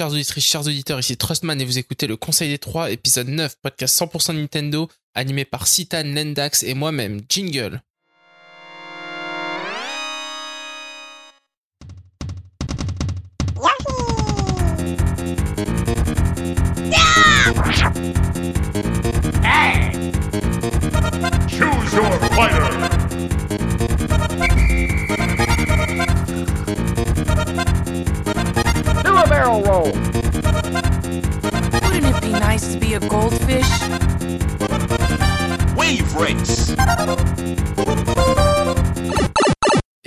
chers auditrices, chers auditeurs, ici Trustman et vous écoutez le Conseil des Trois, épisode 9, podcast 100% Nintendo, animé par Citan, Lendax et moi-même, Jingle.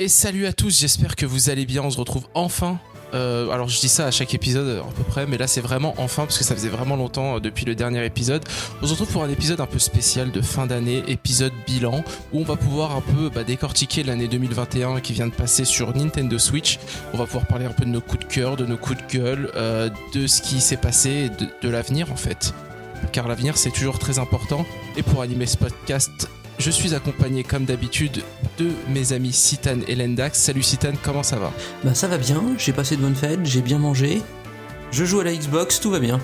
Et salut à tous, j'espère que vous allez bien, on se retrouve enfin. Euh, alors je dis ça à chaque épisode à peu près, mais là c'est vraiment enfin parce que ça faisait vraiment longtemps euh, depuis le dernier épisode. On se retrouve pour un épisode un peu spécial de fin d'année, épisode bilan, où on va pouvoir un peu bah, décortiquer l'année 2021 qui vient de passer sur Nintendo Switch. On va pouvoir parler un peu de nos coups de cœur, de nos coups de gueule, euh, de ce qui s'est passé, de l'avenir en fait. Car l'avenir c'est toujours très important. Et pour animer ce podcast, je suis accompagné comme d'habitude de mes amis Citan et Lendax. Salut Citan, comment ça va? Bah ça va bien, j'ai passé de bonnes fêtes, j'ai bien mangé. Je joue à la Xbox, tout va bien.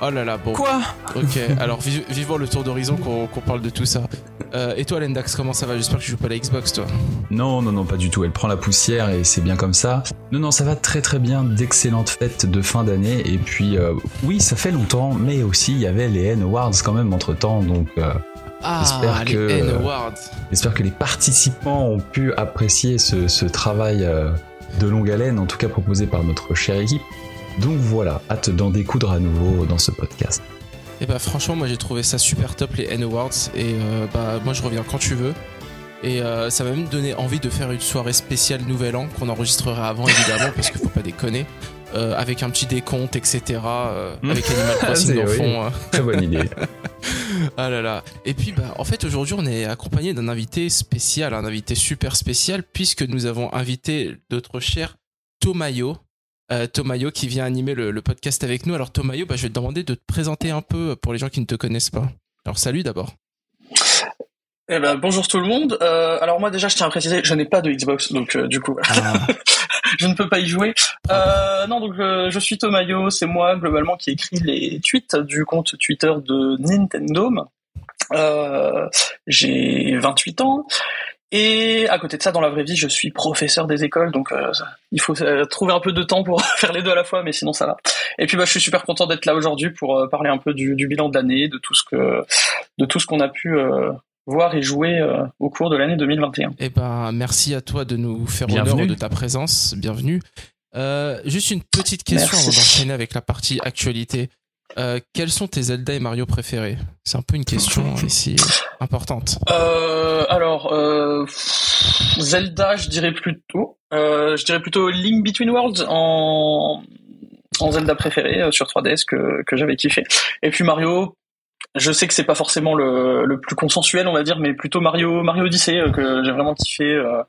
Oh là là, bon. Quoi? Ok, alors vi- vivons le tour d'horizon qu'on qu'on parle de tout ça. Euh, et toi Lendax, comment ça va? J'espère que tu joues pas à la Xbox toi. Non, non, non, pas du tout. Elle prend la poussière et c'est bien comme ça. Non, non, ça va très très bien. D'excellentes fêtes de fin d'année. Et puis, euh, oui, ça fait longtemps, mais aussi il y avait les N Awards quand même entre temps. Donc, euh, Ah, J'espère les que- N Awards. j'espère que les participants ont pu apprécier ce, ce travail euh, de longue haleine, en tout cas proposé par notre chère équipe. Donc voilà, hâte d'en découdre à nouveau dans ce podcast. Et bah franchement, moi j'ai trouvé ça super top les N Awards. Et euh, bah moi je reviens quand tu veux. Et euh, ça m'a même donné envie de faire une soirée spéciale Nouvel An qu'on enregistrera avant évidemment parce qu'il faut pas déconner. Euh, avec un petit décompte, etc. euh, Mm. avec Animal Crossing C'est- dans le fond. euh. Très bonne idée. Ah là là. Et puis bah en fait aujourd'hui on est accompagné d'un invité spécial, un invité super spécial puisque nous avons invité notre cher Tomayo. Euh, Tomayo qui vient animer le, le podcast avec nous. Alors Tomayo, bah, je vais te demander de te présenter un peu pour les gens qui ne te connaissent pas. Alors salut d'abord. Eh ben, bonjour tout le monde. Euh, alors moi déjà, je tiens à préciser, je n'ai pas de Xbox, donc euh, du coup, je ne peux pas y jouer. Euh, non, donc euh, je suis Tomayo, c'est moi globalement qui écrit les tweets du compte Twitter de Nintendo. Euh, J'ai 28 ans. Et à côté de ça, dans la vraie vie, je suis professeur des écoles, donc euh, il faut euh, trouver un peu de temps pour faire les deux à la fois, mais sinon ça va. Et puis bah, je suis super content d'être là aujourd'hui pour euh, parler un peu du, du bilan de l'année, de tout ce que, de tout ce qu'on a pu euh, voir et jouer euh, au cours de l'année 2021. Eh ben merci à toi de nous faire Bienvenue. honneur de ta présence. Bienvenue. Euh, juste une petite question Merci. avant d'enchaîner avec la partie actualité. Euh, quels sont tes Zelda et Mario préférés? C'est un peu une question ici importante. Euh, alors euh, Zelda, je dirais plutôt, euh, je dirais plutôt Link Between Worlds en en Zelda préféré euh, sur 3DS que que j'avais kiffé. Et puis Mario. Je sais que c'est pas forcément le, le plus consensuel, on va dire, mais plutôt Mario Mario Odyssey euh, que j'ai vraiment kiffé euh,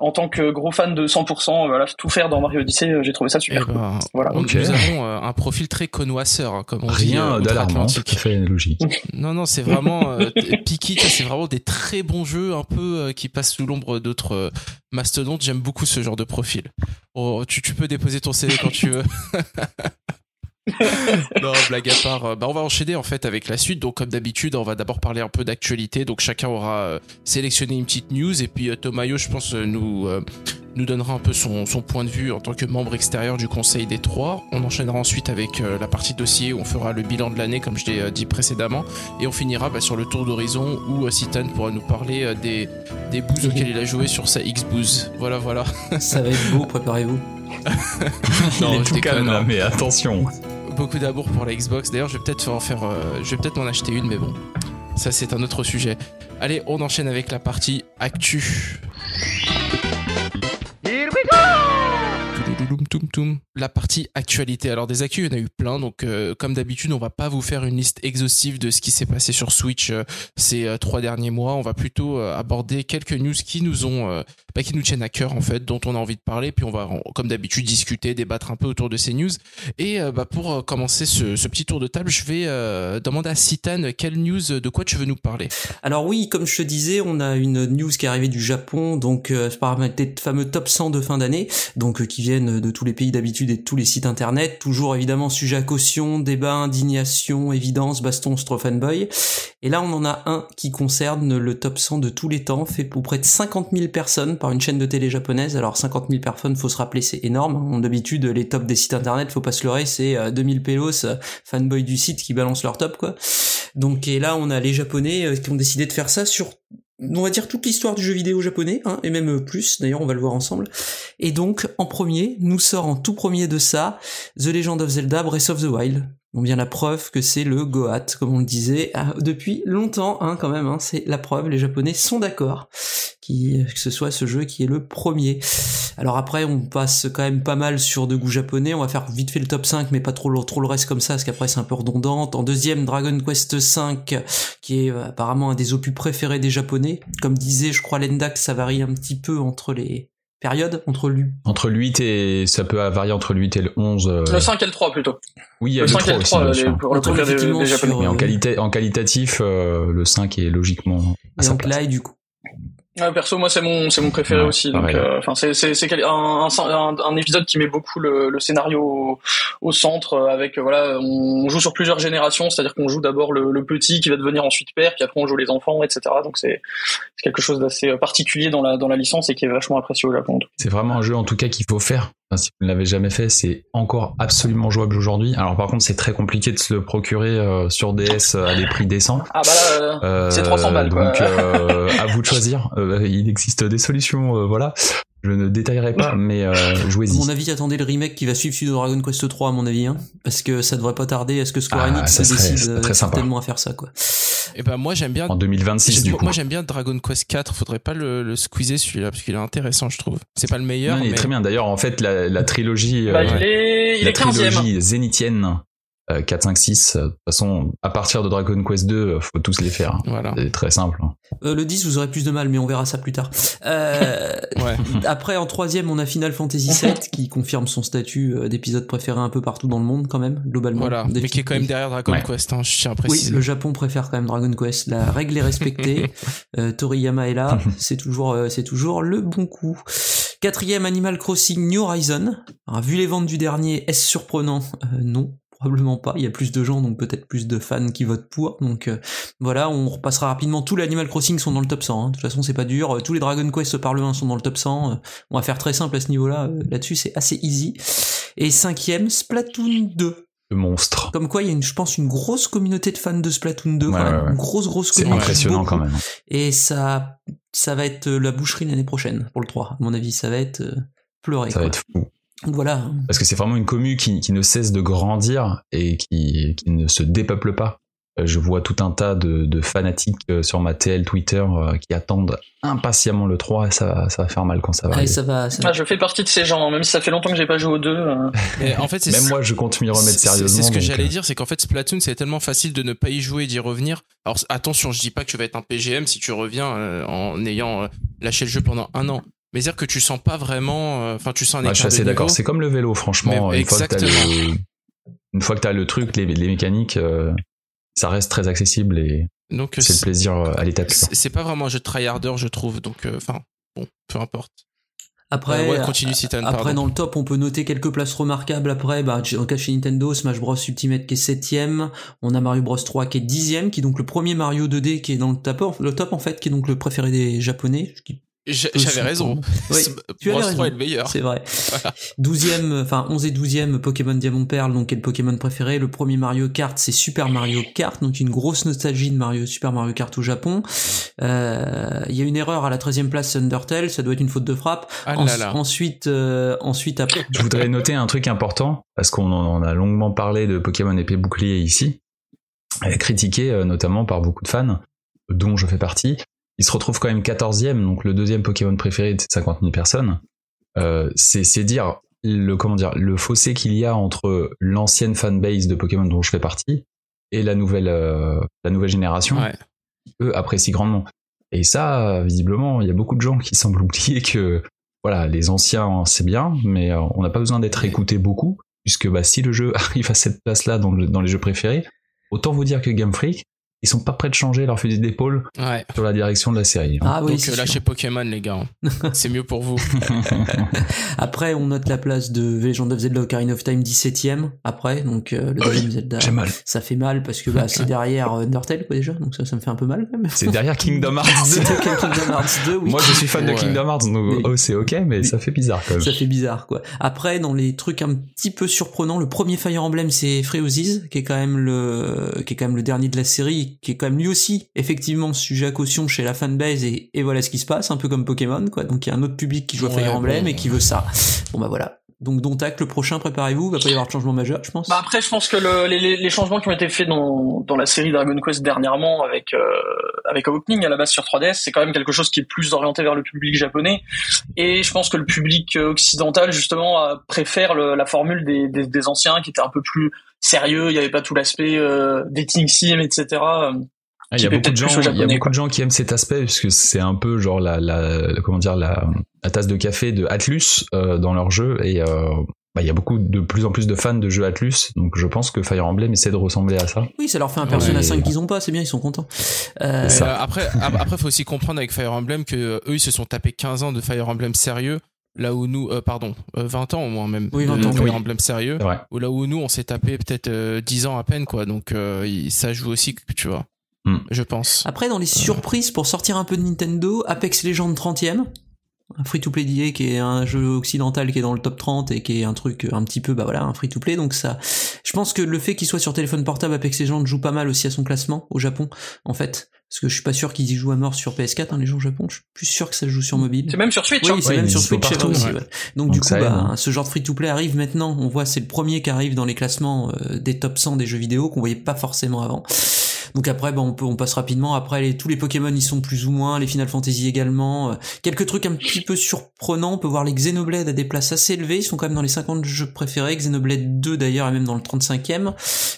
en tant que gros fan de 100%. euh, voilà, tout faire dans Mario Odyssey, euh, j'ai trouvé ça Eh super. cool. ben, Voilà. nous avons euh, un profil très connoisseur, hein, comme on dit. Rien d'alarmant, tout outre-Atlantique. à fait logique. Non, non, c'est vraiment euh, Piki, c'est vraiment des très bons jeux, un peu euh, qui passent sous l'ombre d'autres euh, mastodontes. J'aime beaucoup ce genre de profil. Oh, tu, tu peux déposer ton CV quand tu veux. non, blague à part. euh, Bah, on va enchaîner en fait avec la suite. Donc, comme d'habitude, on va d'abord parler un peu d'actualité. Donc, chacun aura euh, sélectionné une petite news et puis euh, Tomayo, je pense, nous euh, nous donnera un peu son, son point de vue en tant que membre extérieur du Conseil des Trois. On enchaînera ensuite avec euh, la partie dossier où on fera le bilan de l'année, comme je l'ai euh, dit précédemment. Et on finira bah, sur le tour d'horizon où Citan pourra nous parler des, des boosts auxquels il a joué sur sa X-Boost. Voilà, voilà. Ça va être beau, préparez-vous. Non, je tout déconne, là, hein. mais attention. Beaucoup d'amour pour la Xbox. D'ailleurs, je vais peut-être en faire. euh, je vais peut-être m'en acheter une, mais bon. Ça, c'est un autre sujet. Allez, on enchaîne avec la partie actu. La partie actualité. Alors des actus, il y en a eu plein. Donc euh, comme d'habitude, on va pas vous faire une liste exhaustive de ce qui s'est passé sur Switch euh, ces euh, trois derniers mois. On va plutôt aborder quelques news qui nous ont, bah, qui nous tiennent à cœur en fait, dont on a envie de parler. Puis on va, comme d'habitude, discuter, débattre un peu autour de ces news. Et bah, pour commencer ce, petit tour de table, je vais demander à Citan quelle news, de quoi tu veux nous parler? Alors oui, comme je te disais, on a une news qui est arrivée du Japon, donc par tes fameux top 100 de fin d'année, donc qui viennent de tous les pays d'habitude et de tous les sites internet. Toujours évidemment sujet à caution, débat, indignation, évidence, baston, fanboy. Et là, on en a un qui concerne le top 100 de tous les temps, fait pour près de 50 000 personnes par une chaîne de télé japonaise. Alors 50 000 personnes, faut se rappeler, c'est énorme. hein. D'habitude, les tops des sites internet, faut pas se leurrer, c'est euh, 2000 pélos, euh, fanboy du site qui balancent leur top, quoi. Donc, et là, on a les japonais euh, qui ont décidé de faire ça sur on va dire toute l'histoire du jeu vidéo japonais, hein, et même plus, d'ailleurs on va le voir ensemble. Et donc, en premier, nous sort en tout premier de ça, The Legend of Zelda Breath of the Wild. Donc bien la preuve que c'est le Goat, comme on le disait, ah, depuis longtemps, hein, quand même, hein, c'est la preuve, les japonais sont d'accord qui, que ce soit ce jeu qui est le premier. Alors après, on passe quand même pas mal sur de goût japonais, on va faire vite fait le top 5, mais pas trop, le- reste comme ça, parce qu'après c'est un peu redondant. En deuxième, Dragon Quest 5, qui est euh, apparemment un des opus préférés des japonais. Comme disait, je crois, Lendax, ça varie un petit peu entre les périodes, entre lui. Entre le 8 et ça peut varier entre le 8 et le 11. euh, Le 5 et le 3 plutôt. oui, il y a Le le 5 et 3 le aussi, 3 bien les- pour le des, des sur, japonais. Mais en, euh, qualité, en qualitatif, euh, le 5 est logiquement à sa Donc place. là, et du coup. Ouais, perso, moi c'est mon c'est mon préféré Ouais, aussi. Donc, euh, enfin c'est c'est un, un, un, épisode qui met beaucoup le, le scénario au, au centre euh, avec euh, voilà on joue sur plusieurs générations, c'est-à-dire qu'on joue d'abord le, le petit qui va devenir ensuite père, puis après on joue les enfants, etc. Donc c'est quelque chose d'assez particulier dans la dans la licence et qui est vachement apprécié au Japon. C'est vraiment un jeu en tout cas qu'il faut faire. Enfin, si vous ne l'avez jamais fait, c'est encore absolument jouable aujourd'hui. Alors par contre, c'est très compliqué de se le procurer euh, sur DS à des prix décents. Ah bah là, euh, Euh, C'est 300 balles, quoi. Donc euh, à vous de choisir. Euh, il existe des solutions, euh, voilà. Je ne détaillerai pas, mais euh, À jouez-y. mon avis, attendez le remake qui va suivre celui de Dragon Quest 3 à mon avis, hein, parce que ça devrait pas tarder à ce que Square Ah, Enix décide euh, très sympa. certainement à faire ça, quoi. Et ben moi j'aime bien. En 2026 J'ai- du coup. Moi j'aime bien Dragon Quest 4, faudrait pas le, le squeezer celui-là parce qu'il est intéressant je trouve. C'est pas le meilleur Non, il est mais très bien. D'ailleurs, en fait, la, la trilogie, bah, euh, il est il la est 15 trilogie zénithienne, euh, 4, 5, 6, euh, de toute façon, à partir de Dragon Quest 2, euh, faut tous les faire. voilà. C'est très simple. hein. Euh, le 10, vous aurez plus de mal, mais on verra ça plus tard. Euh, Ouais. après, en troisième, on a Final Fantasy VII qui confirme son statut euh, d'épisode préféré un peu partout dans le monde, quand même, globalement. Voilà, mais qui est quand même derrière Dragon Ouais. Quest, hein, je tiens à Oui, préciser. le Japon préfère quand même Dragon Quest. La règle est respectée. euh, Toriyama est là. C'est toujours, euh, c'est toujours le bon coup. Quatrième, Animal Crossing New Horizon. Alors, vu les ventes du dernier, est-ce surprenant? Euh, Non. Probablement pas. Il y a plus de gens, donc peut-être plus de fans qui votent pour. Donc euh, voilà, on repassera rapidement. Tous les Animal Crossing sont dans le top 100. hein. De toute façon, c'est pas dur. Euh, Tous les Dragon Quest par le 1 sont dans le top 100. Euh, on va faire très simple à ce niveau-là. Euh, Là-dessus, c'est assez easy. Et cinquième, Splatoon 2. Le monstre. Comme quoi, il y a, une, je pense, une grosse communauté de fans de Splatoon 2, quand Ouais, même. ouais, ouais. Une grosse, grosse C'est communauté. impressionnant beaucoup. quand même. Et ça, ça va être la boucherie l'année prochaine pour le 3. À mon avis, ça va être euh, pleurer. Ça va être fou. Donc voilà. Parce que c'est vraiment une commu qui, qui ne cesse de grandir et qui, qui ne se dépeuple pas. Euh, Je vois tout un tas de, de fanatiques euh, sur ma TL Twitter euh, qui attendent impatiemment le 3 et ça, va- ça va faire mal quand ça va Allez, arriver. ça va. ça va. Ah, je fais partie de ces gens, même si ça fait longtemps que j'ai pas joué aux deux. euh. Mais en fait, Même moi, je compte m'y remettre sérieusement. C'est ce que donc, j'allais euh, dire, c'est qu'en fait Splatoon c'est tellement facile de ne pas y jouer et d'y revenir. Alors attention, je dis pas que tu vas être un PGM si tu reviens euh, en ayant euh, lâché le jeu pendant un an. Mais dire que tu sens pas vraiment, euh, enfin tu sens un Ouais, écart je suis assez d'accord. C'est comme le vélo, franchement. Mais une, fois que t'as exactement. le, une fois que t'as le truc, les, les mécaniques, euh, ça reste très accessible et Donc c'est le plaisir euh, à l'état pur. c'est- pas vraiment un jeu de tryharder, je trouve. Donc euh, enfin bon, peu importe. Après, Ouais, ouais, continue, Citan, Après, pardon. dans le top, on peut noter quelques places remarquables. Après, bah, en cas chez Nintendo, Smash Bros Ultimate qui est septième. On a Mario Bros 3 qui est dixième, qui est donc le premier Mario 2D qui est dans le top, le top en fait, qui est donc le préféré des Japonais. qui J'avais raison. tu avais Bros 3 raison. est le meilleur. C'est vrai. Voilà. 12e, enfin 11 et 12e Pokémon Diamant Perle, donc est le Pokémon préféré. Le premier Mario Kart, c'est Super Mario Kart, donc une grosse nostalgie de Mario Super Mario Kart au Japon. Euh, Il y a une erreur à la 13e place Undertale, ça doit être une faute de frappe. Ah En- là là. Ensuite, euh, ensuite après. Je voudrais noter un truc important, parce qu'on en a longuement parlé de Pokémon épée bouclier ici, euh, critiqué notamment par beaucoup de fans, dont je fais partie. Il se retrouve quand même 14e, donc le deuxième Pokémon préféré de ces 50 000 personnes. Euh, c'est dire le comment dire le fossé qu'il y a entre l'ancienne fanbase de Pokémon dont je fais partie et la nouvelle euh, la nouvelle génération Ouais. eux apprécient grandement. Et ça, visiblement, il y a beaucoup de gens qui semblent oublier que voilà, les anciens, c'est bien, mais euh, on n'a pas besoin d'être écouté beaucoup, puisque bah, si le jeu arrive à cette place-là dans, le- dans les jeux préférés, autant vous dire que Game Freak, ils sont pas prêts de changer leur fusil d'épaule Ouais. sur la direction de la série. hein. Ah oui, Donc euh, sûr. lâchez Pokémon les gars. c'est mieux pour vous. Après, on note la place de Legend of Zelda Ocarina of Time 17ème. Après, donc euh, le deuxième Zelda. J'ai mal. Ça fait mal parce que bah, c'est derrière euh, Undertale quoi déjà, donc ça, ça me fait un peu mal. quand même. C'est derrière Kingdom Hearts 2. C'était Kingdom Hearts 2, oui. Moi, je suis fan de. Kingdom Hearts, donc oh, c'est ok, mais ça fait bizarre quand même. Ça fait bizarre quoi. Après dans les trucs un petit peu surprenants, le premier Fire Emblem c'est Freosies qui est quand même le qui est quand même le dernier de la série, qui est quand même lui aussi effectivement sujet à caution chez la fanbase et, et voilà ce qui se passe, un peu comme Pokémon quoi. Donc il y a un autre public qui joue à Ouais, Fire Emblem et qui veut ça. Bon bah voilà. Donc dont acte le prochain, préparez-vous, va pas y avoir de changement majeur, je pense. Bah après, je pense que le, les, changements qui ont été faits dans, dans la série Dragon Quest dernièrement avec euh, avec Awakening à la base sur 3DS, c'est quand même quelque chose qui est plus orienté vers le public japonais. Et je pense que le public euh, occidental justement euh, préfère le- la formule des, des, des anciens qui était un peu plus sérieux. Il n'y avait pas tout l'aspect euh, dating sim, etc. Ah, Il y a beaucoup de gens, plus au il y a japonais, beaucoup de gens qui aiment cet aspect puisque c'est un peu genre la, la, comment dire la, la tasse de café de Atlus euh, dans leur jeu et euh, bah, il y a beaucoup de plus en plus de fans de jeux Atlus donc je pense que Fire Emblem essaie de ressembler à ça. Oui, ça leur fait un Persona Ouais. 5 qu'ils ont pas, c'est bien, ils sont contents. Euh, euh, après, ap- après, faut aussi comprendre avec Fire Emblem que euh, eux, ils se sont tapés 15 ans de Fire Emblem sérieux, là où nous, euh, pardon, euh, 20 ans au moins même, Oui, 20 de ans, oui. Emblem sérieux, ou là où nous, on s'est tapé peut-être euh, 10 ans à peine, quoi. Donc, euh, ça joue aussi, tu vois. Hmm. Je pense. Après, dans les surprises, pour sortir un peu de Nintendo, Apex Legends 30ème, un free-to-play d'IA qui est un jeu occidental qui est dans le top 30 et qui est un truc un petit peu, bah voilà, un free-to-play. Donc ça, je pense que le fait qu'il soit sur téléphone portable, Apex Legends joue pas mal aussi à son classement au Japon, en fait. Parce que je suis pas sûr qu'ils y jouent à mort sur PS4, hein, les gens au Japon. Je suis plus sûr que ça se joue sur mobile. C'est même sur Switch. Oui, hein. c'est Ouais, même sur Switch partout, aussi, ouais. ouais. Donc, Donc du coup, bah, hein. ce genre de free-to-play arrive maintenant. On voit, c'est le premier qui arrive dans les classements euh, des top 100 des jeux vidéo qu'on voyait pas forcément avant. Donc après, bah, on peut, on passe rapidement. Après, les, tous les Pokémon, ils sont plus ou moins. Les Final Fantasy également. Euh, quelques trucs un petit peu surprenants. On peut voir les Xenoblade à des places assez élevées. Ils sont quand même dans les 50 jeux préférés. Xenoblade 2 d'ailleurs est même dans le 35e.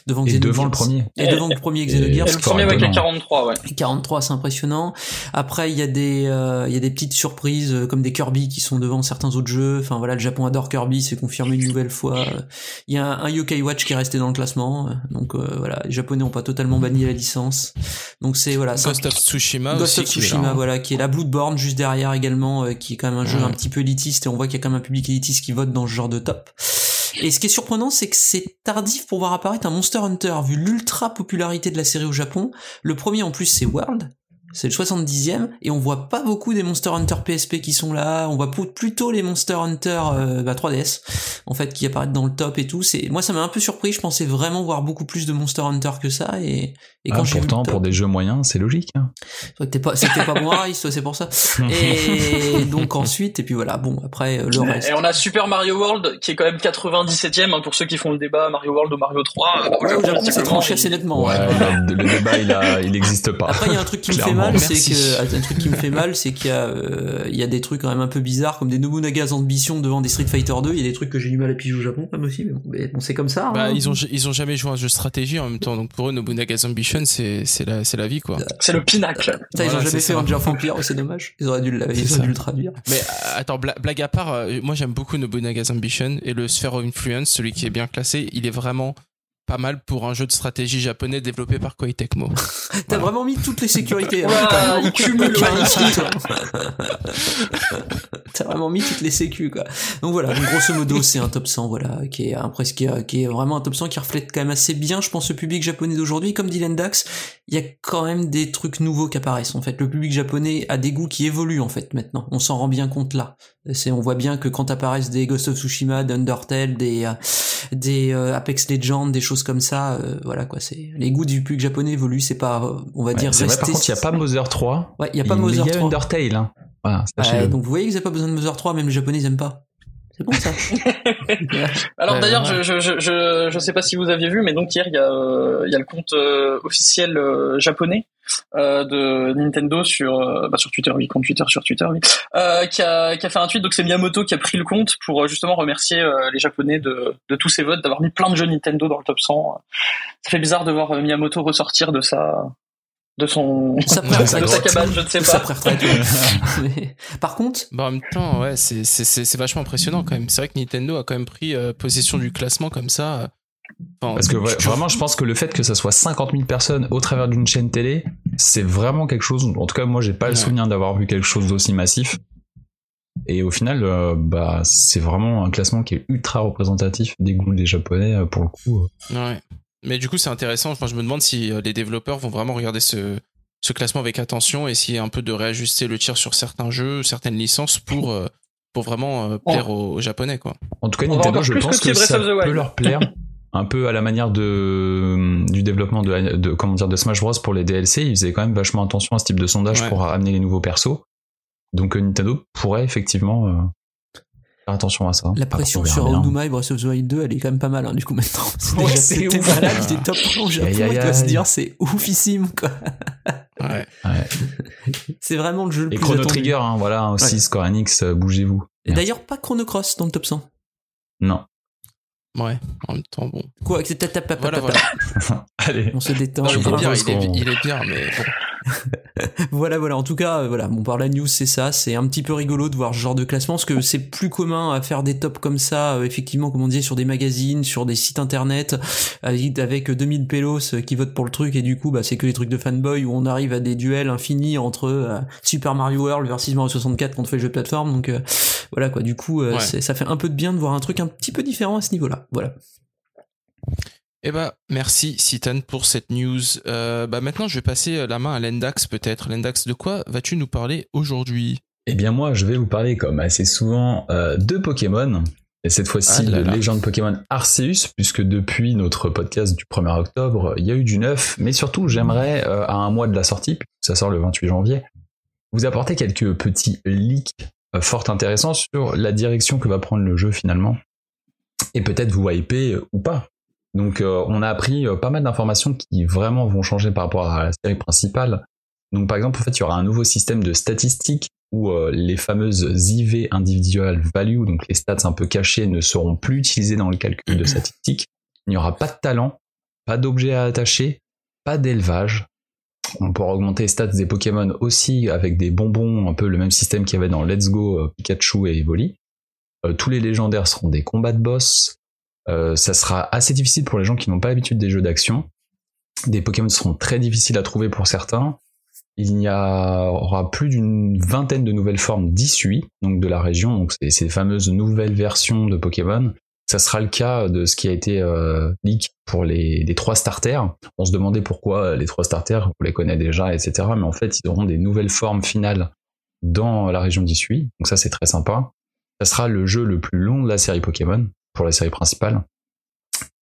Devant Et devant le premier. Et devant le premier Xenogears. Et le premier avec les étonnant. 43, ouais. 43 c'est impressionnant après il y a des euh, il y a des petites surprises euh, comme des Kirby qui sont devant certains autres jeux enfin voilà le Japon adore Kirby c'est confirmé une nouvelle fois Euh, il y a un, un Yokai Watch qui est resté dans le classement euh, donc euh, voilà les japonais ont pas totalement banni la licence donc c'est voilà Ghost of Tsushima Ghost aussi. of Tsushima, voilà, qui est la Bloodborne juste derrière également, euh, qui est quand même un jeu un petit peu élitiste et on voit qu'il y a quand même un public élitiste qui vote dans ce genre de top. Et ce qui est surprenant, c'est que c'est tardif pour voir apparaître un Monster Hunter, vu l'ultra popularité de la série au Japon. Le premier en plus, c'est World. C'est le 70e et on voit pas beaucoup des Monster Hunter PSP qui sont là. On voit plutôt les Monster Hunter euh, bah, 3DS en fait qui apparaissent dans le top et tout. C'est moi ça m'a un peu surpris. Je pensais vraiment voir beaucoup plus de Monster Hunter que ça et, et quand Ah, j'ai vu le pourtant top- pour des jeux moyens c'est logique. hein. c'est vrai que t'es pas, c'était pas toi, c'est pour ça. Et donc ensuite, et puis voilà, bon, après, euh, le reste. Et on a Super Mario World qui est quand même 97e hein, pour ceux qui font le débat Mario World ou Mario 3. euh, Ouais, Japon, au Japon, c'est tranché assez nettement. Ouais, ouais. le, le débat il a il existe pas. Après, il y a un truc qui me fait Clairement. Mal, c'est que, un truc qui me fait mal, c'est qu'il y a, euh, il y a des trucs quand même un peu bizarres, comme des Nobunaga's Ambition devant des Street Fighter 2. Il y a des trucs que j'ai du mal à piger au Japon, même aussi, mais bon, bon, c'est comme ça. Bah, hein. ils ont ils ont jamais joué à un jeu de stratégie en même temps donc pour eux Nobunaga's Ambition c'est c'est la c'est la vie quoi. C'est le pinacle. Putain, ils ont jamais c'est fait ça. Age of Empire, c'est dommage. Ils auraient dû le, ils auraient ça. dû le traduire. Mais euh, attends bla- blague à part euh, moi j'aime beaucoup Nobunaga's Ambition et le Sphere of Influence celui qui est bien classé il est vraiment pas mal pour un jeu de stratégie japonais développé par Koei Tecmo. T'as vraiment mis toutes les sécurités. hein. T'as il cumule, vraiment mis toutes les sécu, quoi. Donc voilà, donc grosso modo, c'est un top 100, voilà, qui est, après, qui est, qui est vraiment un top 100 qui reflète quand même assez bien, je pense, le public japonais d'aujourd'hui. Comme dit Lendax, il y a quand même des trucs nouveaux qui apparaissent, en fait. Le public japonais a des goûts qui évoluent, en fait, maintenant. On s'en rend bien compte là. C'est, on voit bien que quand apparaissent des Ghost of Tsushima, des Undertale, des, euh, des euh, Apex Legends, des choses comme ça, euh, voilà, quoi, c'est, les goûts du public japonais évoluent, c'est pas, euh, on va Ouais, dire, c'est vrai par contre il y a pas Mother 3. Ouais, il y a pas Mother Il y a 3. Undertale. Hein. Voilà. Ouais, donc vous voyez qu'ils n'avaient pas besoin de Mother 3, même les japonais ils aiment pas. C'est bon ça. Alors Ouais, d'ailleurs, je, je, je, je sais pas si vous aviez vu, mais donc hier il y a, euh, il y a le compte euh, officiel euh, japonais euh, de Nintendo sur euh, bah, sur Twitter, oui, compte Twitter sur Twitter, oui, euh, qui a qui a fait un tweet. Donc c'est Miyamoto qui a pris le compte pour euh, justement remercier euh, les Japonais de de tous ces votes, d'avoir mis plein de jeux Nintendo dans le top 100. Ça fait bizarre de voir euh, Miyamoto ressortir de sa de son Ça de sa cabane, je ne sais Ça pas. Par contre, Bah, en même temps, ouais, c'est, c'est, c'est, c'est vachement impressionnant quand même. C'est vrai que Nintendo a quand même pris euh, possession du classement comme ça. Enfin, Parce que vraiment, je pense que le fait que ça soit 50 000 personnes au travers d'une chaîne télé, c'est vraiment quelque chose. En tout cas, moi, j'ai pas le souvenir d'avoir vu quelque chose d'aussi massif. Et au final, euh, bah, c'est vraiment un classement qui est ultra représentatif des goûts des Japonais euh, pour le coup. Ouais. Mais du coup, c'est intéressant. Enfin, je me demande si euh, les développeurs vont vraiment regarder ce, ce classement avec attention et essayer un peu de réajuster le tir sur certains jeux, certaines licences pour, euh, pour vraiment euh, plaire aux, aux Japonais, quoi. En tout cas, Nintendo, je pense que ça of the Wild. peut leur plaire. Un peu à la manière de, du développement de, de, comment dire, de Smash Bros pour les DLC, ils faisaient quand même vachement attention à ce type de sondage Ouais. pour amener les nouveaux persos. Donc Nintendo pourrait effectivement euh, faire attention à ça. La pression sur. Onuma et Breath of the Wild 2, elle est quand même pas mal, hein, du coup, maintenant. C'est Ouais, déjà c'était ouf. malade, il était top 1 au Japon, Aïe, aïe, il doit se dire, c'est oufissime, quoi. Ouais. Ouais. C'est vraiment le jeu le Et plus Chrono attendu. Trigger, hein, voilà, aussi Ouais. Square Enix, euh, bougez-vous. Et D'ailleurs, pas Chrono Cross dans le top 100. Non. Ouais. En même temps, bon. Quoi, tap, tap, Voilà, voilà. Allez. On se détend. Non, il, est bien, il, est, il est bien, mais bon. Voilà, voilà. En tout cas, euh, voilà. Bon, par la news, c'est ça. C'est un petit peu rigolo de voir ce genre de classement, parce que c'est plus commun à faire des tops comme ça, euh, effectivement, comme on disait, sur des magazines, sur des sites internet, avec avec 2000 pélos euh, qui votent pour le truc, et du coup, bah, c'est que les trucs de fanboy où on arrive à des duels infinis entre euh, Super Mario World versus Mario 64 quand on fait le jeu de plateforme. Donc, euh, voilà, quoi. Du coup, euh, Ouais. ça fait un peu de bien de voir un truc un petit peu différent à ce niveau-là. Voilà. Eh bah, merci Citan pour cette news. Euh, bah maintenant, je vais passer la main à Lendax peut-être. Lendax, de quoi vas-tu nous parler aujourd'hui? Eh bien moi, je vais vous parler comme assez souvent euh, de Pokémon. Et cette fois-ci Ah de légende Pokémon Arceus, puisque depuis notre podcast du 1er octobre, il y a eu du neuf. Mais surtout, j'aimerais, euh, à un mois de la sortie, puisque ça sort le 28 janvier, vous apporter quelques petits leaks fort intéressants sur la direction que va prendre le jeu finalement. Et peut-être vous hyper ou pas. Donc euh, on a appris euh, pas mal d'informations qui vraiment vont changer par rapport à la série principale. Donc par exemple, en fait, il y aura un nouveau système de statistiques où euh, les fameuses IV individual value, donc les stats un peu cachés, ne seront plus utilisées dans le calcul de statistiques. Il n'y aura pas de talent, pas d'objets à attacher, pas d'élevage. On pourra augmenter les stats des Pokémon aussi avec des bonbons, un peu le même système qu'il y avait dans Let's Go, Pikachu et Evoli. Tous les légendaires seront des combats de boss. Euh, ça sera assez difficile pour les gens qui n'ont pas l'habitude des jeux d'action. Des Pokémon seront très difficiles à trouver pour certains. Il y aura plus d'une vingtaine de nouvelles formes d'issue, donc de la région, donc ces fameuses nouvelles versions de Pokémon. Ça sera le cas de ce qui a été euh, leak pour les, les trois starters. On se demandait pourquoi les trois starters, on les connaît déjà, etc. Mais en fait, ils auront des nouvelles formes finales dans la région d'issue, donc ça c'est très sympa. Ça sera le jeu le plus long de la série Pokémon, pour la série principale.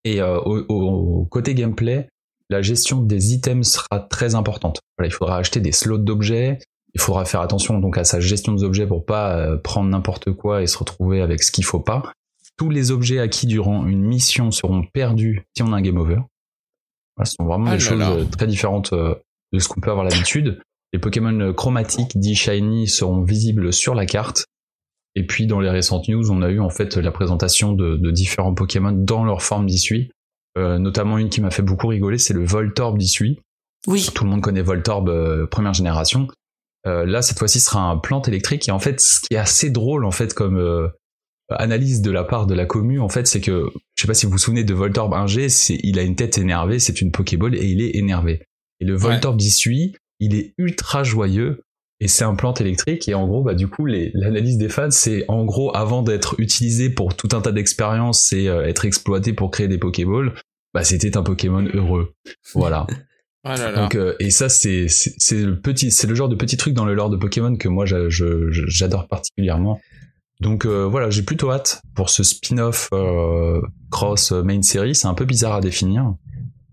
Et euh, au, côté gameplay, la gestion des items sera très importante. Voilà, il faudra acheter des slots d'objets, il faudra faire attention donc à sa gestion des objets pour pas euh, prendre n'importe quoi et se retrouver avec ce qu'il faut pas. Tous les objets acquis durant une mission seront perdus si on a un game over. Voilà, ce sont vraiment Ah des choses là. euh, très différentes de ce qu'on peut avoir l'habitude. Les Pokémon chromatiques dits shiny seront visibles sur la carte. Et puis dans les récentes news, on a eu en fait la présentation de, de différents Pokémon dans leur forme d'issue. Euh, notamment une qui m'a fait beaucoup rigoler, c'est le Voltorb d'issue. Oui. Tout le monde connaît Voltorb euh, première génération. Euh, là, cette fois-ci, ce sera un plante électrique. Et en fait, ce qui est assez drôle, en fait, comme euh, analyse de la part de la commu, en fait, c'est que, je sais pas si vous vous souvenez de Voltorb 1G, c'est, il a une tête énervée, c'est une Pokéball et il est énervé. Et le Voltorb d'issue, il est ultra joyeux et c'est un plante électrique. Et en gros, bah, du coup, l'analyse des fans, c'est en gros, avant d'être utilisé pour tout un tas d'expériences et euh, être exploité pour créer des Pokéballs, bah, c'était un Pokémon heureux. Voilà. Ah là là. Donc, euh, et ça, c'est c'est le petit, c'est le genre de petit truc dans le lore de Pokémon que moi j'adore particulièrement. Donc euh, voilà, j'ai plutôt hâte pour ce spin-off euh, cross euh, main série. C'est un peu bizarre à définir,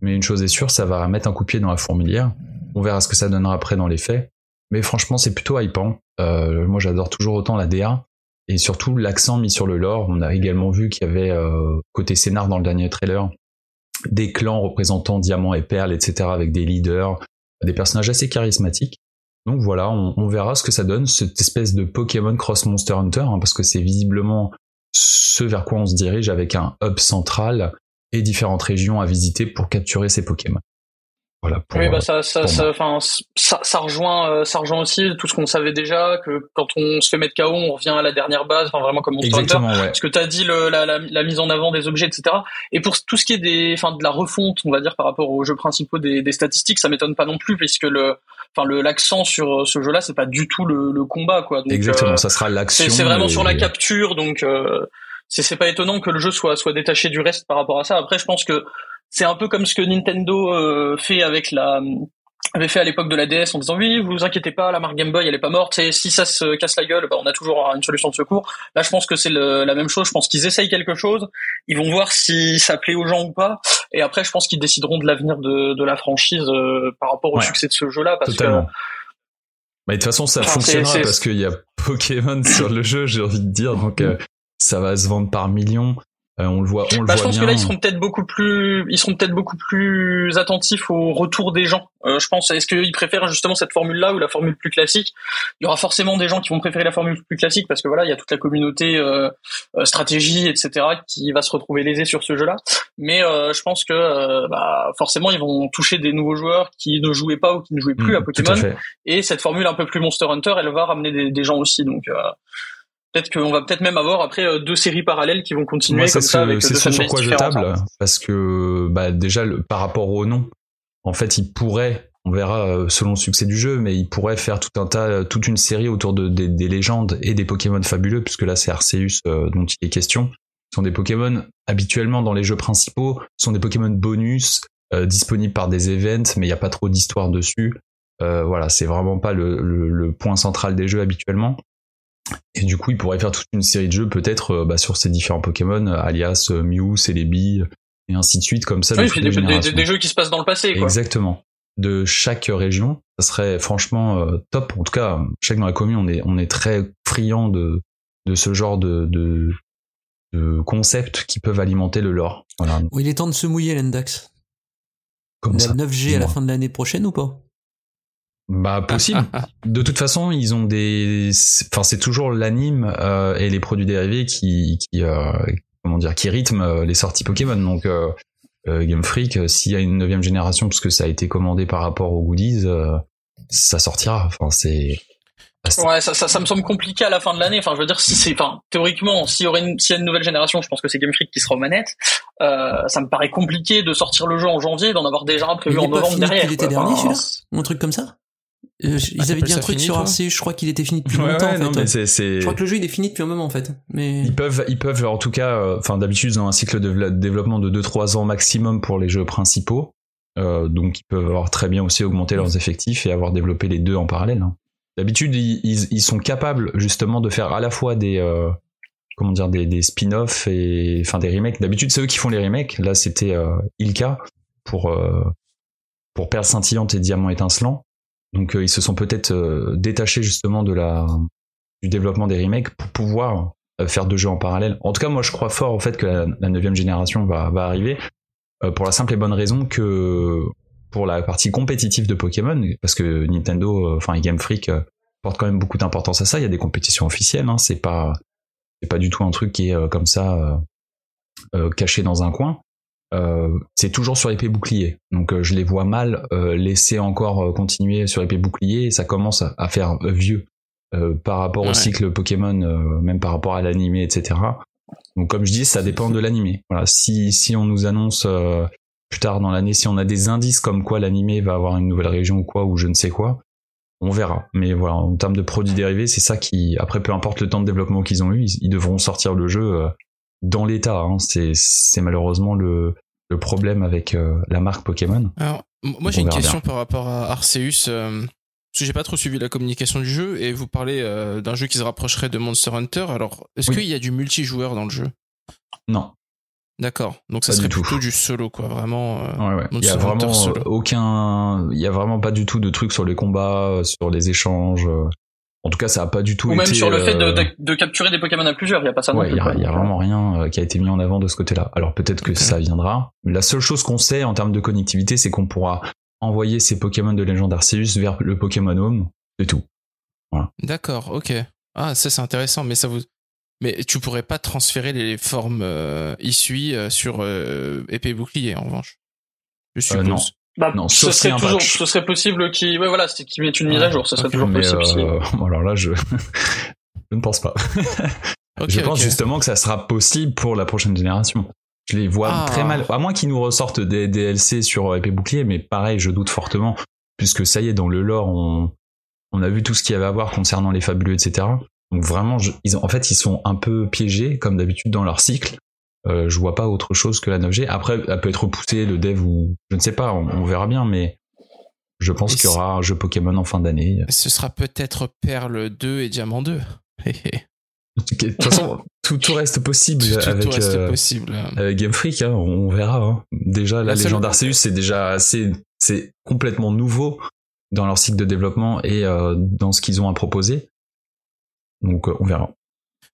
mais une chose est sûre, ça va mettre un coup de pied dans la fourmilière. On verra ce que ça donnera après dans les faits. Mais franchement, c'est plutôt hypant. Euh, moi, j'adore toujours autant la DA et surtout l'accent mis sur le lore. On a également vu qu'il y avait euh, côté scénar dans le dernier trailer des clans représentant diamants et perles, etc., avec des leaders, des personnages assez charismatiques. Donc voilà, on, verra ce que ça donne, cette espèce de Pokémon Cross Monster Hunter, hein, parce que c'est visiblement ce vers quoi on se dirige avec un hub central et différentes régions à visiter pour capturer ces Pokémon. Voilà. Pour, oui, bah ça, ça, ça, enfin, ça, ça rejoint, euh, ça rejoint aussi tout ce qu'on savait déjà que quand on se fait mettre KO, on revient à la dernière base, enfin vraiment comme Hunter. Exactement, ouais. Ce que tu as dit, le, la, la, la mise en avant des objets, etc. Et pour tout ce qui est des, enfin, de la refonte, on va dire par rapport aux jeux principaux des, des statistiques, ça m'étonne pas non plus puisque le, enfin, le l'accent sur ce jeu-là, c'est pas du tout le, le combat, quoi. Donc, Exactement, euh, ça sera l'action. c'est vraiment et- sur la capture, donc euh, c'est c'est pas étonnant que le jeu soit soit détaché du reste par rapport à ça. Après, je pense que c'est un peu comme ce que Nintendo euh, fait avec la avait fait à l'époque de la DS en disant oui, vous inquiétez pas, la marque Game Boy elle est pas morte et si ça se casse la gueule, bah, on a toujours une solution de secours. Là, je pense que c'est la même chose. Je pense qu'ils essayent quelque chose, ils vont voir si ça plaît aux gens ou pas, et après, je pense qu'ils décideront de l'avenir de, de la franchise euh, par rapport au Ouais. succès de ce jeu-là, parce Totalement. que Bah, de toute façon, ça Enfin, fonctionnera parce qu'il y a Pokémon sur le jeu, j'ai envie de dire. Donc, euh, ça va se vendre par millions. Euh, on le voit, on le Bah, je voit pense bien. que là ils seront peut-être beaucoup plus, ils seront peut-être beaucoup plus attentifs au retour des gens. Euh, je pense. Est-ce qu'ils préfèrent justement cette formule-là ou la formule plus classique? Il y aura forcément des gens qui vont préférer la formule plus classique parce que voilà, il y a toute la communauté euh, euh, stratégie, etc., qui va se retrouver lésée sur ce jeu-là. Mais euh, je pense que bah, forcément ils vont toucher des nouveaux joueurs qui ne jouaient pas ou qui ne jouaient plus Mm, à Pokémon. Et cette formule un peu plus Monster Hunter, elle va ramener des, des gens aussi. Donc euh, peut-être qu'on va peut-être même avoir après euh, deux séries parallèles qui vont continuer Moi, c'est comme ça avec c'est ce sur quoi je table, parce que bah, déjà le, par rapport au nom, en fait, il pourrait, on verra euh, selon le succès du jeu, mais il pourrait faire tout un tas, toute une série autour de, des- des légendes et des Pokémon fabuleux, puisque là c'est Arceus euh, dont il est question. Ce sont des Pokémon habituellement dans les jeux principaux, ce sont des Pokémon bonus euh, disponibles par des events, mais il n'y a pas trop d'histoire dessus. Euh, voilà, c'est vraiment pas le, le- le point central des jeux habituellement. Et du coup, il pourrait faire toute une série de jeux peut-être euh, bah, sur ces différents Pokémon, euh, alias euh, Mew, Celebi, et ainsi de suite, comme ça. Oui, des, des- des- générations. des jeux qui se passent dans le passé, quoi. Exactement. De chaque région, ça serait franchement euh, top. En tout cas, je sais que dans la commune, on est, on est très friand de, de ce genre de, de, de concepts qui peuvent alimenter le lore. Voilà. Il est temps de se mouiller, l'Endax. Comme ça. a 9G à la fin de l'année prochaine ou pas? Bah possible. De toute façon, ils ont des, enfin c'est toujours l'anime euh, et les produits dérivés qui, qui euh, comment dire, qui rythment euh, les sorties Pokémon. Donc euh, euh, Game Freak, euh, s'il y a une neuvième génération, parce que ça a été commandé par rapport aux goodies, euh, ça sortira. Enfin c'est. Ouais, ça, ça, ça me semble compliqué à la fin de l'année. Enfin, je veux dire, si c'est, enfin, théoriquement, s'il y aurait une, s'il y a une nouvelle génération, je pense que c'est Game Freak qui sera aux manettes. Euh, ça me paraît compliqué de sortir le jeu en janvier, d'en avoir déjà un prévu en novembre derrière. l'été dernier, Enfin, celui-là? Ou un truc comme ça? Euh, Ils Ah, avaient dit un truc fini, sur Arceus, je crois qu'il était fini depuis Ouais, longtemps ouais, en non, fait. Je crois que le jeu il est fini depuis un moment en fait. Mais Ils peuvent, ils peuvent en tout cas, euh, enfin d'habitude ils ont un cycle de développement de 2-3 ans maximum pour les jeux principaux, Euh, donc ils peuvent avoir très bien aussi augmenté leurs effectifs et avoir développé les deux en parallèle. hein. D'habitude ils, ils, ils sont capables justement de faire à la fois des, euh, comment dire, des, des spin-offs et enfin des remakes. D'habitude c'est eux qui font les remakes. Là c'était euh, Ilka pour euh, pour Perle scintillante et Diamant étincelant. Donc euh, ils se sont peut-être euh, détachés justement du développement des remakes pour pouvoir euh, faire deux jeux en parallèle. En tout cas, moi, je crois fort au fait que la, neuvième génération va, arriver pour la simple et bonne raison que pour la partie compétitive de Pokémon, parce que Nintendo, enfin et Game Freak portent quand même beaucoup d'importance à ça. Il y a des compétitions officielles. Hein, c'est pas du tout un truc qui est comme ça caché dans un coin. Euh, c'est toujours sur épée bouclier. Donc euh, je les vois mal euh, laisser encore euh, continuer sur épée bouclier et ça commence à, à faire euh, vieux euh, par rapport au cycle Pokémon, euh, même par rapport à l'animé, etc. Donc comme je dis, ça dépend de l'animé. Voilà, si si on nous annonce euh, plus tard dans l'année, si on a des indices comme quoi l'animé va avoir une nouvelle région ou quoi ou je ne sais quoi, on verra. Mais voilà, en termes de produits dérivés, c'est ça qui, après peu importe le temps de développement qu'ils ont eu, ils, ils devront sortir le jeu euh, dans l'état. Hein. C'est malheureusement le le problème avec euh, la marque Pokémon. Alors, moi j'ai une question par rapport à Arceus. euh, parce que j'ai pas trop suivi la communication du jeu et vous parlez euh, d'un jeu qui se rapprocherait de Monster Hunter. Alors, est-ce Oui. qu'il y a du multijoueur dans le jeu? Non, D'accord. Donc ça Pas serait du tout. plutôt du solo, quoi. Vraiment. euh, Ouais, ouais. Il y a vraiment solo. aucun, il y a vraiment pas du tout de trucs sur les combats, sur les échanges. En tout cas, ça a pas du tout Ou même été, sur le fait de, euh, de, de capturer des Pokémon à plusieurs, il y a pas ça Ouais, il y a, quoi. il y a vraiment rien euh, qui a été mis en avant de ce côté-là. Alors peut-être que ça viendra. La seule chose qu'on sait en termes de connectivité, c'est qu'on pourra envoyer ces Pokémon de légende Arceus vers le Pokémon Home. C'est tout. D'accord, ok. Ah, ça c'est intéressant, mais ça vous. Mais tu pourrais pas transférer les formes euh, issues euh, sur euh, épée et bouclier en revanche. Je Euh, suppose. non. Bah, Non, ce serait un toujours, patch. ce serait possible qu'il, ouais, voilà, c'est qu'il mette une mise à jour, ce serait toujours Mais possible. si- euh, bon, alors là, je... je ne pense pas. Je pense justement que ça sera possible pour la prochaine génération. Je les vois Ah. très mal. À moins qu'ils nous ressortent des DLC sur épée bouclier, mais pareil, je doute fortement, puisque ça y est, dans le lore, on, on a vu tout ce qu'il y avait à voir concernant les fabuleux, etc. Donc vraiment, je- ils ont, en fait, ils sont un peu piégés, comme d'habitude dans leur cycle. Euh, je vois pas autre chose que la 9G. Après, elle peut être repoussée, le dev ou je ne sais pas, on, on verra bien, mais je pense qu'il y aura un jeu Pokémon en fin d'année. Ce sera peut-être Perle 2 et Diamant 2. Hé, hé. De toute façon, tout, tout reste possible tout, tout avec, reste euh, possible. avec Game Freak, hein, on verra. hein. Déjà, la légende d'Arceus, c'est déjà assez, c'est complètement nouveau dans leur cycle de développement et euh, dans ce qu'ils ont à proposer. Donc, on verra.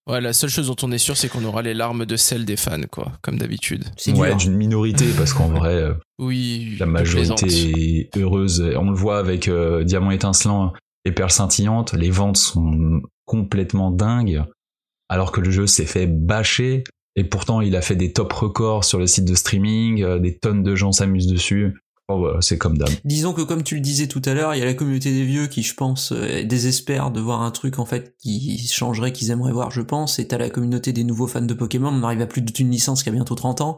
Ouais, la seule chose dont on est sûr, c'est qu'on aura les larmes de sel des fans, quoi, comme d'habitude. C'est Ouais, d'une minorité, parce qu'en vrai, euh, Oui, la majorité plaisante. est heureuse. On le voit avec euh, Diamant étincelant et Perle scintillante. Les ventes sont complètement dingues, alors que le jeu s'est fait bâcher. Et pourtant, il a fait des top records sur le site de streaming. euh, des tonnes de gens s'amusent dessus. Oh, voilà, c'est comme d'hab. Disons que comme tu le disais tout à l'heure, il y a la communauté des vieux qui, je pense, euh, désespère de voir un truc en fait qui changerait, qu'ils aimeraient voir, je pense. Et t'as la communauté des nouveaux fans de Pokémon. On arrive à plus d'une licence qui a bientôt 30 ans.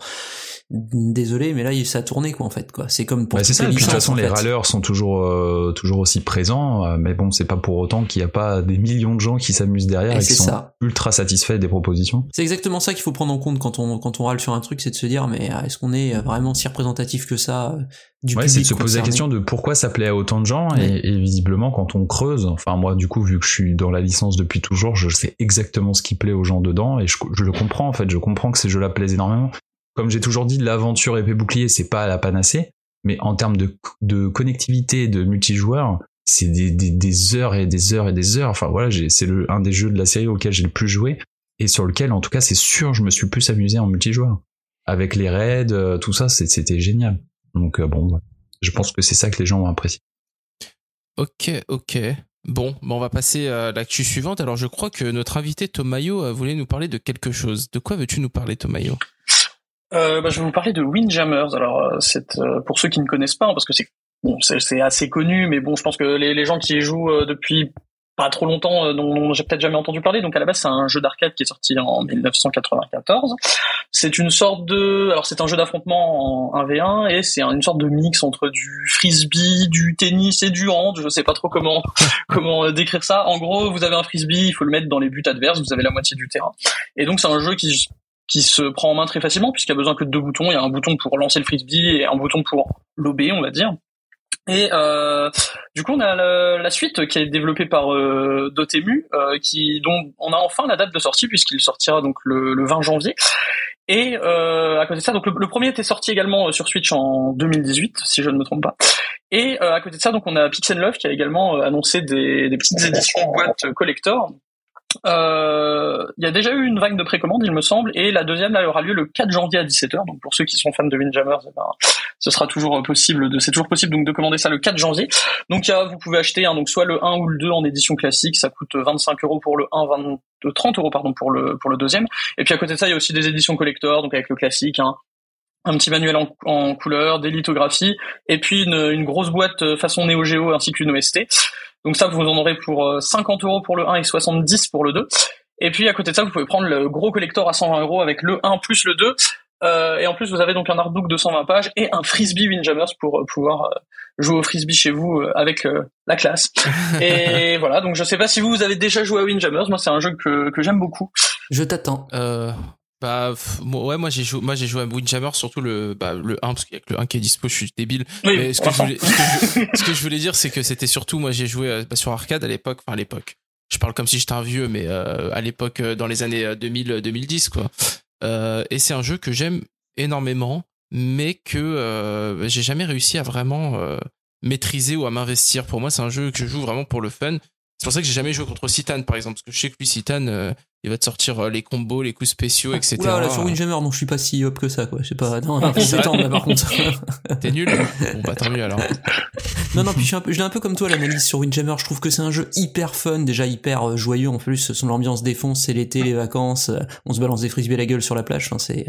Désolé, mais là ça a tourné quoi en fait quoi. C'est comme pour Ouais, c'est ça. Et puis, de toute façon, en les râleurs sont toujours, euh, toujours aussi présents. euh, mais bon, c'est pas pour autant qu'il n'y a pas des millions de gens qui s'amusent derrière Et et, qui sont ça. ultra satisfaits des propositions. C'est exactement ça qu'il faut prendre en compte quand on quand on râle sur un truc, c'est de se dire mais euh, est-ce qu'on est vraiment si représentatif que ça euh, du Ouais, public c'est de se poser la question de pourquoi ça plaît à autant de gens Ouais. et, et visiblement quand on creuse, enfin moi du coup vu que je suis dans la licence depuis toujours, je sais exactement ce qui plaît aux gens dedans et je, je le comprends en fait, je comprends que ces jeux-là plaisent énormément. Comme j'ai toujours dit, l'aventure épée bouclier c'est pas la panacée, mais en termes de, connectivité de multijoueur, c'est des, heures et des heures et des heures. Enfin voilà, c'est un des jeux de la série auquel j'ai le plus joué et sur lequel en tout cas c'est sûr je me suis plus amusé en multijoueur avec les raids, euh, tout ça c'était génial. Donc euh, bon, je pense que c'est ça que les gens vont apprécier. Ok, ok. Bon, on va passer à l'actu suivante. Alors, je crois que notre invité Tomayo euh, voulait nous parler de quelque chose. De quoi veux-tu nous parler, Tomayo? Euh, bah, je vais vous parler de Windjammers. Alors, euh, c'est euh, pour ceux qui ne connaissent pas, hein, parce que c'est bon, c'est assez connu, mais bon, je pense que les, les gens qui y jouent euh, depuis pas trop longtemps, euh, dont, dont j'ai peut-être jamais entendu parler. Donc, à la base, c'est un jeu d'arcade qui est sorti en 1994. C'est une sorte de, alors c'est un jeu d'affrontement en 1v1 et c'est un- une sorte de mix entre du frisbee, du tennis et du hand. Je sais pas trop comment comment euh, décrire ça. En gros, vous avez un frisbee, il faut le mettre dans les buts adverses. Vous avez la moitié du terrain. Et donc, c'est un jeu qui qui se prend en main très facilement puisqu'il y a besoin que de deux boutons. Il y a un bouton pour lancer le frisbee et un bouton pour lober, on va dire. Et euh, du coup, on a la, suite qui est développée par euh, Dotemu, euh, qui dont on a enfin la date de sortie puisqu'il sortira donc le, le 20 janvier. Et euh, à côté de ça, donc le, premier était sorti également euh, sur Switch en 2018, si je ne me trompe pas. Et à côté de ça, donc on a Pix Love qui a également annoncé des, des petites éditions boîtes collector. Euh, Il y a déjà eu une vague de précommande, il me semble, et la deuxième là aura lieu le 4 janvier à 17h. Donc pour ceux qui sont fans de Windjammers, eh ben, ce sera toujours possible de, c'est toujours possible donc de commander ça le 4 janvier. Donc y a, vous pouvez acheter hein, donc soit le 1 ou le 2 en édition classique, ça coûte 25 euros pour le 1, 20, euh, 30 euros pardon pour le pour le deuxième. Et puis à côté de ça, il y a aussi des éditions collector, donc avec le classique, hein, un petit manuel en, en couleur, des lithographies, et puis une, une grosse boîte euh, façon Neo Geo ainsi qu'une OST. Donc ça, vous en aurez pour euh, 50 euros pour le 1 et 70 pour le 2. Et puis à côté de ça, vous pouvez prendre le gros collector à 120 euros avec le 1 plus le 2. Euh, et en plus, vous avez donc un artbook de 120 pages et un frisbee Windjammers pour euh, pouvoir euh, jouer au frisbee chez vous euh, avec euh, la classe. Et voilà, donc je sais pas si vous, vous avez déjà joué à Windjammers. Moi, c'est un jeu que, que j'aime beaucoup. Je t'attends. euh, Bah, pff, ouais, moi j'ai joué, moi j'ai joué à Windjammer, surtout le, bah, le 1, parce qu'il y a que le 1 qui est dispo, je suis débile. Oui, Mais ce que, je voulais, ce, que je, ce que je voulais dire, c'est que c'était surtout, moi j'ai joué euh, bah, sur arcade à l'époque, enfin à l'époque. Je parle comme si j'étais un vieux, mais euh, à l'époque, euh, dans les années 2000-2010, quoi. Euh, et c'est un jeu que j'aime énormément, mais que euh, j'ai jamais réussi à vraiment maîtriser ou à m'investir. Pour moi, c'est un jeu que je joue vraiment pour le fun. C'est pour ça que j'ai jamais joué contre Citan, par exemple, parce que je sais que lui, Citan, euh, il va te sortir euh, les combos, les coups spéciaux, etc. Oula, là, sur Windjammer, non, je suis pas si up que ça, quoi. Je sais pas, non, Ah, vrai s'étendre, là, par contre. T'es nul Bon, bah tant mieux alors. Non, non, puis je suis un peu, je l'ai un peu comme toi l'analyse sur Windjammer. Je trouve que c'est un jeu hyper fun, déjà hyper euh, joyeux. En plus, son ambiance défonce, c'est l'été, les vacances, euh, on se balance des frisbees à la gueule sur la plage. Enfin, c'est,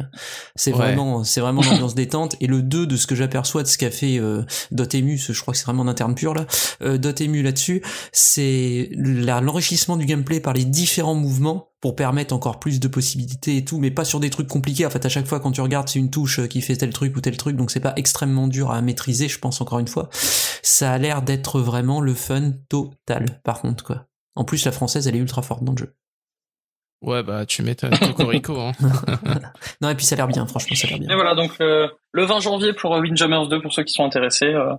c'est Ouais. vraiment, c'est vraiment une ambiance détente. Et le 2 de ce que j'aperçois de ce qu'a fait euh, Dotemu, ce- je crois que c'est vraiment en interne pur là, euh, Dotemu là-dessus, c'est l'enrichissement du gameplay par les différents mouvements pour permettre encore plus de possibilités et tout, mais pas sur des trucs compliqués. En fait, à chaque fois quand tu regardes, c'est une touche qui fait tel truc ou tel truc, donc c'est pas extrêmement dur à maîtriser, je pense encore une fois. Ça a l'air d'être vraiment le fun total, par contre, quoi. En plus, la française, elle est ultra forte dans le jeu. Ouais, bah tu m'étonnes, Cocorico. Hein. Non, et puis ça a l'air bien, franchement, ça a l'air bien. Et voilà, donc euh, le 20 janvier pour Windjammers 2 pour ceux qui sont intéressés. euh,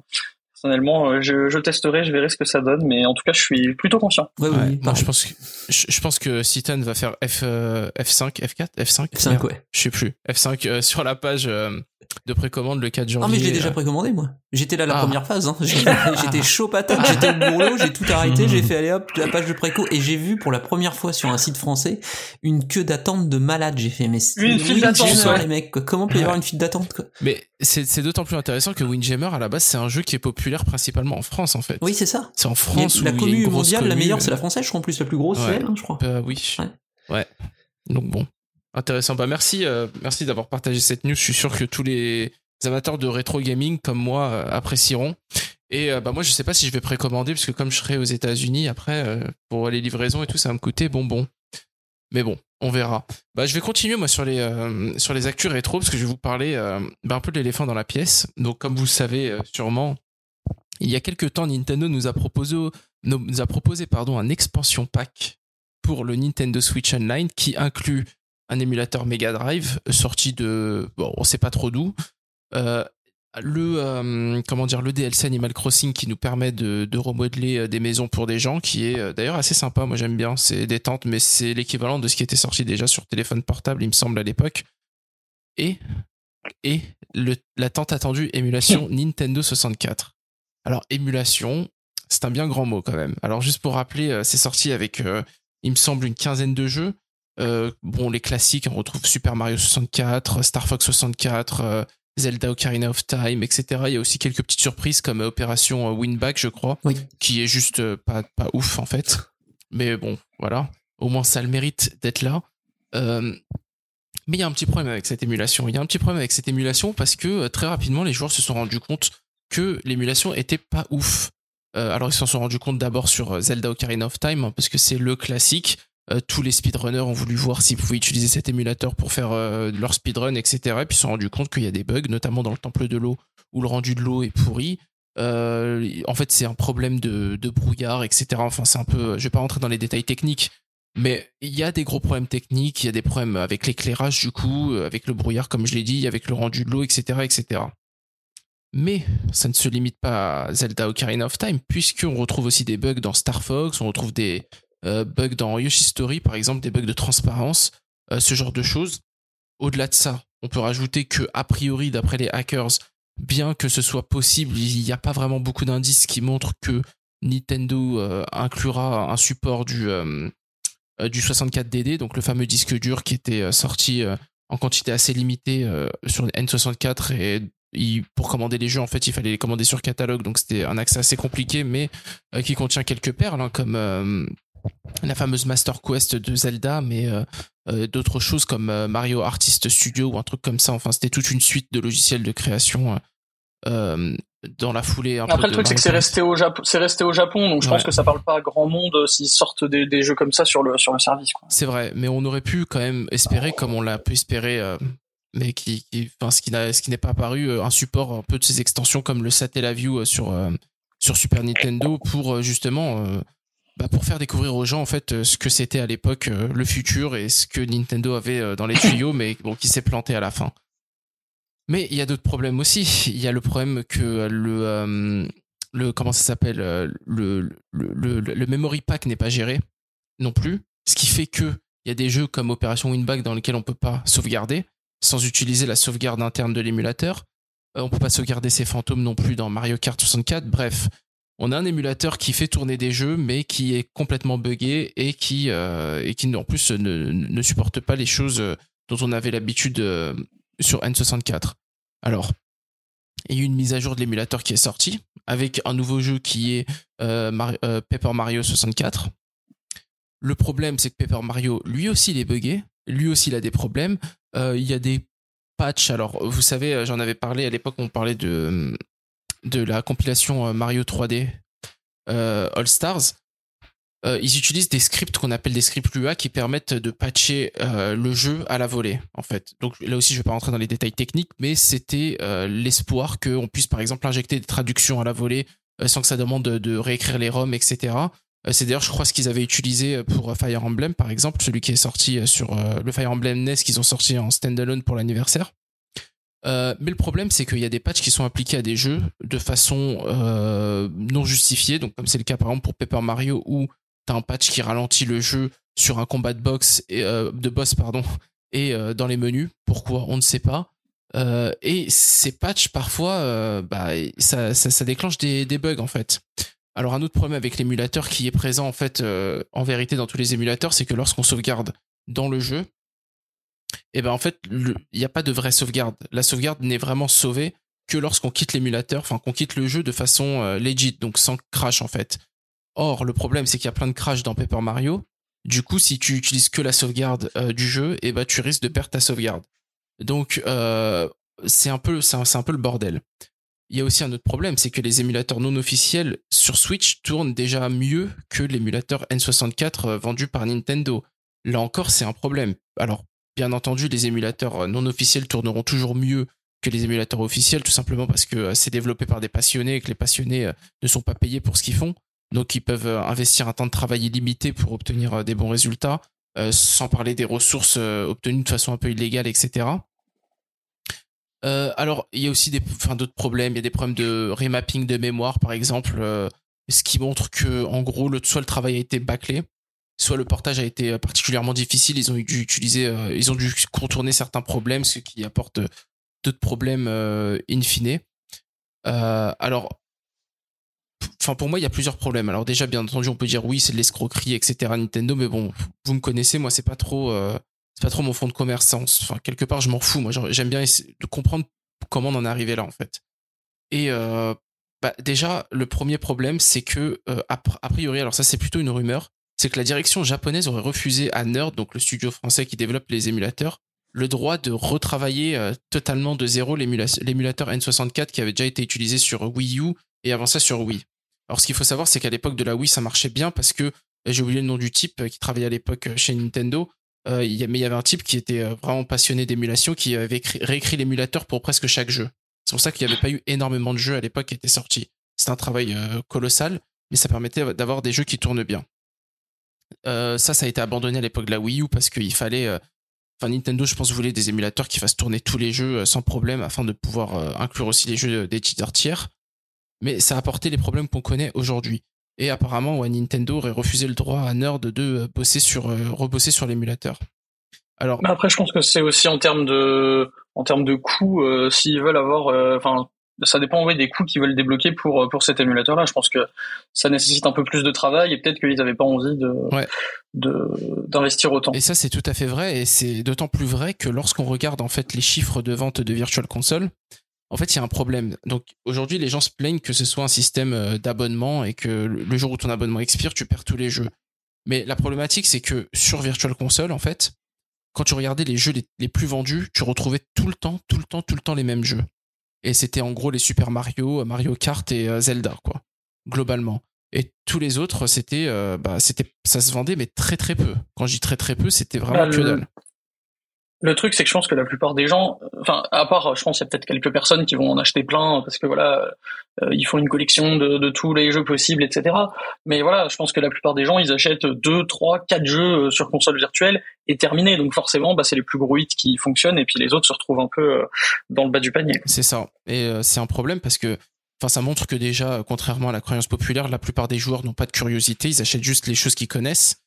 personnellement, euh, je, je testerai, je verrai ce que ça donne, mais en tout cas, je suis plutôt confiant. Ouais, Ouais, oui, pareil. je pense que je, je pense que Citan va faire F euh, F5, F4, F5, F5, Merde, ouais. Je sais plus. F5 euh, sur la page euh, de précommande le 4 janvier. Ah mais je l'ai déjà euh, précommandé moi. J'étais là la Ah. première phase. Hein. J'étais chaud patate, j'étais au boulot, j'ai tout arrêté, j'ai fait aller hop la page de préco et j'ai vu pour la première fois sur un site français une queue d'attente de malade. J'ai fait mais c'est Une file d'attente, ouais. les mecs. Quoi. Comment peut y avoir une file d'attente quoi? Mais c'est c'est d'autant plus intéressant que Windjammer à la base c'est un jeu qui est populaire principalement en France en fait. Oui c'est ça. C'est en France où la il y a commu une grosse mondiale, la meilleure, c'est euh, la française, je crois en plus la plus grosse, Ouais. c'est elle, hein, je crois. euh, oui. Ouais. Ouais. Donc bon, intéressant. Bah merci, euh, merci d'avoir partagé cette news. Je suis sûr que tous les amateurs de rétro gaming comme moi euh, apprécieront. Et euh, bah moi je sais pas si je vais précommander parce que comme je serai aux États-Unis après pour les livraisons et tout ça va me coûter bonbon. Mais bon, on verra. Bah je vais continuer moi sur les sur les actus rétro parce que je vais vous parler bah, un peu de l'éléphant dans la pièce. Donc comme vous le savez sûrement, il y a quelques temps Nintendo nous a proposé nous a proposé pardon un expansion pack pour le Nintendo Switch Online qui inclut un émulateur Mega Drive euh, sorti de bon on sait pas trop d'où. Euh, le euh, comment dire le DLC Animal Crossing qui nous permet de, de remodeler des maisons pour des gens qui est d'ailleurs assez sympa moi j'aime bien c'est détente mais c'est l'équivalent de ce qui était sorti déjà sur téléphone portable il me semble à l'époque. Et et le, la tant attendue émulation Nintendo 64 alors émulation c'est un bien grand mot quand même. Alors juste pour rappeler c'est sorti avec euh, il me semble une quinzaine de jeux euh, bon les classiques on retrouve Super Mario 64 Star Fox 64 euh, Zelda Ocarina of Time, etc. Il y a aussi quelques petites surprises comme euh, Opération Winback, je crois, Oui. qui est juste pas, pas ouf en fait. Mais bon, voilà. Au moins ça a le mérite d'être là. Euh, mais il y a un petit problème avec cette émulation. Il y a un petit problème avec cette émulation parce que très rapidement les joueurs se sont rendus compte que l'émulation était pas ouf. Euh, alors ils s'en sont rendus compte d'abord sur Zelda Ocarina of Time hein, parce que c'est le classique. Euh, tous les speedrunners ont voulu voir s'ils pouvaient utiliser cet émulateur pour faire euh, leur speedrun, etc. Et puis ils se sont rendus compte qu'il y a des bugs, notamment dans le temple de l'eau où le rendu de l'eau est pourri. Euh, en fait, c'est un problème de, brouillard, etc. Enfin, c'est un peu. Je vais pas rentrer dans les détails techniques, mais il y a des gros problèmes techniques. Il y a des problèmes avec l'éclairage, du coup, avec le brouillard, comme je l'ai dit, avec le rendu de l'eau, etc., etc. Mais ça ne se limite pas à Zelda Ocarina of Time, puisqu'on retrouve aussi des bugs dans Star Fox, on retrouve des bugs dans Yoshi Story, par exemple, des bugs de transparence, euh, ce genre de choses. Au-delà de ça, on peut rajouter que, a priori, d'après les hackers, bien que ce soit possible, il n'y a pas vraiment beaucoup d'indices qui montrent que Nintendo euh, inclura un support du, euh, euh, du 64DD, donc le fameux disque dur qui était euh, sorti euh, en quantité assez limitée euh, sur le N64 et pour commander les jeux, en fait, il fallait les commander sur catalogue, donc c'était un accès assez compliqué, mais euh, qui contient quelques perles, hein, comme euh, la fameuse Master Quest de Zelda, mais euh, euh, d'autres choses comme euh, Mario Artist Studio ou un truc comme ça. Enfin, c'était toute une suite de logiciels de création euh, dans la foulée. Un peu Après, le truc, c'est que c'est resté au Japon, c'est resté au Japon, donc je pense que ça parle pas à grand monde s'ils sortent des, des jeux comme ça sur le, sur le service. C'est vrai, mais on aurait pu quand même espérer, comme on l'a pu espérer, euh, mais qui, qui- enfin, ce qui n'a, ce qui n'est pas apparu, un support un peu de ces extensions comme le Satellaview sur sur Super Nintendo pour justement, bah, pour faire découvrir aux gens en fait euh, ce que c'était à l'époque euh, le futur et ce que Nintendo avait euh, dans les tuyaux, mais bon, qui s'est planté à la fin. Mais il y a d'autres problèmes aussi. Il y a le problème que le euh, le comment ça s'appelle le, le, le, le memory pack n'est pas géré non plus, ce qui fait que il y a des jeux comme Opération Winback dans lesquels on peut pas sauvegarder sans utiliser la sauvegarde interne de l'émulateur. On peut pas sauvegarder ses fantômes non plus dans Mario Kart 64. Bref, on a un émulateur qui fait tourner des jeux mais qui est complètement buggé et qui euh, en plus ne, supporte pas les choses euh, dont on avait l'habitude euh, sur N64. Alors, il y a eu une mise à jour de l'émulateur qui est sortie avec un nouveau jeu qui est Paper Mario 64. Le problème, c'est que Paper Mario, lui aussi, il est buggé. Lui aussi, il a des problèmes. Il y a des patchs. Alors, vous savez, j'en avais parlé à l'époque, on parlait de, de la compilation euh, Mario 3D euh, All Stars. Euh, ils utilisent des scripts qu'on appelle des scripts Lua qui permettent de patcher le jeu à la volée, en fait. Donc là aussi, je vais pas rentrer dans les détails techniques, mais c'était l'espoir qu'on puisse, par exemple, injecter des traductions à la volée sans que ça demande de, réécrire les ROM, etc. C'est d'ailleurs, je crois, ce qu'ils avaient utilisé pour Fire Emblem, par exemple, celui qui est sorti sur le Fire Emblem NES qu'ils ont sorti en standalone pour l'anniversaire. Euh, mais le problème, c'est qu'il y a des patchs qui sont appliqués à des jeux de façon euh, non justifiée. Donc, comme c'est le cas par exemple pour Paper Mario, où t'as un patch qui ralentit le jeu sur un combat de box et, euh, de boss pardon et dans les menus. Pourquoi? On ne sait pas. Et ces patchs parfois, bah, ça, déclenche des, des bugs en fait. Alors un autre problème avec l'émulateur qui est présent en fait en vérité dans tous les émulateurs, c'est que lorsqu'on sauvegarde dans le jeu, et ben en fait il n'y a pas de vraie sauvegarde. La sauvegarde n'est vraiment sauvée que lorsqu'on quitte l'émulateur, enfin qu'on quitte le jeu de façon euh, legit, donc sans crash en fait. Or le problème c'est qu'il y a plein de crash dans Paper Mario. Du coup si tu utilises que la sauvegarde euh, du jeu, et ben tu risques de perdre ta sauvegarde. Donc euh, c'est un peu un, c'est un peu le bordel. Il y a aussi un autre problème, c'est que les émulateurs non officiels sur Switch tournent déjà mieux que l'émulateur N64 euh, vendu par Nintendo. Là encore, c'est un problème. Alors, bien entendu, les émulateurs euh, non officiels tourneront toujours mieux que les émulateurs officiels, tout simplement parce que euh, c'est développé par des passionnés et que les passionnés euh, ne sont pas payés pour ce qu'ils font. Donc, ils peuvent investir un temps de travail illimité pour obtenir des bons résultats, sans parler des ressources obtenues de façon un peu illégale, etc. Alors, il y a aussi des, d'autres problèmes. Il y a des problèmes de remapping de mémoire, par exemple, ce qui montre que, en gros, le, soit le travail a été bâclé, soit le portage a été euh, particulièrement difficile. Ils ont dû utiliser, euh, ils ont dû contourner certains problèmes, ce qui apporte euh, d'autres problèmes in fine. Alors, enfin, pour moi, il y a plusieurs problèmes. Alors déjà, bien entendu, on peut dire oui, c'est de l'escroquerie, etc. Nintendo, mais bon, vous me connaissez, moi, c'est pas trop. c'est pas trop mon fond de commerce. Enfin, quelque part, je m'en fous. Moi, j'aime bien comprendre comment on en est arrivé là, en fait. Et bah, déjà, le premier problème, c'est que, a priori, alors ça, c'est plutôt une rumeur, c'est que la direction japonaise aurait refusé à Nerd, donc le studio français qui développe les émulateurs, le droit de retravailler euh, totalement de zéro l'émula- l'émulateur N64 qui avait déjà été utilisé sur Wii U et avant ça sur Wii. Alors, ce qu'il faut savoir, c'est qu'à l'époque de la Wii, ça marchait bien parce que j'ai oublié le nom du type euh, qui travaillait à l'époque euh, chez Nintendo. Mais il y avait un type qui était vraiment passionné d'émulation, qui avait écrit- réécrit l'émulateur pour presque chaque jeu. C'est pour ça qu'il n'y avait pas eu énormément de jeux à l'époque qui étaient sortis. C'était un travail colossal, mais ça permettait d'avoir des jeux qui tournent bien. Euh, ça, ça a été abandonné à l'époque de la Wii U parce qu'il fallait. euh, Enfin, Nintendo, je pense, voulait des émulateurs qui fassent tourner tous les jeux euh, sans problème afin de pouvoir inclure aussi les jeux d'éditeurs tiers. Mais ça a apporté les problèmes qu'on connaît aujourd'hui. Et apparemment, Nintendo aurait refusé le droit à Nerd de bosser sur, rebosser sur l'émulateur. Alors, Mais après, je pense que c'est aussi en termes de, en termes de coûts, euh, s'ils veulent avoir, enfin, ça dépend oui, des coûts qu'ils veulent débloquer pour euh, pour cet émulateur-là. Je pense que ça nécessite un peu plus de travail et peut-être qu'ils n'avaient pas envie de Ouais. de d'investir autant. Et ça, c'est tout à fait vrai, et c'est d'autant plus vrai que lorsqu'on regarde en fait les chiffres de vente de Virtual Console, en fait, il y a un problème. Donc aujourd'hui, les gens se plaignent que ce soit un système euh, d'abonnement et que le le jour où ton abonnement expire, tu perds tous les jeux. Mais la problématique, c'est que sur Virtual Console, en fait, quand tu regardais les jeux les, les plus vendus, tu retrouvais tout le temps, tout le temps, tout le temps les mêmes jeux. Et c'était en gros les Super Mario, Mario Kart et euh, Zelda, quoi, globalement. Et tous les autres, c'était, euh, bah, c'était, ça se vendait, mais très très peu. Quand je dis très très peu, c'était vraiment Bah, que le- dalle. Le truc, c'est que je pense que la plupart des gens, enfin, à part, je pense, qu'il y a peut-être quelques personnes qui vont en acheter plein parce que voilà, euh, ils font une collection de, tous les jeux possibles, etc. Mais voilà, je pense que la plupart des gens, ils achètent deux, trois, quatre jeux euh, sur console virtuelle et terminé. Donc forcément, bah, c'est les plus gros hits qui fonctionnent et puis les autres se retrouvent un peu euh, dans le bas du panier. C'est ça. Et euh, c'est un problème parce que, enfin, ça montre que déjà, euh, contrairement à la croyance populaire, la plupart des joueurs n'ont pas de curiosité, ils achètent juste les choses qu'ils connaissent.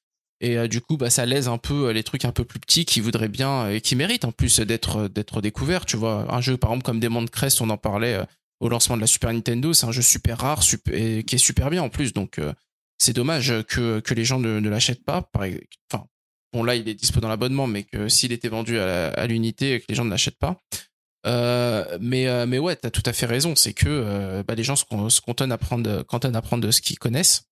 Et euh, du coup, bah, ça lèse un peu euh, les trucs un peu plus petits qui voudraient bien euh, et qui méritent en plus d'être d'être découverts. Tu vois, un jeu par exemple comme Demon Crest, on en parlait euh, au lancement de la Super Nintendo, c'est un jeu super rare, et qui est super bien en plus. Donc, euh, c'est dommage que que les gens ne, l'achètent pas. Enfin, bon là, il est dispo dans l'abonnement, mais que s'il était vendu à, l'unité, et que les gens ne l'achètent pas. Euh, mais euh, mais ouais, t'as tout à fait raison. C'est que euh, bah, les gens se, se cantonnent à prendre de ce qu'ils connaissent.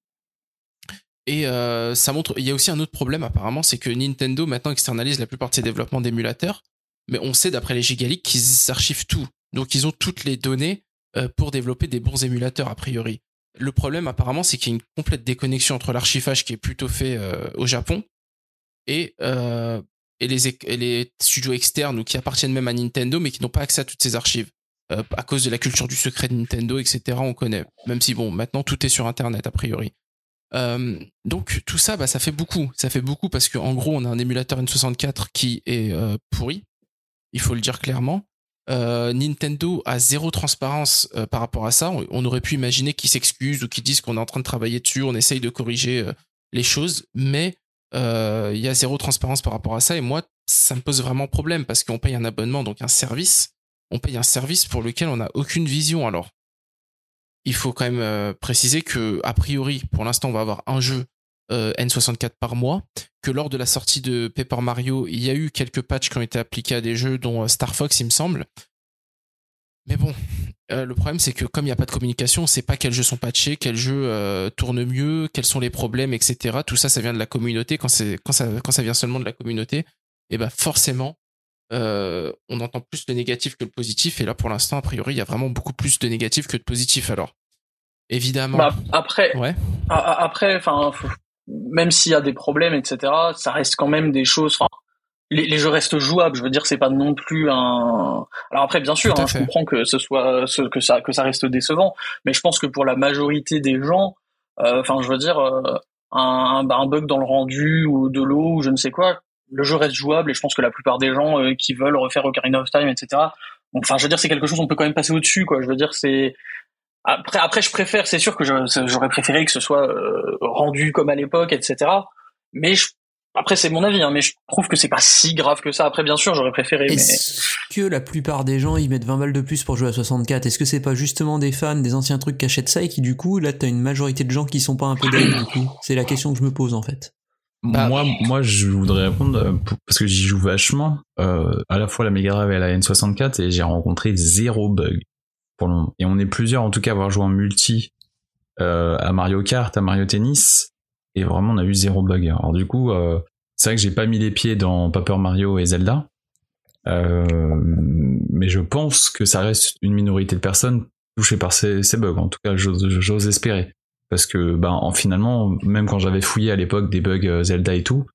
Et euh, ça montre. Il y a aussi un autre problème apparemment, c'est que Nintendo maintenant externalise la plupart de ses développements d'émulateurs. Mais on sait d'après les Gigaleaks qu'ils archivent tout. Donc ils ont toutes les données euh, pour développer des bons émulateurs a priori. Le problème apparemment, c'est qu'il y a une complète déconnexion entre l'archivage qui est plutôt fait euh, au Japon et et les studios externes ou qui appartiennent même à Nintendo mais qui n'ont pas accès à toutes ces archives Euh, à cause de la culture du secret de Nintendo, etc. On connaît. Même si bon, maintenant tout est sur Internet a priori. Euh, donc tout ça, bah, ça fait beaucoup. Ça fait beaucoup parce qu'en gros, on a un émulateur N64 qui est euh, pourri. Il faut le dire clairement. Euh, Nintendo a zéro transparence euh, par rapport à ça. On, on aurait pu imaginer qu'ils s'excusent ou qu'ils disent qu'on est en train de travailler dessus, on essaye de corriger euh, les choses, mais il y a zéro transparence par rapport à ça. Et moi, ça me pose vraiment problème parce qu'on paye un abonnement, donc un service. On paye un service pour lequel on n'a aucune vision. Alors, il faut quand même euh, préciser que, a priori, pour l'instant, on va avoir un jeu euh, N64 par mois. Que lors de la sortie de Paper Mario, il y a eu quelques patchs qui ont été appliqués à des jeux, dont euh, Star Fox, il me semble. Mais bon, le problème c'est que comme il n'y a pas de communication, on sait pas quels jeux sont patchés, quels jeux tournent mieux, quels sont les problèmes, etc. Tout ça, ça vient de la communauté. Quand, ça, vient seulement de la communauté, et ben forcément, euh, on entend plus le négatif que le positif. Et là, pour l'instant, a priori, il y a vraiment beaucoup plus de négatif que de positif. Alors, évidemment. Bah, après, ouais. a- a- après, enfin, même s'il y a des problèmes, etc., ça reste quand même des choses. Les, les jeux restent jouables. Je veux dire, c'est pas non plus un. Alors après, bien sûr, hein, je comprends que ce soit ce, que ça que ça reste décevant, mais je pense que pour la majorité des gens, euh, enfin, je veux dire, euh, un, bah, un bug dans le rendu ou de l'eau ou je ne sais quoi, le jeu reste jouable et je pense que la plupart des gens euh, qui veulent refaire Ocarina of Time, etc. Enfin, je veux dire, c'est quelque chose on peut quand même passer au-dessus, quoi. Je veux dire, c'est après, après, je préfère, c'est sûr que j'aurais préféré que ce soit euh, rendu comme à l'époque, etc. Mais je- après, c'est mon avis, hein, mais je trouve que c'est pas si grave que ça. Après, bien sûr, j'aurais préféré. Mais... Est-ce que la plupart des gens ils mettent 20 balles de plus pour jouer à 64 Est-ce que c'est pas justement des fans des anciens trucs qui achètent ça et qui du coup là t'as une majorité de gens qui sont pas un peu dingues du coup? C'est la question que je me pose en fait. Bah, moi, moi, je voudrais répondre euh, parce que j'y joue vachement, euh, à la fois la Mega Drive et la N64, et j'ai rencontré zéro bug pour le moment. Et on est plusieurs, en tout cas, à avoir joué en multi euh, à Mario Kart, à Mario Tennis, et vraiment on a eu zéro bug. Alors du coup, euh, c'est vrai que j'ai pas mis les pieds dans Paper Mario et Zelda, euh, mais je pense que ça reste une minorité de personnes touchées par ces, ces bugs. En tout cas, j'ose espérer parce que ben en finalement même quand j'avais fouillé à l'époque des bugs euh, Zelda et tout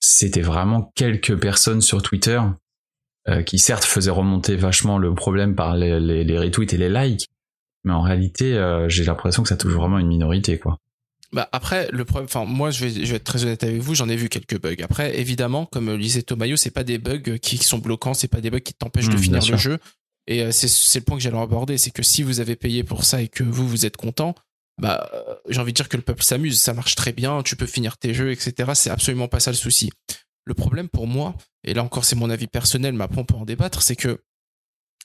c'était vraiment quelques personnes sur Twitter euh, qui certes faisaient remonter vachement le problème par les, les, les retweets et les likes mais en réalité euh, j'ai l'impression que ça touche vraiment une minorité quoi Bah après le problème, enfin moi je vais, je vais être très honnête avec vous, j'en ai vu quelques bugs. Après évidemment, comme le disait Tomayo, c'est pas des bugs qui sont bloquants, c'est pas des bugs qui t'empêchent de Mmh, finir le sûr. jeu. Et c'est c'est le point que j'allais aborder, c'est que si vous avez payé pour ça et que vous vous êtes content, bah euh, j'ai envie de dire que le peuple s'amuse, ça marche très bien, tu peux finir tes jeux, etc. C'est absolument pas ça le souci. Le problème pour moi, et là encore c'est mon avis personnel, mais après on peut en débattre, c'est que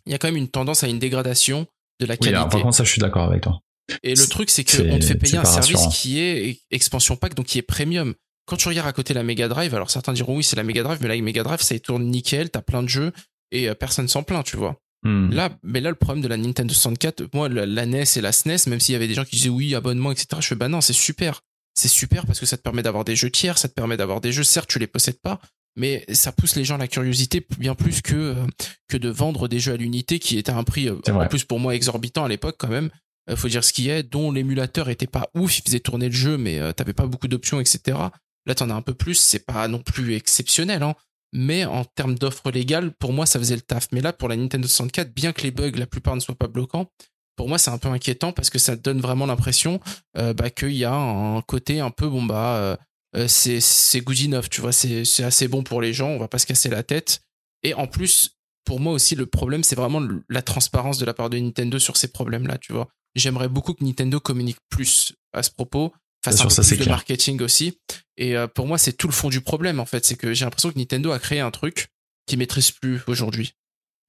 il y a quand même une tendance à une dégradation de la oui qualité. alors, par contre ça je suis d'accord avec toi Et le truc, c'est qu'on te fait payer un service rassurant. qui est expansion pack, donc qui est premium. Quand tu regardes à côté la Mega Drive, alors certains diront oui, c'est la Mega Drive, mais la Mega Drive, ça y tourne nickel, t'as plein de jeux et euh, personne s'en plaint, tu vois. Hmm. Là, mais là, le problème de la Nintendo 64, moi, la, NES et la SNES, même s'il y avait des gens qui disaient oui, abonnement, etc., je fais bah non, c'est super. C'est super parce que ça te permet d'avoir des jeux tiers, ça te permet d'avoir des jeux, certes, tu les possèdes pas, mais ça pousse les gens à la curiosité bien plus que, euh, que de vendre des jeux à l'unité qui étaient à un prix, euh, en plus pour moi, exorbitant à l'époque quand même. Euh, faut dire ce qui est, dont l'émulateur était pas ouf, il faisait tourner le jeu, mais t'avais pas beaucoup d'options, etc. Là, t'en as un peu plus, c'est pas non plus exceptionnel, hein. Mais en termes d'offres légales, pour moi, ça faisait le taf. Mais là, pour la Nintendo 64, bien que les bugs, la plupart ne soient pas bloquants, pour moi, c'est un peu inquiétant parce que ça donne vraiment l'impression euh, bah, qu'il y a un côté un peu, bon, bah, euh, euh, c'est, good enough, tu vois, c'est, assez bon pour les gens, on va pas se casser la tête. Et en plus, pour moi aussi, le problème, c'est vraiment la transparence de la part de Nintendo sur ces problèmes-là, tu vois. J'aimerais beaucoup que Nintendo communique plus à ce propos, fasse un sûr, peu ça, plus c'est de clair. marketing aussi. Et euh, pour moi, c'est tout le fond du problème, en fait. C'est que j'ai l'impression que Nintendo a créé un truc qu'ils maîtrisent plus aujourd'hui.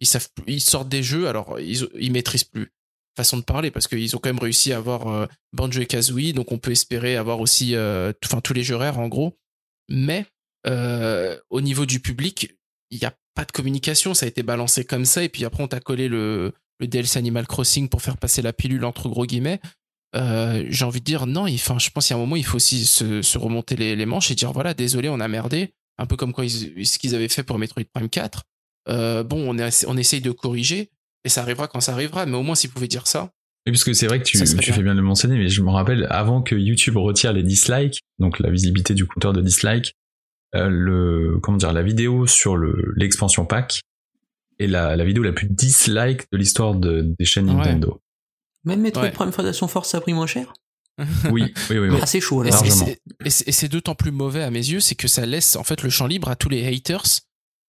Ils savent, plus- ils sortent des jeux, alors ils, ils maîtrisent plus. Façon de parler, parce qu'ils ont quand même réussi à avoir euh, Banjo et Kazooie, donc on peut espérer avoir aussi, euh, enfin tous les jeux rares en gros. Mais au niveau du public, il y a pas de communication, ça a été balancé comme ça, et puis après on t'a collé le, le DLC Animal Crossing pour faire passer la pilule entre gros guillemets. Euh, j'ai envie de dire non, enfin, je pense qu'il y a un moment il faut aussi se, se remonter les, les manches et dire voilà, désolé, on a merdé, un peu comme quoi ils- ce qu'ils avaient fait pour Metroid Prime 4. Euh, bon, on, est, on essaye de corriger, et ça arrivera quand ça arrivera, mais au moins s'ils pouvaient dire ça. Et puisque c'est vrai que tu, bien. fais bien de le mentionner, mais je me rappelle, avant que YouTube retire les dislikes, donc la visibilité du compteur de dislikes, euh, le, comment dire, la vidéo sur le, l'expansion pack est la, la vidéo la plus dislike de l'histoire de, des chaînes Ouais. Nintendo. Même Metroid Ouais. Prime Federation Force ça a pris moins cher. Oui, oui, oui. oui. C'est chaud Et là. c'est- Et d'autant plus mauvais à mes yeux, c'est que ça laisse en fait le champ libre à tous les haters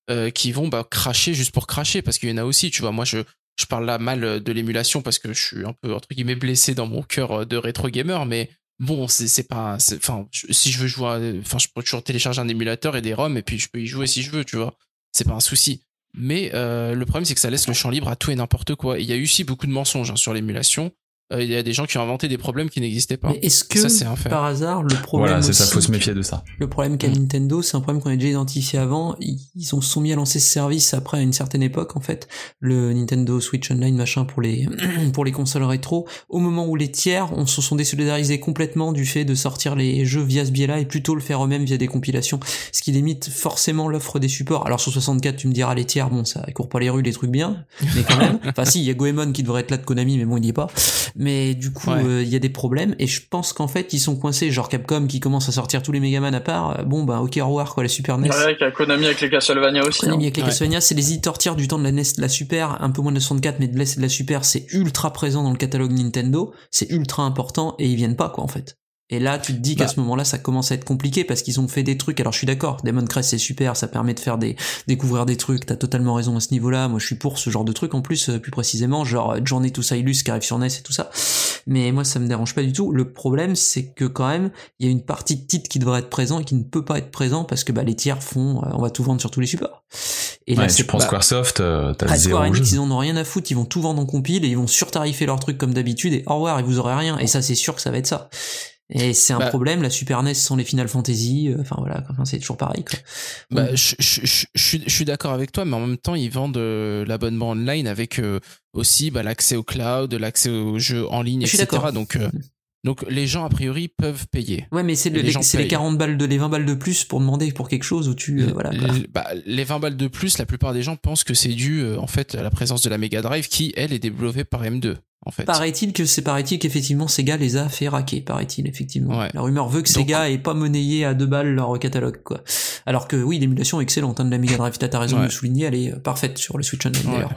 euh, qui vont bah, cracher juste pour cracher, parce qu'il y en a aussi, tu vois. Moi, je, je parle là mal euh, de l'émulation parce que je suis un peu entre guillemets blessé dans mon cœur euh, de rétro gamer, mais bon, c'est c'est pas, enfin, si je veux jouer, à- enfin, je peux toujours télécharger un émulateur et des ROM et puis je peux y jouer si je veux, tu vois. C'est pas un souci. Mais euh, le problème, c'est que ça laisse le champ libre à tout et n'importe quoi. Il y a eu aussi beaucoup de mensonges hein, sur l'émulation. Euh, Il y a des gens qui ont inventé des problèmes qui n'existaient pas. Mais est-ce que Ça, c'est un fait. par hasard le problème Voilà, c'est ça, aussi faut se méfier de ça. Le problème qu'a Mm. Nintendo, c'est un problème qu'on a déjà identifié avant. Ils ils ont se sont mis à lancer ce service après à une certaine époque, en fait, le Nintendo Switch Online machin pour les pour les consoles rétro. Au moment où les tiers, on se sont désolidarisés complètement du fait de sortir les jeux via ce biais-là et plutôt le faire eux-mêmes via des compilations, ce qui limite forcément l'offre des supports. Alors sur 64, tu me diras les tiers, bon, ça court pas les rues, les trucs bien, mais quand même. Enfin si, il y a Goemon qui devrait être là de Konami, mais bon, il y est pas. Mais du coup, Ouais. euh, il y a des problèmes et je pense qu'en fait, ils sont coincés. Genre Capcom qui commence à sortir tous les Megaman à part. euh, Bon, bah, ok, au revoir, quoi, la Super NES. Ouais, avec la Konami avec les Castlevania aussi. Konami hein. avec les Ouais. Castlevania, c'est les éditeurs tiers du temps de la NES, de la Super, un peu moins de la 64, mais de la, de la Super, c'est ultra présent dans le catalogue Nintendo, c'est ultra important et ils viennent pas, quoi, en fait. Et là, tu te dis qu'à Bah. ce moment-là, ça commence à être compliqué parce qu'ils ont fait des trucs. Alors, je suis d'accord, Demon Crest c'est super, ça permet de faire des découvrir des trucs. T'as totalement raison à ce niveau-là. Moi, je suis pour ce genre de truc en plus, euh, plus précisément, genre Journey to Silus qui arrive sur NES et tout ça. Mais moi, ça me dérange pas du tout. Le problème, c'est que quand même, il y a une partie de titre qui devrait être présent et qui ne peut pas être présent parce que bah, les tiers font, euh, on va tout vendre sur tous les supports. Et là, Ouais, tu prends pas- Squaresoft, euh, t'as zéro Square. Enix, ils en ont rien à foutre, ils vont tout vendre en compile et ils vont surtarifer leurs trucs comme d'habitude et au revoir et vous aurez rien. Et ça, c'est sûr que ça va être ça. Et c'est un Bah. problème, la Super NES sans les Final Fantasy, euh, enfin voilà, enfin, c'est toujours pareil. Quoi. Bah, je, je, je, je suis, d'accord avec toi, mais en même temps, ils vendent euh, l'abonnement online avec euh, aussi bah, l'accès au cloud, l'accès aux jeux en ligne, etc. Donc, euh, donc, les gens, a priori, peuvent payer. Ouais, mais c'est le- Les les, gens c'est les payent. 40 balles de, les 20 balles de plus pour demander pour quelque chose où tu, euh, voilà. quoi. Les, bah, les 20 balles de plus, la plupart des gens pensent que c'est dû euh, en fait à la présence de la Mega Drive qui, elle, est développée par M2. En fait. Paraît-il que c'est paraît-il qu'effectivement Sega les a fait raquer, paraît-il effectivement. Ouais. La rumeur veut que Donc- Sega ait pas monnayé à deux balles leur catalogue quoi. Alors que oui, l'émulation est excellente hein, de la Mega Drive, t'as raison de le souligner, elle est euh, parfaite sur le Switch Online Ouais. d'ailleurs.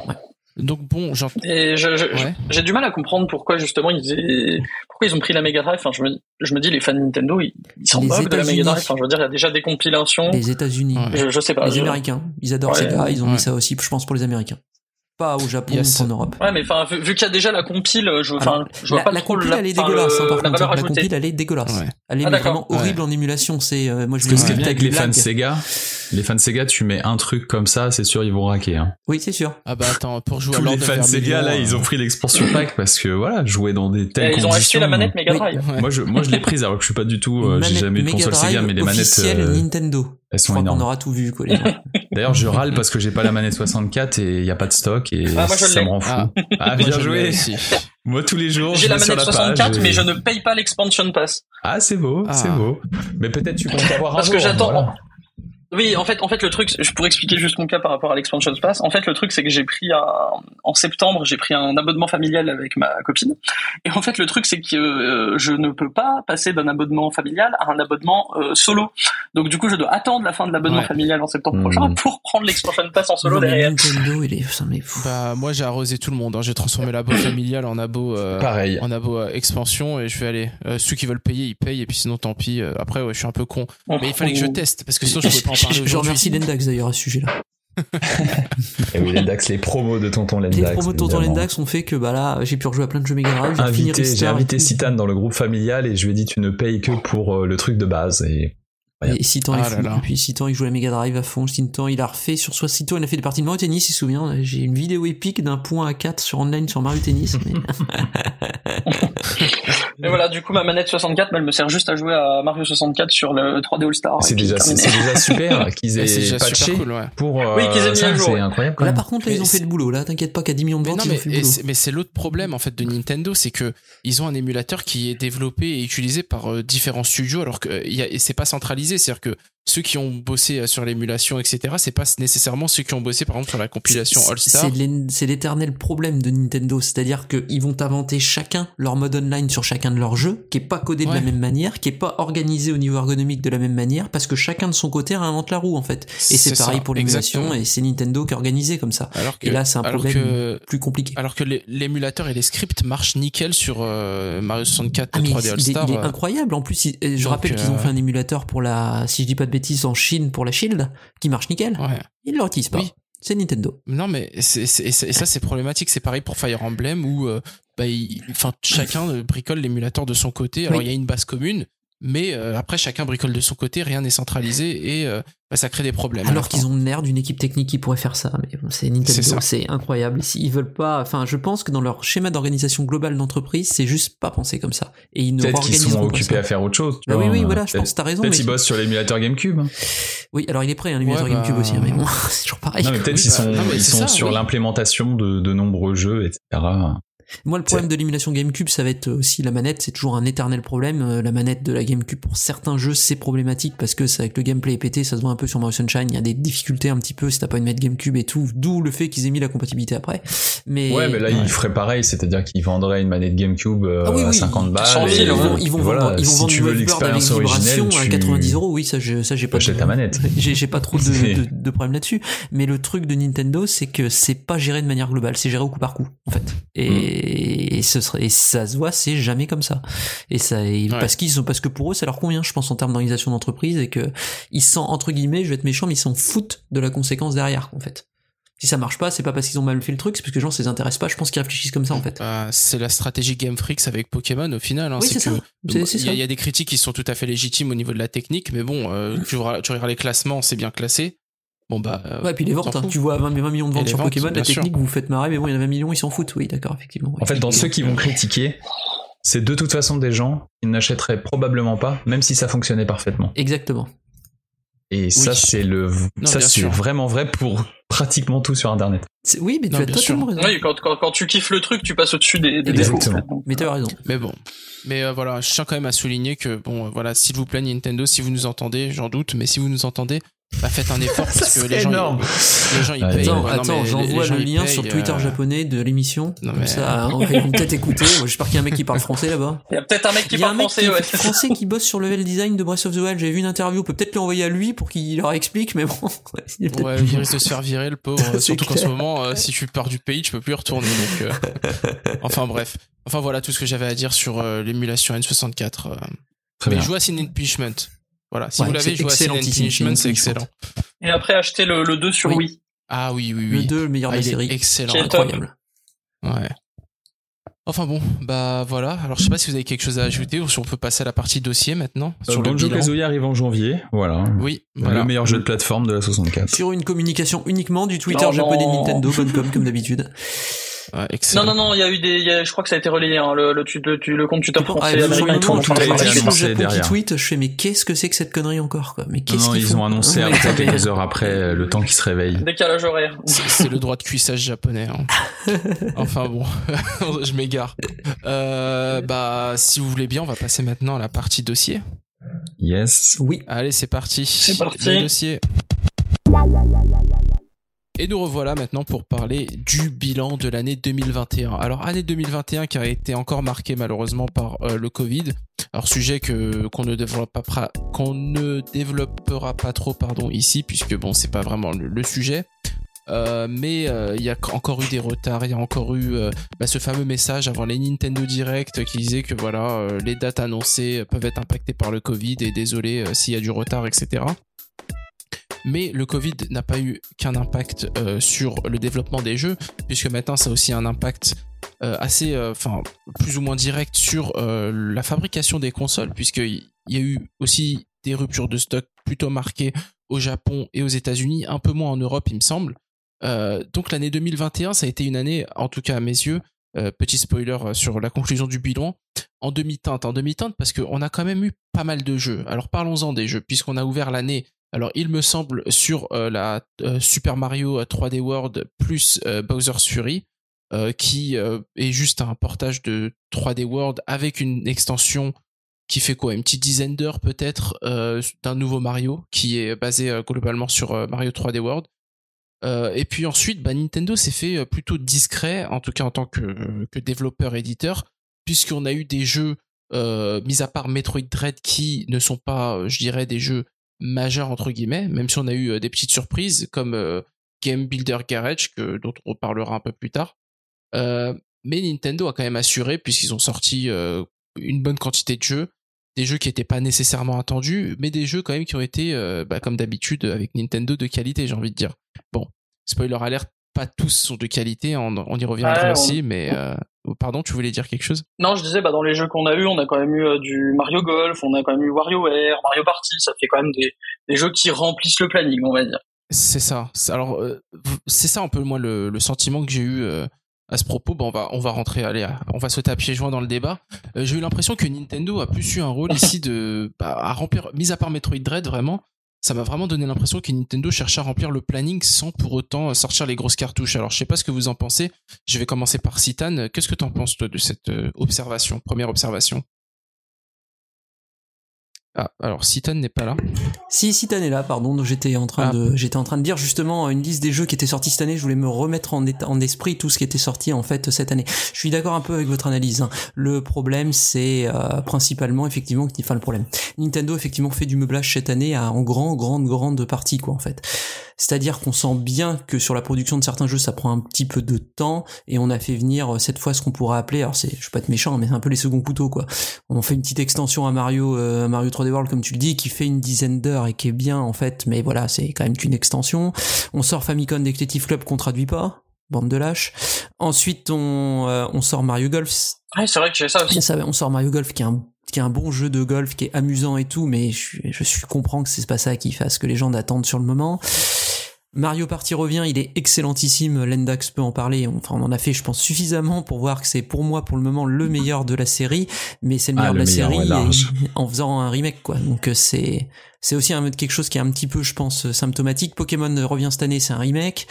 Donc bon, Et je- je- Ouais. j'ai du mal à comprendre pourquoi justement ils aient- pourquoi ils ont pris la Mega Drive. Enfin, je me, je me dis les fans de Nintendo, ils, s'en moquent de la. Mega Drive. Enfin, je veux dire, il y a déjà des compilations. Les États-Unis. Je, je sais pas. les je- Américains, ils adorent Ouais. Sega, ils ont Ouais. mis ça aussi, je pense pour les Américains. Pas au Japon Yes. ou en Europe. Ouais, mais enfin, vu, vu qu'il y a déjà la compile, je, enfin, Alors, je vois la, pas la trop compile, la, elle est dégueulasse, le- hein, par la contre. La compile, elle est dégueulasse. Ouais. Elle est Ah, vraiment horrible Ouais. en émulation. C'est, euh, moi, je Parce que ce qui est me bien dis, avec t'as les fans. Sega, les fans Sega, tu mets un truc comme ça, c'est sûr ils vont raquer. Hein. Oui, c'est sûr. ah bah attends, pour jouer Tous les fans Sega là, euh, ils ont pris l'expansion pack parce que voilà, jouer dans des telles Et ils ont acheté conditions. la manette Mega Oui. Drive. Moi je, moi je l'ai prise alors que je suis pas du tout, euh, j'ai jamais eu de Mega console Sega, mais les manettes, euh, Nintendo. elles Je sont énormes. aura tout vu, quoi. D'ailleurs, je râle parce que j'ai pas la manette 64 et il y a pas de stock et Ah, moi, je ça me rend fou. Ah. Ah, Moi, bien je l'ai joué. aussi. Moi tous les jours, J'ai la manette la 64, page et- mais je ne paye pas l'expansion pass. Ah, c'est beau, Ah. c'est beau. Mais peut-être tu comptes avoir un Parce que j'attends- voilà. Oui, en fait, en fait, le truc, je pourrais expliquer juste mon cas par rapport à l'expansion pass. En fait, le truc, c'est que j'ai pris un, en septembre, j'ai pris un abonnement familial avec ma copine. Et en fait, le truc, c'est que euh, je ne peux pas passer d'un abonnement familial à un abonnement euh, solo. Donc, du coup, je dois attendre la fin de l'abonnement Ouais. familial en septembre prochain pour prendre l'expansion pass en solo Non, derrière. Nintendo, il est, putain, mais pff. Bah moi j'ai arrosé tout le monde. hein. J'ai transformé l'abo familial en abo. euh, Pareil. en abo euh, expansion et je vais aller euh, ceux qui veulent payer ils payent et puis sinon tant pis Euh, après ouais je suis un peu con mais il fallait que je teste parce que sinon je pouvais pas en Je remercie Lendax d'ailleurs à ce sujet-là. Et oui, Lendax, les promos de Tonton Lendax. Les promos de Tonton évidemment. Lendax ont fait que bah là, j'ai pu rejouer à plein de jeux Mega Drive. J'ai Invité, j'ai Ristar et invité tout. Citan dans le groupe familial et je lui ai dit tu ne payes que pour euh, le truc de base et Et Citan est Ah fou. là là. Et puis Citan il joue à la Mega Drive à fond. Citan il a refait sur soit Citan il a fait des parties de Mario Tennis, il se souvient. J'ai une vidéo épique d'un point à 4 sur online sur Mario Tennis. mais- Et voilà, du coup, ma manette 64, elle me sert juste à jouer à Mario 64 sur le 3D All Star. C'est déjà, super qu'ils aient déjà patché cool, ouais. pour euh, Oui, qu'ils aient mis ça, c'est ouais. incroyable. quand Là, par contre, là, ils Mais ont fait c'est- le boulot. Là, t'inquiète pas qu'à 10 millions de Mais ventes, non, ils mais, ont fait le et boulot. c'est- mais c'est l'autre problème en fait de Nintendo, c'est que ils ont un émulateur qui est développé et utilisé par euh, différents studios, alors que euh, c'est pas centralisé, c'est-à-dire que ceux qui ont bossé euh, sur l'émulation, etc., c'est pas nécessairement ceux qui ont bossé par exemple sur la compilation C'est- All Star. C'est l'é- c'est l'éternel problème de Nintendo, c'est-à-dire qu'ils vont inventer chacun leur mode online sur chacun de leurs jeux, qui est pas codé de la même manière, qui est pas organisé au niveau ergonomique de la même manière, parce que chacun de son côté réinvente la roue en fait. Et c'est pareil ça, pour l'émulation, et c'est Nintendo qui est organisé comme ça. Alors que, Et là, c'est un problème que, plus compliqué. alors que l'é- l'émulateur et les scripts marchent nickel sur euh, Mario 64 Ah mais 3D il, All il est, Star. il est euh, incroyable. En plus, il- je Donc, rappelle qu'ils ont fait un émulateur pour la, si je dis pas de bêtises, en Chine pour la Shield, qui marche nickel. ouais. Ils ne l'utilisent pas. Oui. C'est Nintendo. Non, mais c'est, c'est- et ça, c'est problématique. C'est pareil pour Fire Emblem où euh, bah, il- chacun bricole l'émulateur de son côté. Alors, Oui. il y a une base commune, mais euh, après, chacun bricole de son côté, rien n'est centralisé et euh, bah, ça crée des problèmes. Alors qu'ils ont l'air d'une équipe technique qui pourrait faire ça, mais bon, c'est Nintendo, c'est incroyable. S'ils veulent pas, enfin, je pense que dans leur schéma d'organisation globale d'entreprise, c'est juste pas pensé comme ça. Et ils ne Peut-être qu'ils sont occupés ça. à faire autre chose. tu Bah oui, vois. oui, voilà, je pense que t'as raison. Peut-être qu'ils bossent sur l'émulateur GameCube. hein. Oui, alors il est prêt, un émulateur Ouais, bah, GameCube aussi, hein, mais bon, c'est toujours pareil. Non, mais peut-être qu'ils bah, sont, non, ils sont ça, sur oui. l'implémentation de, de nombreux jeux, etc. Moi, le problème de l'émulation GameCube, ça va être aussi la manette. C'est toujours un éternel problème. Euh, La manette de la GameCube, pour certains jeux, c'est problématique parce que c'est avec le gameplay est pété, ça se voit un peu sur Mario Sunshine. Il y a des difficultés un petit peu si t'as pas une manette GameCube et tout. D'où le fait qu'ils aient mis la compatibilité après. Mais Ouais, mais là, ils feraient pareil, c'est-à-dire qu'ils vendraient une manette GameCube euh, Ah oui, à oui, 50 balles. 100 000, et- ils vont, ils vont voilà, vendre, ils vont si vendre tu veux l'expérience à tu 90 euros. Oui, ça, je, ça, j'ai pas de, ta manette. J'ai, j'ai pas trop de, de, de problème là-dessus. Mais le truc de Nintendo, c'est que c'est pas géré de manière globale. C'est géré au coup par coup, en fait. Et, et ce serait, et ça se voit, c'est jamais comme ça. Et ça, et parce qu'ils sont, parce que pour eux, ça leur convient, je pense, en termes d'organisation d'entreprise et que ils sont, entre guillemets, je vais être méchant, mais ils s'en foutent de la conséquence derrière, en fait. Si ça marche pas, c'est pas parce qu'ils ont mal fait le truc, c'est parce que les gens, ça les intéresse pas. Je pense qu'ils réfléchissent comme ça, en fait. Bah, c'est la stratégie Game Freaks avec Pokémon au final. hein. Oui, c'est ça. Il y, y a des critiques qui sont tout à fait légitimes au niveau de la technique, mais bon, euh, tu, tu regardes les classements, c'est bien classé. Bon bah. euh, Ouais, et puis les ventes, hein. tu vois 20, 20 millions de ventes sur ventes, Pokémon, la sûr. technique, vous vous faites marrer, mais bon, il y en a 20 millions, ils s'en foutent, oui, d'accord, effectivement. En fait, dans ceux qui vont critiquer, c'est de toute façon des gens qui n'achèteraient probablement pas, même si ça fonctionnait parfaitement. Exactement. Et ça, c'est le, ça, c'est vraiment vrai pour pratiquement tout sur Internet. Oui, mais tu Non, as totalement raison. Oui, quand, quand, quand tu kiffes le truc, tu passes au-dessus des, des défauts. Exactement. Mais tu as raison. Mais bon. Mais euh, voilà, je tiens quand même à souligner que, bon, euh, voilà, s'il vous plaît, Nintendo, si vous nous entendez, j'en doute, mais si vous nous entendez, bah faites un effort parce que les gens, énorme. ils, les gens, ils Attends, payent. Attends, attends, j'envoie le lien sur Twitter euh, japonais de l'émission. non, Comme mais- ça, on va ils vont peut-être écouter. Moi, J'espère qu'il y a un mec qui parle français là-bas. Il y a peut-être un mec qui Il y a un parle mec français, qui, ouais. français qui bosse sur le level design de Breath of the Wild. J'ai vu une interview. On peut peut-être l'envoyer à lui pour qu'il leur explique, mais bon. il est Ouais, il risque de se faire virer, le pauvre. C'est Surtout qu'en ce moment, euh, si tu pars du pays, tu peux plus y retourner. Donc, euh, enfin bref. Enfin voilà tout ce que j'avais à dire sur euh, l'émulation N64. euh. Très Mais bien. jouez à Sin Punishment. Voilà, si Ouais, vous l'avez, c'est jouez à Sin excellentissime, Punishment, c'est excellent. Et après, acheter le, le 2 sur Oui. Wii. Ah oui, oui, Le oui. 2, le meilleur Ah, de la série. excellent. Incroyable. Ouais. Enfin bon, bah voilà. Alors je sais pas si vous avez quelque chose à ajouter ou si on peut passer à la partie dossier maintenant Euh, sur le Banjo. Kazooie arrive en janvier, voilà. Oui, voilà. Le meilleur jeu de plateforme de la 64. Sur une communication uniquement du Twitter Non, japonais non. Nintendo, bonne com comme d'habitude. Ouais, Non, non, non, il y a eu des, y a- je crois que ça a été relayé, hein, le, le, tu- le, le compte Twitter Ah, français le américain. tout tout Japon qui derrière. tweet, je fais mais qu'est-ce que c'est que cette connerie encore quoi? Mais Non, qu'est-ce non, qu'ils ils ont annoncé mais- quelques heures après euh, le temps qui se réveille. Décalage horaire. C'est c'est le droit de cuissage japonais. hein. Enfin bon, je m'égare. Euh, bah si vous voulez bien, on va passer maintenant à la partie dossier. Yes. Oui, Allez, c'est parti. C'est parti. Le dossier. Et nous revoilà maintenant pour parler du bilan de l'année 2021. Alors année 2021 qui a été encore marquée malheureusement par euh, le Covid. Alors sujet que qu'on ne développera pas qu'on ne développera pas trop pardon ici puisque bon c'est pas vraiment le, sujet. Euh, mais euh, il y a encore eu des retards, il y a encore eu euh, bah, ce fameux message avant les Nintendo Direct qui disait que voilà les dates annoncées peuvent être impactées par le Covid et désolé s'il y a du retard etc. Mais le Covid n'a pas eu qu'un impact euh, sur le développement des jeux, puisque maintenant ça a aussi un impact euh, assez, euh, enfin, plus ou moins direct sur la fabrication des consoles, puisqu'il y a eu aussi des ruptures de stock plutôt marquées au Japon et aux États-Unis, un peu moins en Europe, il me semble. Donc l'année 2021, ça a été une année, en tout cas à mes yeux, petit spoiler sur la conclusion du bilan, en demi-teinte. En demi-teinte parce qu'on a quand même eu pas mal de jeux. Alors parlons-en des jeux, puisqu'on a ouvert l'année. Alors il me semble sur euh, la Super Mario 3D World plus Bowser's Fury, qui est juste un portage de 3D World avec une extension qui fait quoi? Une petite dizaine d'heures peut-être d'un nouveau Mario qui est basé globalement sur Mario 3D World. Euh, et puis ensuite, bah, Nintendo s'est fait euh, plutôt discret, en tout cas en tant que, que développeur éditeur, puisqu'on a eu des jeux, euh, mis à part Metroid Dread, qui ne sont pas, euh, je dirais, des jeux majeurs entre guillemets, même si on a eu des petites surprises comme Game Builder Garage, que, dont on reparlera un peu plus tard. mais Nintendo a quand même assuré, puisqu'ils ont sorti une bonne quantité de jeux, des jeux qui n'étaient pas nécessairement attendus, mais des jeux quand même qui ont été, bah, comme d'habitude avec Nintendo, de qualité, j'ai envie de dire. Bon, spoiler alert, pas tous sont de qualité, on, y reviendra aussi, mais euh, pardon, tu voulais dire quelque chose? Non, je disais, bah, dans les jeux qu'on a eu, on a quand même eu euh, du Mario Golf, on a quand même eu WarioWare, Mario Party, ça fait quand même des, jeux qui remplissent le planning, on va dire. C'est ça. Alors, euh, c'est ça un peu moi le, sentiment que j'ai eu à ce propos. Bon, on va on va rentrer, allez, on va sauter à pieds joints dans le débat. j'ai eu l'impression que Nintendo a plus eu un rôle ici de bah, à remplir, mis à part Metroid Dread vraiment, ça m'a vraiment donné l'impression que Nintendo cherchait à remplir le planning sans pour autant sortir les grosses cartouches. Alors je sais pas ce que vous en pensez. Je vais commencer par Citan. Qu'est-ce que tu en penses toi de cette euh, observation, première observation? Ah, alors Citan n'est pas là. Si Citan est là, pardon. J'étais en train ah. de, j'étais en train de dire justement une liste des jeux qui étaient sortis cette année. Je voulais me remettre en, en esprit tout ce qui était sorti en fait cette année. Je suis d'accord un peu avec votre analyse. Hein. Le problème, c'est euh, principalement effectivement, enfin le problème. Nintendo effectivement fait du meublage cette année à, en grand, grande, grande partie quoi en fait. C'est-à-dire qu'on sent bien que sur la production de certains jeux, ça prend un petit peu de temps et on a fait venir euh, cette fois ce qu'on pourrait appeler, alors c'est, je veux pas être méchant, mais c'est un peu les seconds couteaux quoi. On fait une petite extension à Mario, euh, Mario 3D World comme tu le dis, qui fait une dizaine d'heures et qui est bien en fait, mais voilà, c'est quand même qu'une extension. On sort Famicom Detective Club qu'on traduit pas, bande de lâches. Ensuite, on, euh, on sort Mario Golf. Ouais, c'est vrai que j'ai ça aussi. on sort Mario Golf qui est un qui est un bon jeu de golf, qui est amusant et tout, mais je, je, je comprends que c'est pas ça qui fasse que les gens attendent sur le moment. Mario Party revient, il est excellentissime, Lendax peut en parler, enfin on en a fait je pense suffisamment pour voir que c'est pour moi pour le moment le meilleur de la série, mais c'est le meilleur ah, de la série en faisant un remake quoi. Donc euh, c'est c'est aussi un, quelque chose qui est un petit peu, je pense, symptomatique. Pokémon revient cette année, c'est un remake.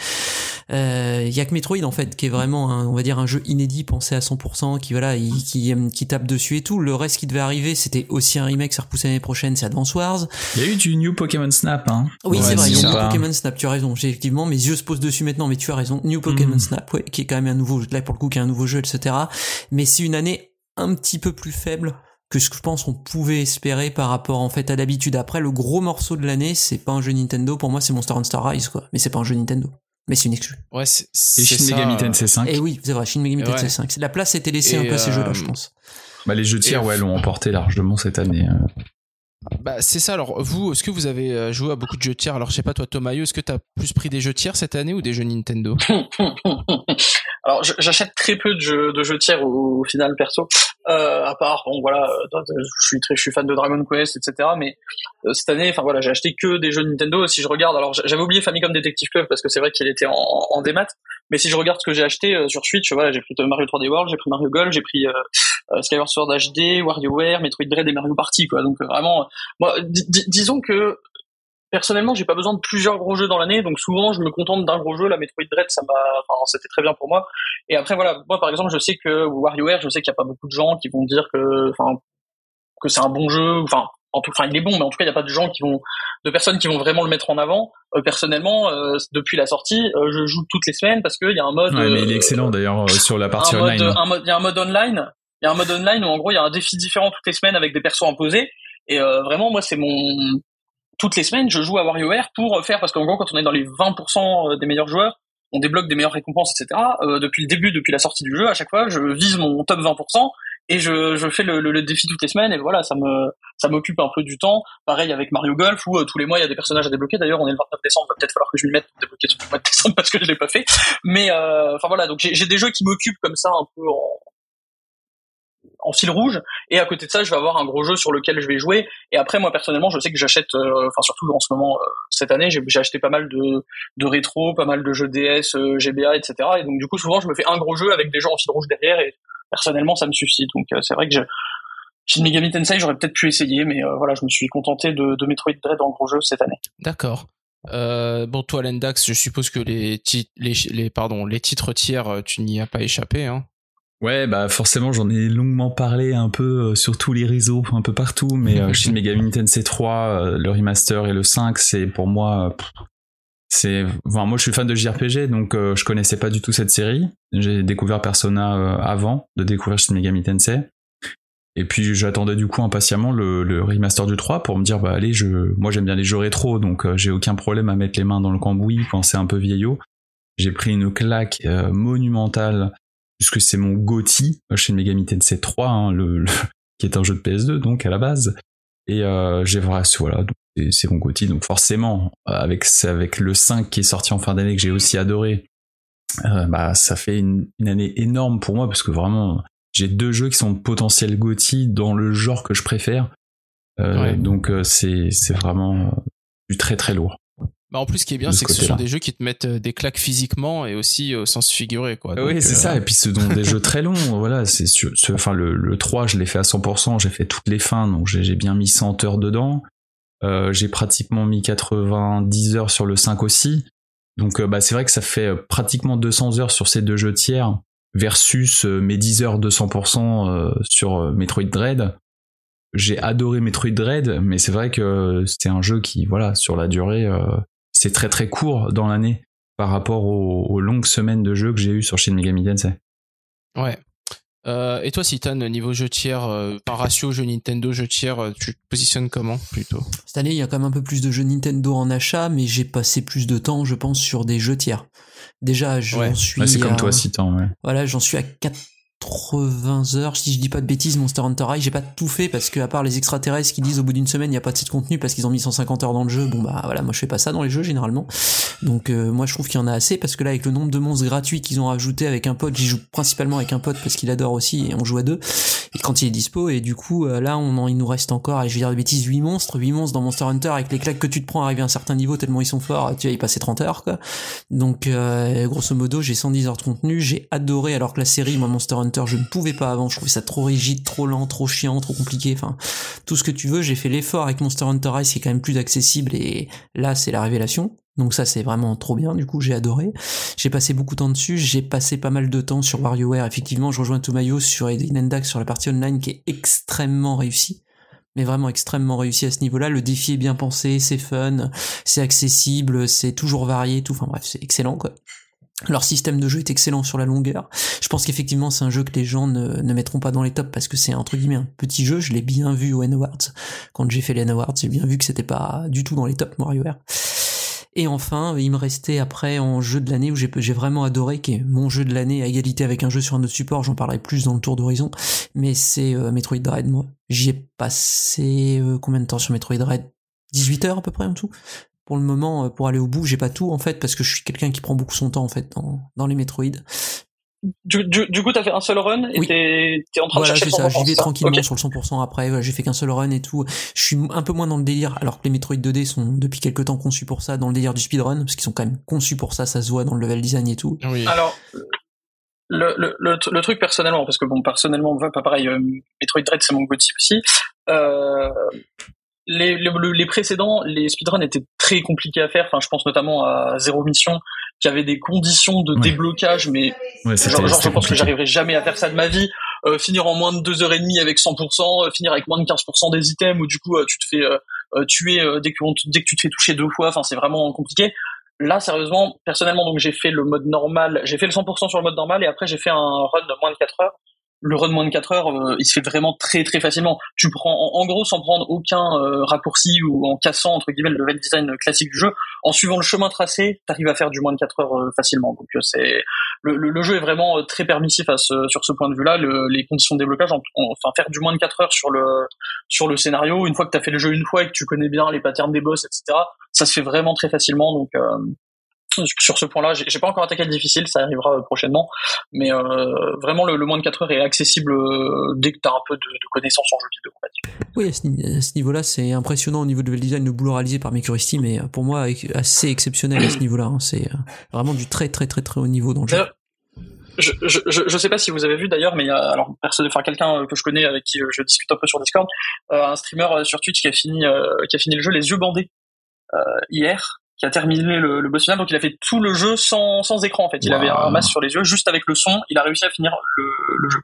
Il euh, y a que Metroid en fait qui est vraiment, un, on va dire, un jeu inédit pensé à 100%, qui voilà, qui, qui, tape dessus et tout. Le reste qui devait arriver, c'était aussi un remake, ça repousse l'année prochaine, c'est Advance Wars. Il y a eu du New Pokémon Snap, hein. Oui, c'est vrai, il y a Pokémon Snap. Tu as raison. J'ai effectivement mes yeux se posent dessus maintenant, mais tu as raison. New Pokémon mm. Snap, ouais, qui est quand même un nouveau, là pour le coup, qui est un nouveau jeu, etc. Mais c'est une année un petit peu plus faible que ce que je pense on pouvait espérer par rapport en fait à l'habitude. Après, le gros morceau de l'année, c'est pas un jeu Nintendo. Pour moi, c'est Monster Hunter Rise, quoi. Mais c'est pas un jeu Nintendo. Mais c'est une excuse. Ouais, c'est Et Shin Megami Tensei 5. Et oui, c'est vrai, Shin Megami Tensei 5. La place a été laissée un peu à ces jeux-là, je euh, pense. Bah, les jeux de tir, ouais, l'ont emporté largement cette année. Euh. Bah, c'est ça. Alors, vous, est-ce que vous avez euh, joué à beaucoup de jeux tiers Alors, je sais pas, toi, Thomayo, est-ce que tu as plus pris des jeux tiers cette année ou des jeux Nintendo? Alors, j'achète très peu de jeux, de jeux tiers au, final perso. Euh, à part, bon, voilà, euh, je suis très, je suis fan de Dragon Quest, etc. Mais euh, cette année, enfin voilà, j'ai acheté que des jeux Nintendo. Si je regarde, alors j'avais oublié Famicom Detective Club parce que c'est vrai qu'il était en, en démat. Mais si je regarde ce que j'ai acheté sur Switch, voilà, j'ai pris Mario 3D World, j'ai pris Mario Golf, j'ai pris Skyward Sword HD, WarioWare, Metroid Dread et Mario Party, quoi. Donc vraiment, moi, disons que personnellement, j'ai pas besoin de plusieurs gros jeux dans l'année, donc souvent je me contente d'un gros jeu. La Metroid Dread, ça m'a, enfin, c'était très bien pour moi. Et après voilà, moi par exemple, je sais que WarioWare, je sais qu'il y a pas beaucoup de gens qui vont dire que, enfin, que c'est un bon jeu. Enfin, en tout, enfin, il est bon, mais en tout cas, il y a pas de gens qui vont, de personnes qui vont vraiment le mettre en avant. Euh, personnellement, euh, depuis la sortie, euh, je joue toutes les semaines parce qu'il y a un mode. Ouais, mais il est excellent d'ailleurs sur la partie online. il y a un mode online. Il y a un mode online où en gros il y a un défi différent toutes les semaines avec des persos imposés. Et vraiment, moi, c'est mon toutes les semaines, je joue à WarioWare pour faire, parce qu'en gros, quand on est dans les 20% euh, des meilleurs joueurs, on débloque des meilleures récompenses, etc. Euh, depuis le début, depuis la sortie du jeu, à chaque fois, je vise mon top 20% et je, je fais le, le, défi toutes les semaines et voilà, ça me ça m'occupe un peu du temps. Pareil avec Mario Golf où euh, tous les mois il y a des personnages à débloquer. D'ailleurs, on est le 29 décembre, va peut-être falloir que je m'y mette pour débloquer sur le mois de décembre parce que je l'ai pas fait. Mais enfin voilà, donc j'ai des jeux qui m'occupent comme ça un peu en, en fil rouge. Et à côté de ça je vais avoir un gros jeu sur lequel je vais jouer. Et après moi personnellement je sais que j'achète euh, enfin surtout en ce moment euh, cette année j'ai acheté pas mal de de rétro pas mal de jeux DS euh, GBA etc et donc du coup souvent je me fais un gros jeu avec des jeux en fil rouge derrière. Et personnellement ça me suffit. Donc c'est vrai que je Shin Megami Tensei j'aurais peut-être pu essayer mais voilà je me suis contenté de, de Metroid Dread en gros jeu cette année. D'accord. Bon, toi, Lendax, je suppose que les, les titres tiers, tu n'y as pas échappé, hein Ouais, bah forcément, j'en ai longuement parlé un peu euh, sur tous les réseaux, un peu partout, mais euh, Shin Megami Tensei 3, euh, le remaster et le 5, c'est pour moi c'est enfin, moi je suis fan de JRPG donc je connaissais pas du tout cette série. J'ai découvert Persona avant de découvrir Shin Megami Tensei. Et puis j'attendais du coup impatiemment le, le, remaster du 3 pour me dire bah allez, je moi j'aime bien les jeux rétro donc j'ai aucun problème à mettre les mains dans le cambouis quand c'est un peu vieillot. J'ai pris une claque monumentale puisque c'est mon GOTY chez Megami Tensei 3, hein, le, qui est un jeu de PS2 donc à la base. Et euh, j'ai voilà, voilà c'est mon GOTY, donc forcément avec avec le 5 qui est sorti en fin d'année que j'ai aussi adoré, euh, bah ça fait une, année énorme pour moi parce que vraiment j'ai deux jeux qui sont potentiels GOTY dans le genre que je préfère. Euh, donc euh, c'est vraiment du très très lourd. Bah en plus, ce qui est bien, c'est que ce sont des jeux qui te mettent euh, des claques physiquement et aussi au sens figuré, quoi. oui, c'est euh, ça. Et puis, ce sont des jeux très longs. Voilà, c'est enfin, le, le 3, je l'ai fait à 100%. J'ai fait toutes les fins, donc j'ai bien mis 100 heures dedans. Euh, j'ai pratiquement mis 90 heures sur le 5 aussi. Donc, bah, c'est vrai que ça fait pratiquement 200 heures sur ces deux jeux tiers versus mes 10 heures de 100% sur Metroid Dread j'ai adoré Metroid Dread, mais c'est vrai que c'était un jeu qui, voilà, sur la durée, c'est très très court dans l'année par rapport aux, longues semaines de jeu que j'ai eu sur Shin Megami Tensei. Ouais. Euh, et toi, Citan, niveau jeu tiers, euh, par ratio jeu Nintendo, jeu tiers, euh, tu te positionnes comment plutôt? Cette année, il y a quand même un peu plus de jeux Nintendo en achat, mais j'ai passé plus de temps, je pense, sur des jeux tiers. Déjà, j'en suis. c'est comme toi, Citan. Ouais. Voilà, j'en suis à 4 80 heures, si je dis pas de bêtises, Monster Hunter Rise, j'ai pas tout fait parce que à part les extraterrestres qui disent au bout d'une semaine il y a pas de site contenu parce qu'ils ont mis 150 heures dans le jeu, bon bah voilà, moi je fais pas ça dans les jeux généralement. Donc euh, moi je trouve qu'il y en a assez parce que là avec le nombre de monstres gratuits qu'ils ont rajouté avec un pote, j'y joue principalement avec un pote parce qu'il adore aussi et on joue à deux et quand il est dispo et du coup euh, là on en, il nous reste encore, et je vais dire de bêtises, 8 monstres, 8 monstres dans Monster Hunter avec les claques que tu te prends arriver à un certain niveau tellement ils sont forts, tu vas y passer 30 heures quoi. Donc euh, grosso modo j'ai 110 heures de contenu, j'ai adoré alors que la série moi Monster Hunter je ne pouvais pas avant. Je trouvais ça trop rigide, trop lent, trop chiant, trop compliqué. Enfin, tout ce que tu veux. J'ai fait l'effort avec Monster Hunter Rise qui est quand même plus accessible et là, c'est la révélation. Donc ça c'est vraiment trop bien, du coup j'ai adoré. J'ai passé beaucoup de temps dessus, j'ai passé pas mal de temps sur WarioWare, effectivement je rejoins Tomayo sur Inendax sur la partie online qui est extrêmement réussie. Mais vraiment extrêmement réussi à ce niveau-là. Le défi est bien pensé, c'est fun, c'est accessible, c'est toujours varié, tout. Enfin bref, c'est excellent quoi. Leur système de jeu est excellent sur la longueur. Je pense qu'effectivement c'est un jeu que les gens ne, ne, mettront pas dans les tops parce que c'est entre guillemets un petit jeu. Je l'ai bien vu au N Awards. Quand j'ai fait les N Awards, j'ai bien vu que c'était pas du tout dans les tops WarioWare. Et enfin, il me restait après en jeu de l'année où j'ai vraiment adoré, qui est mon jeu de l'année à égalité avec un jeu sur un autre support, j'en parlerai plus dans le tour d'horizon, mais c'est euh, Metroid Dread, moi. J'y ai passé euh, combien de temps sur Metroid Dread? 18 heures à peu près en tout pour le moment, euh, pour aller au bout, j'ai pas tout en fait parce que je suis quelqu'un qui prend beaucoup son temps en fait dans, dans les Metroid. Du, du, du coup, t'as fait un seul run et t'es, en train voilà, de chercher c'est ça. J'y vais tranquillement sur le 100% après. j'ai fait qu'un seul run et tout. Je suis un peu moins dans le délire, alors que les Metroid 2D sont depuis quelques temps conçus pour ça, dans le délire du speedrun, parce qu'ils sont quand même conçus pour ça. Ça se voit dans le level design et tout. Oui. Alors, le, le, le, truc personnellement, parce que bon, personnellement, pas pareil. Euh, Metroid Dread, c'est mon goût aussi. Euh, les, les, les, précédents, les speedruns étaient très compliqués à faire. Enfin, je pense notamment à Zéro Mission, qui avait des conditions de déblocage, mais ouais, genre, genre je pense que j'arriverai jamais à faire ça de ma vie. Euh, finir en moins de deux heures et demie avec 100%, euh, finir avec moins de 15% des items, ou du coup euh, tu te fais tuer dès que dès que tu te fais toucher deux fois. Enfin, c'est vraiment compliqué. Là, sérieusement, personnellement, donc j'ai fait le mode normal, j'ai fait le 100% sur le mode normal, et après j'ai fait un run de moins de 4 heures le run moins de 4 heures, euh, il se fait vraiment très très facilement. Tu prends en, gros sans prendre aucun euh, raccourci ou en cassant entre guillemets le level design classique du jeu, en suivant le chemin tracé, t'arrives à faire du moins de 4 heures euh, facilement. Donc c'est le, le, jeu est vraiment très permissif à ce, sur ce point de vue-là. les conditions de déblocage, enfin faire du moins de 4 heures sur le sur le scénario, une fois que t'as fait le jeu une fois et que tu connais bien les patterns des boss, etc. Ça se fait vraiment très facilement. Donc sur ce point-là, j'ai pas encore attaqué le difficile, ça arrivera euh, prochainement, mais euh, vraiment le, le moins de 4 heures est accessible euh, dès que t'as un peu de, de connaissances en jeu vidéo. Oui, à ce, niveau-là, c'est impressionnant au niveau de level design, le boulot réalisé par Mercury mais pour moi, assez exceptionnel à ce niveau-là. hein. C'est vraiment du très très très très haut niveau dans le jeu. Je, je, je, je sais pas si vous avez vu d'ailleurs, mais il y a alors personne, enfin quelqu'un que je connais avec qui je discute un peu sur Discord, euh, un streamer sur Twitch qui a fini euh, qui a fini le jeu les yeux bandés hier, qui a terminé le, le boss final, donc il a fait tout le jeu sans sans écran en fait. Il Wow. avait un masque sur les yeux, juste avec le son, il a réussi à finir le, le jeu.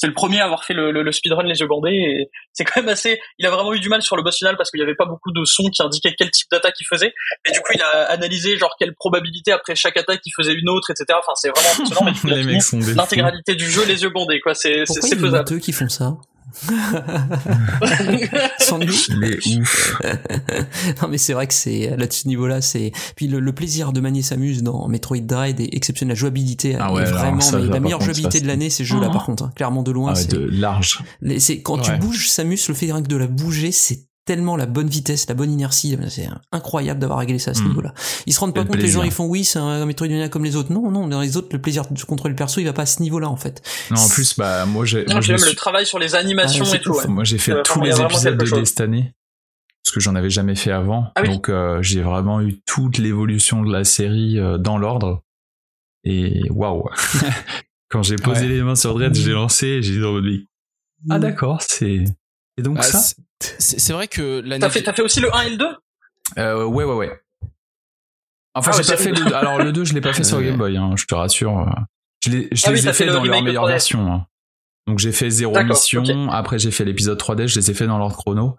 C'est le premier à avoir fait le, le, le speedrun les yeux bandés et c'est quand même assez. Il a vraiment eu du mal sur le boss final parce qu'il y avait pas beaucoup de sons qui indiquaient quel type d'attaque il faisait. Et du coup, il a analysé genre quelle probabilité après chaque attaque il faisait une autre, etc. Enfin, c'est vraiment impressionnant. Mais l'intégralité du jeu les yeux bandés, quoi. C'est c'est faisable. qui font ça? Sans doute. Les ouf. non mais c'est vrai que c'est là de ce niveau-là, c'est puis le, le plaisir de manier s'amuse dans Metroid Dread est exceptionnel. La jouabilité Ah est ouais, vraiment ça, mais la meilleure contre, jouabilité de l'année, c'est ce jeu-là Oh. par contre. hein. Clairement de loin, Ah ouais, c'est de large. c'est quand tu bouges Samus, le fait rien que de la bouger, c'est tellement la bonne vitesse, la bonne inertie, c'est incroyable d'avoir réglé ça à ce Mm. niveau-là. Ils se rendent pas compte, les gens plaisir. ils font oui, c'est un Metroidvania comme les autres. Non, non, dans les autres, le plaisir de contrôler le perso, il va pas à ce niveau-là en fait. Non, en plus, bah, moi, j'ai, même le suis- travail sur les animations Ah, et tout. ouais. moi, j'ai fait Euh, tous les épisodes de chose. Destiny. Parce que j'en avais jamais fait avant. Ah oui. Donc, euh, j'ai vraiment eu toute l'évolution de la série euh, dans l'ordre. Et waouh! Quand j'ai posé Ouais. les mains sur Dread, j'ai lancé, j'ai dit dans mode, ah d'accord, c'est, et donc Ah, ça? c'est- vrai que la T'as fait, aussi le 1 et le 2 Euh, ouais, ouais, ouais. Enfin, Ah j'ai ouais, pas fait le, alors le 2, je l'ai pas fait sur Euh, Game Boy, hein, je te rassure. Je Ah les oui, ai fait fait le dans leur meilleure 3DS. version. hein. Donc j'ai fait zéro mission, après j'ai fait l'épisode 3D, je les ai fait dans l'ordre chrono.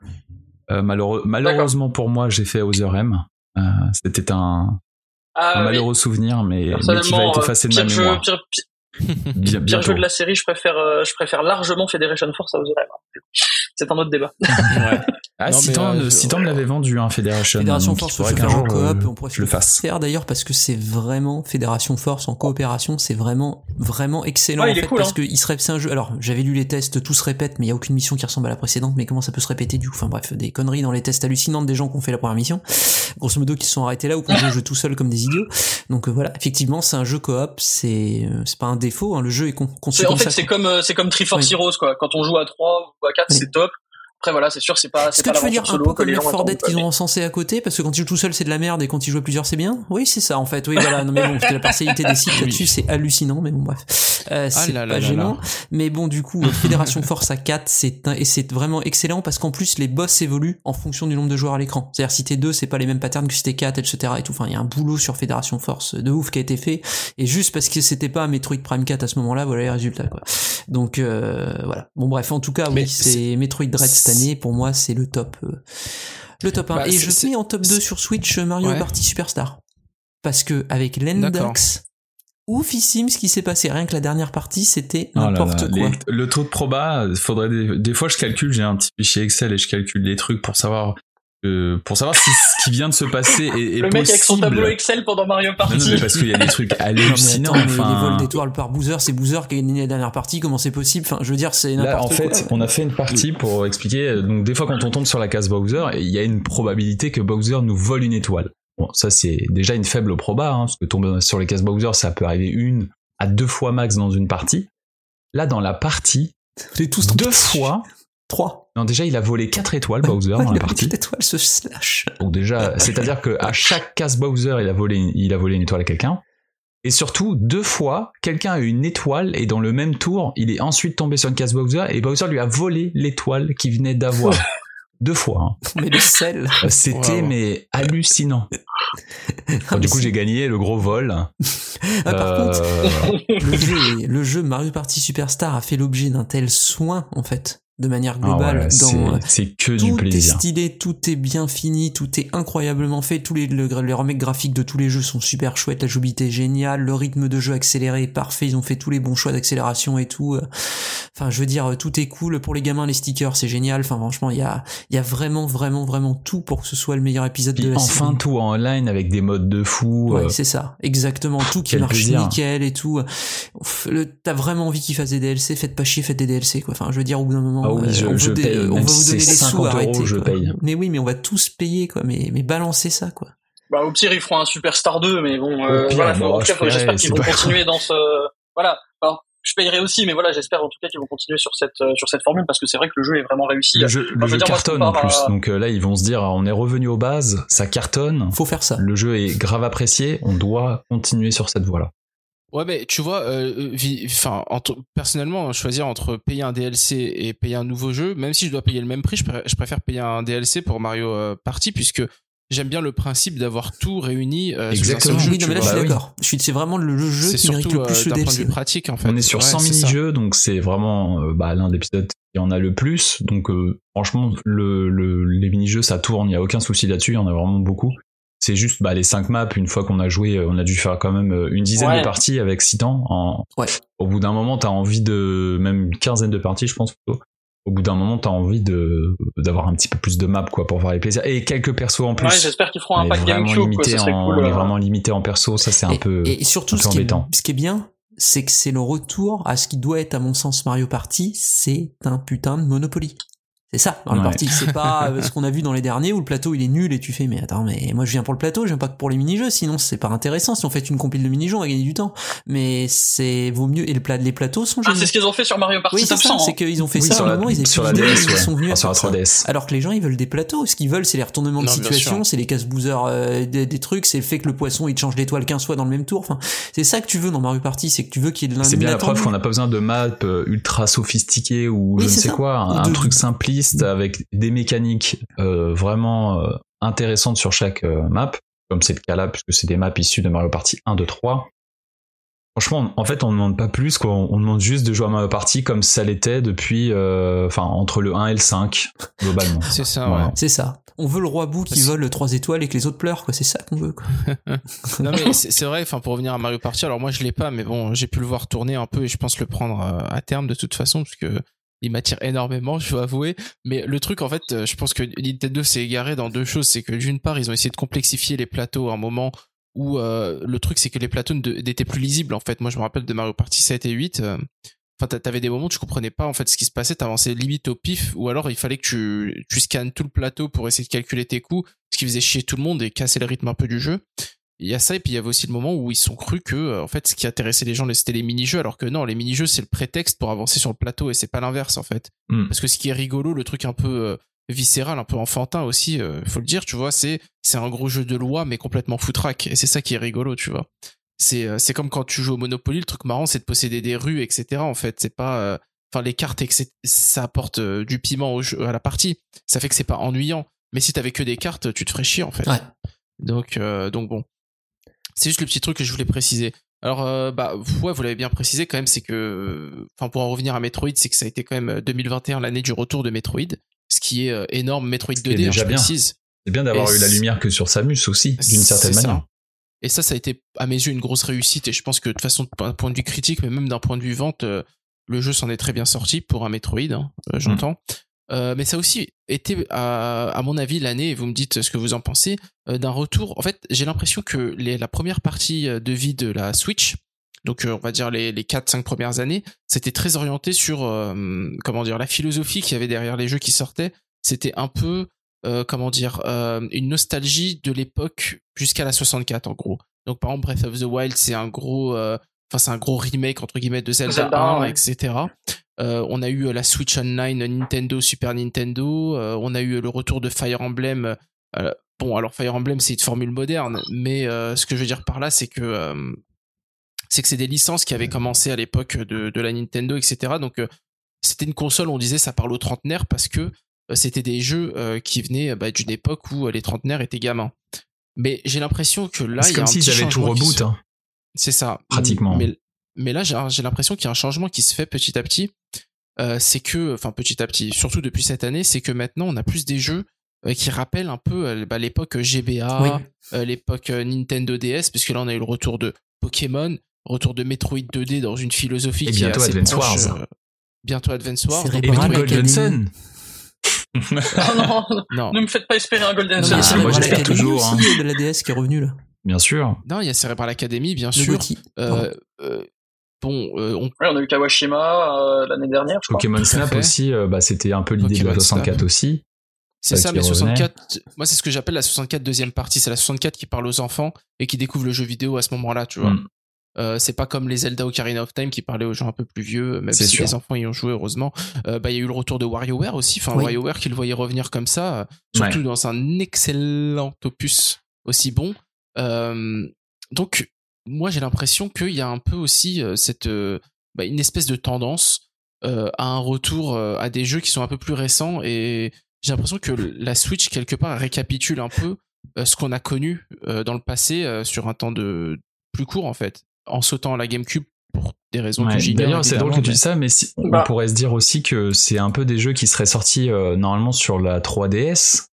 Euh, malheureux- malheureusement pour moi, j'ai fait Other M. Euh, C'était un, Ah, un oui. malheureux souvenir, mais, mais qui va être euh, effacé de ma jeu, mémoire. pire, pire, Bien, pire jeu de la série, je préfère, euh, je préfère largement Federation Force à Ozerem. C'est un autre débat. Ouais. Ah, Non, si mais, Tom, euh, si me l'avait vendu, hein, Fédération. Force il peut faudrait se qu'un faire en jour, coop, on pourrait je le fasse. faire d'ailleurs parce que c'est vraiment Fédération Force en coopération, c'est vraiment vraiment excellent Ouais, en fait cool, parce hein. que il serait c'est un jeu. Alors j'avais lu les tests, tout se répète, mais il y a aucune mission qui ressemble à la précédente. Mais comment ça peut se répéter du coup Enfin bref, des conneries dans les tests hallucinantes des gens qui ont fait la première mission, grosso modo qui se sont arrêtés là ou qui ont joué le jeu tout seul comme des idiots. Donc euh, voilà, effectivement c'est un jeu coop, c'est euh, c'est pas un défaut, hein, le jeu est con- conçu C'est- En comme fait, c'est comme, euh, c'est comme Triforce. Heroes, quoi. Quand on joue à 3 ou à 4, Oui. c'est top. Après, voilà, c'est sûr, c'est pas, Est-ce c'est que pas tu veux dire un peu que comme les Left gens 4 attendent, Dead quoi. qu'ils ont encensé à côté? Parce que quand tu joues tout seul c'est de la merde et quand tu joues à plusieurs c'est bien Oui c'est ça en fait, oui voilà, non mais bon, la partialité des sites là-dessus c'est hallucinant mais bon bref, euh, c'est là là pas là gênant. là. Mais bon, du coup, Fédération Force à 4, c'est un- et c'est vraiment excellent parce qu'en plus les boss évoluent en fonction du nombre de joueurs à l'écran. C'est-à-dire si t'es deux, c'est pas les mêmes patterns que si t'es 4, etc. et tout. Enfin, il y a un boulot sur Fédération Force de ouf qui a été fait. Et juste parce que c'était pas Metroid Prime 4 à ce moment-là, voilà les résultats, quoi. Donc, euh, voilà. Bon, bref, en tout cas, oui, c'est Metroid Dread cette année. Pour moi, c'est le top, euh, le top 1. Bah, et je mets en top 2 c'est- sur Switch euh, Mario Ouais. Party Superstar. Parce que avec l'Endox, oufissime ce qui s'est passé. Rien que la dernière partie, c'était Oh n'importe quoi. les- le taux de proba, faudrait des, des fois je calcule, j'ai un petit fichier Excel et je calcule des trucs pour savoir euh, pour savoir si ce qui vient de se passer est, est Le mec avec son tableau Excel pendant Mario Non, Party. non, mais parce qu'il y a des trucs Non, hallucinants. attends, mais enfin, les vols d'étoiles par Boozer, c'est Boozer qui a gagné la dernière partie, comment c'est possible? Enfin, je veux dire, c'est Là, en quoi. fait, on a fait une partie pour expliquer. Donc, des fois, quand on tombe sur la case Bowser, il y a une probabilité que Bowser nous vole une étoile. Bon, ça, c'est déjà une faible proba, hein, parce que tomber sur les cases Bowser, ça peut arriver une à deux fois max dans une partie. Là, dans la partie, tous deux fois. Trois. Non, déjà, il a volé quatre étoiles, Bowser, Ouais, dans la partie. quatre étoiles, ce slash. Donc déjà, c'est-à-dire que à chaque case Bowser, il a volé, une- il a volé une étoile à quelqu'un. Et surtout, deux fois, quelqu'un a eu une étoile et dans le même tour, il est ensuite tombé sur une case Bowser et Bowser lui a volé l'étoile qu'il venait d'avoir. deux fois. hein. Mais le sel. Euh, C'était Wow. mais hallucinant. Ah, du mais coup, j'ai gagné le gros vol. Ah, par Euh, contre, le jeu, le jeu Mario Party Superstar a fait l'objet d'un tel soin, en fait, de manière ah globale, ouais, dans, c'est- que du tout est plaisir. stylé, tout est bien fini, tout est incroyablement fait. Tous les, le- les remakes graphiques de tous les jeux sont super chouettes, la jouabilité est géniale, le rythme de jeu accéléré est parfait, ils ont fait tous les bons choix d'accélération et tout. euh. Enfin, je veux dire, tout est cool. Pour les gamins, les stickers, c'est génial. Enfin, franchement, il y a, il y a vraiment, vraiment, vraiment tout pour que ce soit le meilleur épisode de la enfin série. tout en online avec des modes de fou. Ouais, euh, c'est ça, exactement. Tout qui quel marche plaisir. nickel et tout. T'as vraiment envie qu'ils fassent des DLC, faites pas chier, faites des DLC quoi. Enfin, je veux dire, au bout d'un moment, Ah oui, je- on, je des- va vous donner des sous, 50 euros, arrêtez. je quoi. paye. Mais oui, mais on va tous payer quoi. Mais mais balancez ça quoi. Bah, au pire, ils feront un Superstar 2, mais bon, euh, Au pire, voilà, faut- bon, en tout cas, je faut- j'espère qu'ils vont continuer dans ce, voilà. Alors, je payerai aussi, mais voilà, j'espère en tout cas qu'ils vont continuer sur cette, euh, sur cette formule parce que c'est vrai que le jeu est vraiment réussi. Le jeu, le Enfin, je jeu veux dire, moi, je cartonne en plus, à- donc euh, là ils vont se dire on est revenu aux bases, ça cartonne, Faut faire ça. le jeu est grave apprécié, on doit continuer sur cette voie-là. Ouais, mais tu vois, euh, euh, enfin, entre- personnellement, choisir entre payer un DLC et payer un nouveau jeu, même si je dois payer le même prix, je, préfère, je préfère payer un DLC pour Mario euh, Party puisque j'aime bien le principe d'avoir tout réuni euh, sous un Exactement. seul jeu. oui, non, mais là, je suis Bah oui. d'accord. C'est vraiment le, le jeu C'est qui mérite surtout le plus euh, le d'un point de DLC. vue pratique en fait. On est sur Ouais, 100 c'est ça. mini-jeux, donc c'est vraiment euh, bah, l'un des épisodes qui en a le plus. Donc euh, franchement, le, le- les mini-jeux, ça tourne, il n'y a aucun souci là-dessus, il y en a vraiment beaucoup. C'est juste bah, les 5 maps, une fois qu'on a joué, euh, on a dû faire quand même euh, une dizaine Ouais. de parties avec 6 temps. En... Ouais. Au bout d'un moment, t'as envie de... Même une quinzaine de parties, je pense plutôt. Au bout d'un moment, t'as envie de d'avoir un petit peu plus de maps quoi pour voir les plaisirs. Et quelques persos en plus. Ouais, j'espère qu'ils feront un pack limité en, cool. on est euh. vraiment limité en perso, ça c'est un peu. et surtout, un peu ce qui, est, embêtant. ce qui est bien, c'est que c'est le retour à ce qui doit être, à mon sens, Mario Party. C'est un putain de Monopoly. C'est ça, Mario Ouais. Party. C'est pas euh, ce qu'on a vu dans les derniers où le plateau il est nul et tu fais, mais attends, mais moi je viens pour le plateau, je viens pas que pour les mini-jeux, sinon c'est pas intéressant. Si on fait une compile de mini-jeux, on va gagner du temps. Mais c'est, vaut mieux, et le pla- les plateaux sont Ah, c'est ce qu'ils ont fait sur Mario Party oui, c'est ça, 100. c'est hein. qu'ils ont fait Oui, ça sur la, moment, ils étaient sur la DS, ils sont venus à Enfin, sur la ça. 3DS. Alors que les gens ils veulent des plateaux, ce qu'ils veulent c'est les retournements de Non, situation, c'est les casse-boozers euh, des, des trucs, c'est le fait que le poisson il change d'étoile 15 fois dans le même tour. Enfin, c'est ça que tu veux dans Mario Party, c'est que tu veux qu'il y ait de C'est bien la preuve qu'on n'a pas besoin de maps euh, ultra sophistiquées ou je ne sais quoi, un, truc simpliste avec des mécaniques euh, vraiment euh, intéressantes sur chaque euh, map, comme c'est le cas là, puisque c'est des maps issues de Mario Party 1, 2, 3. Franchement, en fait, on ne demande pas plus, quoi. On on demande juste de jouer à Mario Party comme ça l'était depuis, euh, enfin, entre le 1 et le 5, globalement. C'est ça, ouais. C'est ça. On veut le roi bout qui vole 3 étoiles et que les autres pleurent, quoi. C'est ça qu'on veut, quoi. Non mais c'est vrai, enfin pour revenir à Mario Party, alors moi je l'ai pas, mais bon j'ai pu le voir tourner un peu et je pense le prendre à terme de toute façon parce que il m'attire énormément, je dois avouer. Mais le truc en fait, euh, je pense que Nintendo s'est égaré dans deux choses, c'est que d'une part ils ont essayé de complexifier les plateaux à un moment où euh, le truc c'est que les plateaux n'étaient plus lisibles en fait. Moi je me rappelle de Mario Party 7 et 8. euh, Enfin, t'a- t'avais des moments où tu comprenais pas en fait ce qui se passait, t'avançais limite au pif, ou alors il fallait que tu, tu scannes tout le plateau pour essayer de calculer tes coups, ce qui faisait chier tout le monde et casser le rythme un peu du jeu. Il y a ça, et puis il y avait aussi le moment où ils sont cru que, euh, en fait, ce qui intéressait les gens, c'était les mini-jeux, alors que non, les mini-jeux, c'est le prétexte pour avancer sur le plateau, et c'est pas l'inverse, en fait. Hmm. Parce que ce qui est rigolo, le truc un peu euh, viscéral, un peu enfantin aussi, euh, faut le dire, tu vois, c'est c'est un gros jeu de loi, mais complètement foutraque, et c'est ça qui est rigolo, tu vois. C'est euh, c'est comme quand tu joues au Monopoly, le truc marrant, c'est de posséder des rues, etc., en fait. C'est pas... euh, Enfin, les cartes, etc., ça apporte du piment au jeu, à la partie. Ça fait que c'est pas ennuyant. Mais si t'avais que des cartes, tu te ferais chier, en fait. Ouais. Donc, donc bon. C'est juste le petit truc que je voulais préciser. Alors, euh, bah, ouais, vous l'avez bien précisé quand même, c'est que, enfin, pour en revenir à Metroid, c'est que ça a été quand même euh, 2021 l'année du retour de Metroid, ce qui est euh, énorme. Metroid qui est 2D, hein, déjà je bien. précise. C'est bien d'avoir eu la lumière que sur Samus aussi, d'une certaine ça. manière. Et ça, ça a été à mes yeux une grosse réussite. Et je pense que de toute façon, d'un point de vue critique, mais même d'un point de vue vente, euh, le jeu s'en est très bien sorti pour un Metroid, hein, euh, j'entends. Euh, mais ça a aussi été, à, à mon avis, l'année, et vous me dites ce que vous en pensez, euh, d'un retour. En fait, j'ai l'impression que les, la première partie euh, de vie de la Switch, donc euh, on va dire les, les 4-5 premières années, c'était très orienté sur, euh, comment dire, la philosophie qu'il y avait derrière les jeux qui sortaient. C'était un peu, euh, comment dire, euh, une nostalgie de l'époque jusqu'à la 64 en gros. Donc par exemple Breath of the Wild c'est un gros, euh, enfin c'est un gros remake entre guillemets de Zelda, Zelda 1, ouais. etc. Euh, on a eu euh, la Switch Online Nintendo Super Nintendo. euh, on a eu le retour de Fire Emblem. euh, bon alors Fire Emblem c'est une formule moderne, mais ce que je veux dire par là c'est que c'est que c'est des licences qui avaient commencé à l'époque de, de la Nintendo, etc. Donc c'était une console, on disait ça parle aux trentenaires parce que c'était des jeux qui venaient bah, d'une époque où les trentenaires étaient gamins. Mais j'ai l'impression que là, C'est il y a comme s'ils avaient tout reboot. hein. C'est ça. Pratiquement. Mais, mais là, j'ai l'impression qu'il y a un changement qui se fait petit à petit. Euh, c'est que, enfin petit à petit, surtout depuis cette année, c'est que maintenant on a plus des jeux euh, qui rappellent un peu euh, bah, l'époque GBA, Oui. euh, l'époque euh, Nintendo DS, puisque là on a eu le retour de Pokémon, retour de Metroid 2D dans une philosophie Et qui bientôt est assez Advance proche, Wars. euh, bientôt Advance Wars. Et bientôt. Golden Sun. Ah non, non, ne me faites pas espérer un Golden Sun. mais il y a Ah, moi, j'espère Academy toujours, aussi, hein. de la DS qui est revenu là. Bien sûr. non, il y a Cerebral Academy, bien Le sûr. Bon, euh, on Ouais, on a eu Kawashima euh, l'année dernière, je. Pokémon Snap aussi, euh, bah, c'était un peu l'idée de la Pokémon 64 Snap. aussi. C'est ça, mais revenait. 64. Moi, c'est ce que j'appelle la 64 deuxième partie. C'est la 64 qui parle aux enfants et qui découvre le jeu vidéo à ce moment-là, tu vois. Mm. Euh, c'est pas comme les Zelda Ocarina of Time qui parlaient aux gens un peu plus vieux, même C'est si sûr. les enfants y ont joué heureusement. Euh, bah, il y a eu le retour de WarioWare aussi. Enfin, Oui. WarioWare qui le voyait revenir comme ça, surtout dans un excellent opus aussi bon. Euh, donc, moi, j'ai l'impression qu'il y a un peu aussi euh, cette euh, bah, une espèce de tendance euh, à un retour euh, à des jeux qui sont un peu plus récents et j'ai l'impression que la Switch quelque part récapitule un peu euh, ce qu'on a connu euh, dans le passé euh, sur un temps de plus court en fait, en sautant à la GameCube pour des raisons Ouais, que. D'ailleurs, c'est drôle que tu dis ça, mais si- Bah. on pourrait se dire aussi que c'est un peu des jeux qui seraient sortis euh, normalement sur la 3DS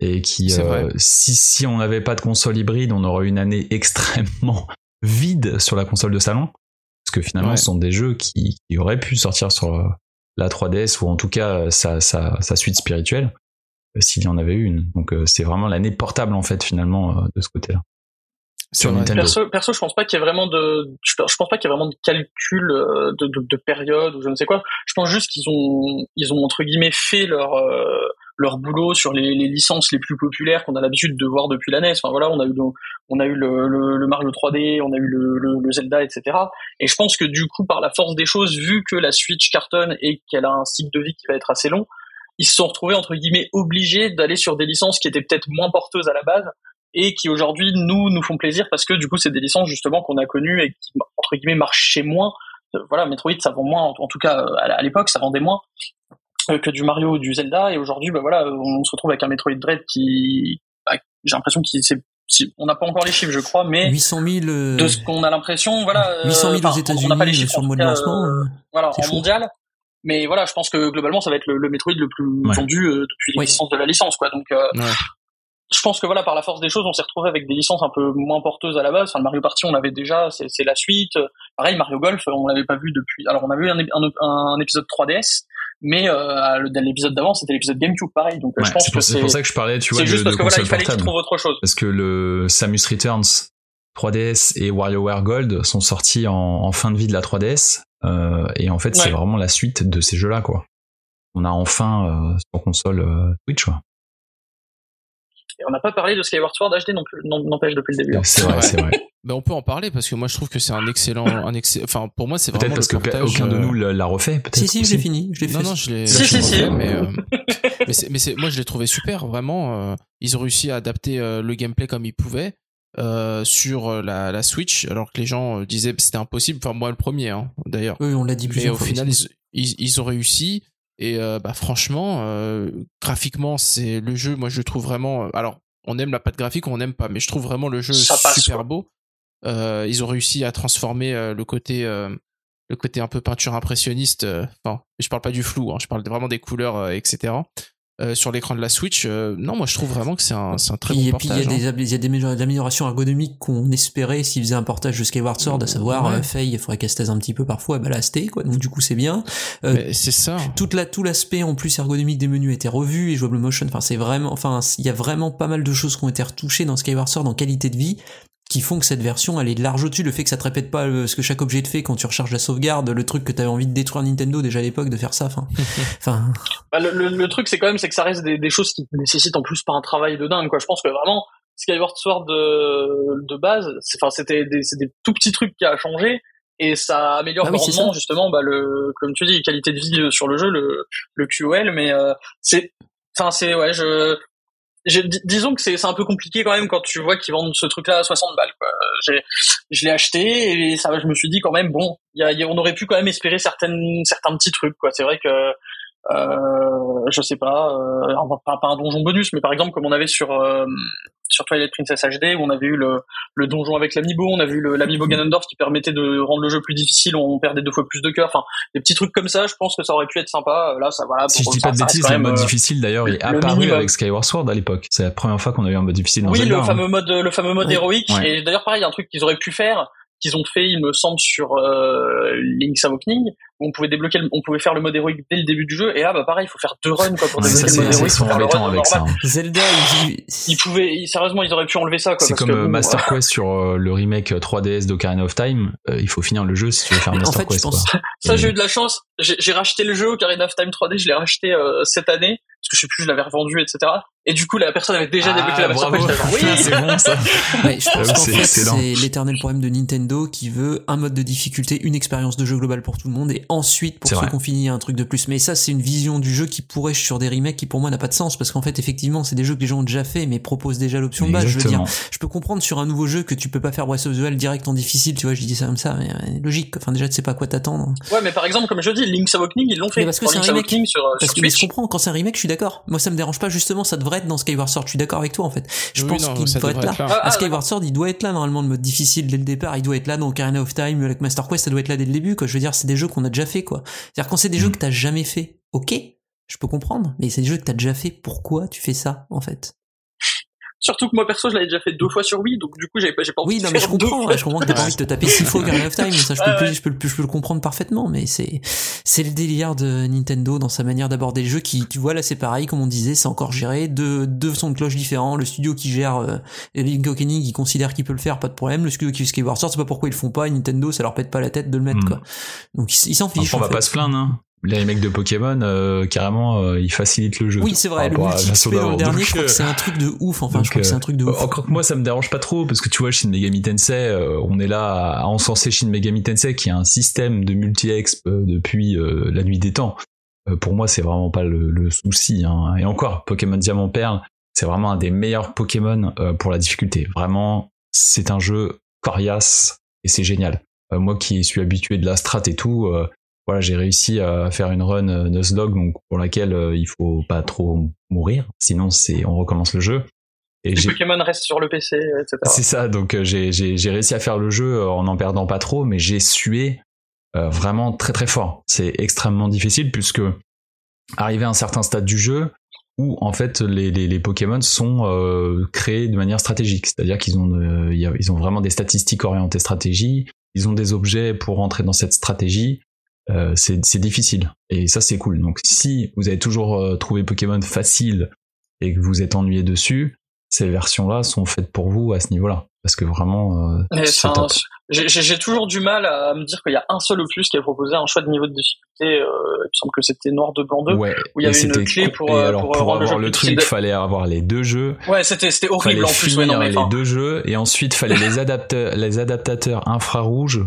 et qui, euh, si, si on n'avait pas de console hybride, on aurait eu une année extrêmement vide sur la console de salon. Parce que finalement, Ouais. ce sont des jeux qui, qui auraient pu sortir sur euh, la 3DS ou en tout cas euh, sa, sa, sa suite spirituelle s'il y en avait une. Donc euh, c'est vraiment l'année portable en fait finalement euh, de ce côté-là. sur. Nintendo. Perso, perso, je pense pas qu'il y ait vraiment de, je, je pense pas qu'il y ait vraiment de calcul de, de, de période ou je ne sais quoi. Je pense juste qu'ils ont, ils ont entre guillemets fait leur euh, leur boulot sur les, les licences les plus populaires qu'on a l'habitude de voir depuis la NES. Enfin voilà, on a eu le, on a eu le, le, le Mario 3D, on a eu le, le, le Zelda, etc. Et je pense que du coup, par la force des choses, vu que la Switch cartonne et qu'elle a un cycle de vie qui va être assez long, ils se sont retrouvés entre guillemets obligés d'aller sur des licences qui étaient peut-être moins porteuses à la base et qui aujourd'hui nous nous font plaisir parce que du coup c'est des licences justement qu'on a connues et qui entre guillemets marchaient moins. Euh, Voilà, Metroid ça vend moins, en, tout cas euh, à, l'époque ça vendait moins que du Mario ou du Zelda et aujourd'hui bah voilà on se retrouve avec un Metroid Dread qui bah, j'ai l'impression qu'il c'est si- on n'a pas encore les chiffres je crois mais 800 000, euh, de ce qu'on a l'impression voilà euh, 800 000 aux enfin, on n'a pas les États-Unis chiffres sur le tout de lancement. euh, euh, voilà, en chaud. mondial. Mais voilà, je pense que globalement, ça va être le, le Metroid le plus Ouais. vendu euh, depuis Oui. l'existence de la licence, quoi. Donc, euh, Ouais. je pense que voilà, par la force des choses, on s'est retrouvé avec des licences un peu moins porteuses à la base. Enfin, le Mario Party, on l'avait déjà, c'est la suite. Pareil, Mario Golf, on l'avait pas vu depuis. Alors, on avait eu un, un, un épisode 3DS, mais euh, l'épisode d'avant, c'était l'épisode GameCube, pareil. Donc, euh, Ouais, je pense c'est que pour, c'est c'est pour ça que je parlais, tu vois, c'est de, juste parce de que voilà, il fallait qu'ils trouvent autre chose. parce que le Samus Returns 3DS et WarioWare Gold sont sortis en, en fin de vie de la 3DS euh, et en fait c'est vraiment la suite de ces jeux-là quoi. On a enfin euh, sur console euh, Switch quoi. Et on n'a pas parlé de Skyward Sword HD non plus, non- n'empêche depuis le début. C'est vrai, c'est vrai. Mais on peut en parler parce que moi je trouve que c'est un excellent, un excellent. Enfin, pour moi c'est vraiment Peut-être parce que le portage, aucun de euh, nous l'a refait. Peut-être. Si, si, l'ai fini. Je l'ai Non, fait. non, je l'ai. Si, je l'ai si, si. fait, Mais, euh, mais c'est, mais moi je l'ai trouvé super, vraiment. euh, ils ont réussi à adapter euh, le gameplay comme ils pouvaient euh, sur la, la Switch, alors que les gens disaient que c'était impossible. Enfin, moi le premier, hein, d'ailleurs. Oui, on l'a dit Mais plusieurs au fois. final, ils, ils, ils ont réussi. Et euh, bah, franchement, euh, graphiquement, c'est le jeu. Moi, je le trouve vraiment. Alors, on aime la patte graphique, on n'aime pas, mais je trouve vraiment le jeu Ça passe, super quoi. beau. Euh, ils ont réussi à transformer euh, le côté, euh, le côté un peu peinture impressionniste. euh, Enfin, je parle pas du flou, hein, je parle vraiment des couleurs, euh, etc. euh, sur l'écran de la Switch. euh, non, moi, je trouve vraiment que c'est un, c'est un très Puis- bon et puis il y a des, hein. y a des améliorations- des améliorations ergonomiques qu'on espérait s'ils faisaient un portage de Skyward Sword, à savoir Ouais. euh, Faye, il faudrait qu'elle se taise un petit peu parfois, bah là c'était quoi, donc du coup c'est bien. C'est ça. toute la, tout l'aspect en plus ergonomique des menus a été revu et jouable motion. Enfin, c'est vraiment, enfin, il y a vraiment pas mal de choses qui ont été retouchées dans Skyward Sword en qualité de vie qui font que cette version elle est large au-dessus. Le fait que ça te répète pas euh, ce que chaque objet te fait quand tu recharges la sauvegarde, le truc que t'avais envie de détruire Nintendo déjà à l'époque de faire ça. Enfin, enfin, Bah, le, le, le truc, c'est quand même, c'est que ça reste des, des choses qui nécessitent en plus pas un travail de dingue, quoi. Je pense que vraiment, Skyward Sword de, de base, c'est, enfin, c'était des, c'est des tout petits trucs qui a changé et ça améliore Ah oui, grandement ça. justement, bah, le, comme tu dis, qualité de vie euh, sur le jeu, le, le QOL, mais euh, c'est, enfin, c'est, ouais, je, je- dis- disons que c'est, un peu compliqué quand même quand tu vois qu'ils vendent ce truc-là à 60 balles, quoi. Je l'ai acheté et ça, je me suis dit quand même, bon, y a, y a- on aurait pu quand même espérer certaines, certains petits trucs, quoi. C'est vrai que euh, je sais pas, euh, pas, pas un donjon bonus, mais par exemple comme on avait sur euh, sur Twilight Princess HD où on avait eu le, le donjon avec l'amiibo, on a vu le- l'amiibo Ganondorf qui permettait de rendre le jeu plus difficile, on perdait deux fois plus de cœur, enfin des petits trucs comme ça, je pense que ça aurait pu être sympa. Là, ça voilà. Si je dis pas de bêtises, le mode euh, difficile d'ailleurs est apparu minimum. avec Skyward Sword à l'époque. C'est la première fois qu'on a eu un mode difficile dans Oui, Zelda. le hein. fameux mode, le fameux mode Oui. héroïque. Ouais. Et d'ailleurs, pareil, un truc qu'ils auraient pu faire, qu'ils ont fait, il me semble, sur euh, Link's Awakening, où on pouvait débloquer, le- on pouvait faire le mode héroïque dès le début du jeu. Et là, bah pareil, il faut faire deux runs quoi pour Ouais, débloquer ça, le mode c'est- héroïque. ils sont embêtants avec ça. hein. Zelda, il- Ils pouvaient, ils- sérieusement, ils auraient pu enlever ça. C'est comme que, euh, bon, Master Quest sur euh, le remake 3DS d'Ocarina of Time. Euh, il faut finir le jeu si tu veux faire en Master fait, je Quest. pense. Ça, Et- j'ai eu de la chance. J'ai racheté le jeu Ocarina of Time 3D, je l'ai racheté euh, cette année parce que je sais plus, je l'avais revendu, etc. Et du coup, la personne avait déjà débloqué la version Ah, oui. c'est bon ça. Ouais, je pense qu'en c'est fait, excellent. c'est l'éternel problème de Nintendo qui veut un mode de difficulté, une expérience de jeu globale pour tout le monde, et ensuite, pour ceux qui ont fini, un truc de plus. Mais ça, c'est une vision du jeu qui pourrait sur des remakes qui pour moi n'a pas de sens, parce qu'en fait, effectivement, c'est des jeux que les gens ont déjà fait, mais proposent déjà l'option de base. Je veux dire, je peux comprendre sur un nouveau jeu que tu peux pas faire Breath of the Wild direct en difficile, tu vois, je dis ça comme ça, mais euh, logique. Enfin, déjà, tu sais pas à quoi t'attendre. Ouais, mais par exemple, comme je dis, Link's Awakening, ils l'ont fait. Mais parce que c'est un Link's remake. Awakening sur, euh, Parce sur que mais je comprends, quand c'est un remake, je suis d'accord. Moi, ça me dérange pas, justement, ça devrait être dans Skyward Sword. Je suis d'accord avec toi, en fait. Je Oui, pense qu'il doit devrait être là. être là. Ah, À Skyward Sword, il doit être là, normalement, le mode difficile dès le départ. Il doit être là dans Ocarina of Time, avec Master Quest, ça doit être là dès le début, quoi. Je veux dire, c'est des jeux qu'on a déjà fait, quoi. C'est-à-dire, quand c'est des Mm. jeux que t'as jamais fait, ok, je peux comprendre. Mais c'est des jeux que t'as déjà fait, pourquoi tu fais ça, en fait? Surtout que moi, perso, je l'avais déjà fait deux fois sur Wii, donc du coup, j'avais pas, j'ai pas envie Oui, de non, mais je comprends, je comprends que t'as pas envie de te taper six fois Ocarina of Time, ça, je peux, ouais. je peux, le- je peux le comprendre parfaitement, mais c'est, c'est le délire de Nintendo dans sa manière d'aborder le jeu qui, tu vois, là, c'est pareil, comme on disait, c'est encore géré, deux, deux sons de cloche différents, le studio qui gère, euh, Link Awakening, il considère qu'il peut le faire, pas de problème, le studio qui fait Skyward Sword, c'est pas pourquoi ils le font pas, et Nintendo, ça leur pète pas la tête de le mettre, Hmm. quoi. Donc, ils s'en fichent. On en va fait. pas se plaindre. Hein. Les remakes de Pokémon, euh, carrément, euh, ils facilitent le jeu. Oui, c'est vrai, le dans le dernier, Donc, je crois euh, que c'est un truc de ouf, enfin, donc, je crois que c'est un truc de euh, ouf. Encore que moi, ça me dérange pas trop parce que tu vois, Shin Megami Tensei, euh, on est là à encenser Shin Megami Tensei qui a un système de multi-exp euh, depuis euh, la nuit des temps. Euh, pour moi, c'est vraiment pas le, le souci. Hein. Et encore, Pokémon Diamant Perle, c'est vraiment un des meilleurs Pokémon euh, pour la difficulté. Vraiment, c'est un jeu coriace et c'est génial. Euh, moi qui suis habitué de la strat et tout, euh, voilà, j'ai réussi à faire une run euh, Nuzlocke, donc pour laquelle euh, il faut pas trop mourir, sinon c'est on recommence le jeu. Et Les Pokémon restent sur le PC, etc. c'est ça, donc euh, j'ai réussi à faire le jeu en en perdant pas trop, mais j'ai sué euh, vraiment très très fort. C'est extrêmement difficile puisque arrivé à un certain stade du jeu où en fait les, les, les Pokémon sont euh, créés de manière stratégique, c'est-à-dire qu'ils ont euh, ils ont vraiment des statistiques orientées stratégie, ils ont des objets pour rentrer dans cette stratégie. Euh, c'est difficile et ça c'est cool. Donc si vous avez toujours euh, trouvé Pokémon facile et que vous êtes ennuyé dessus, ces versions-là sont faites pour vous à ce niveau-là. Parce que vraiment, euh, j'ai toujours du mal à me dire qu'il y a un seul opus qui a proposé un choix de niveau de difficulté. Euh, il me semble que c'était noir de blanc 2. Ouais, où il y avait une c'était clé pour, euh, alors, pour, pour, le avoir le truc, difficile. fallait avoir les deux jeux. Ouais, c'était horrible fallait en plus. finir Ouais, non, mais, les deux jeux et ensuite fallait les les adaptateurs infrarouges.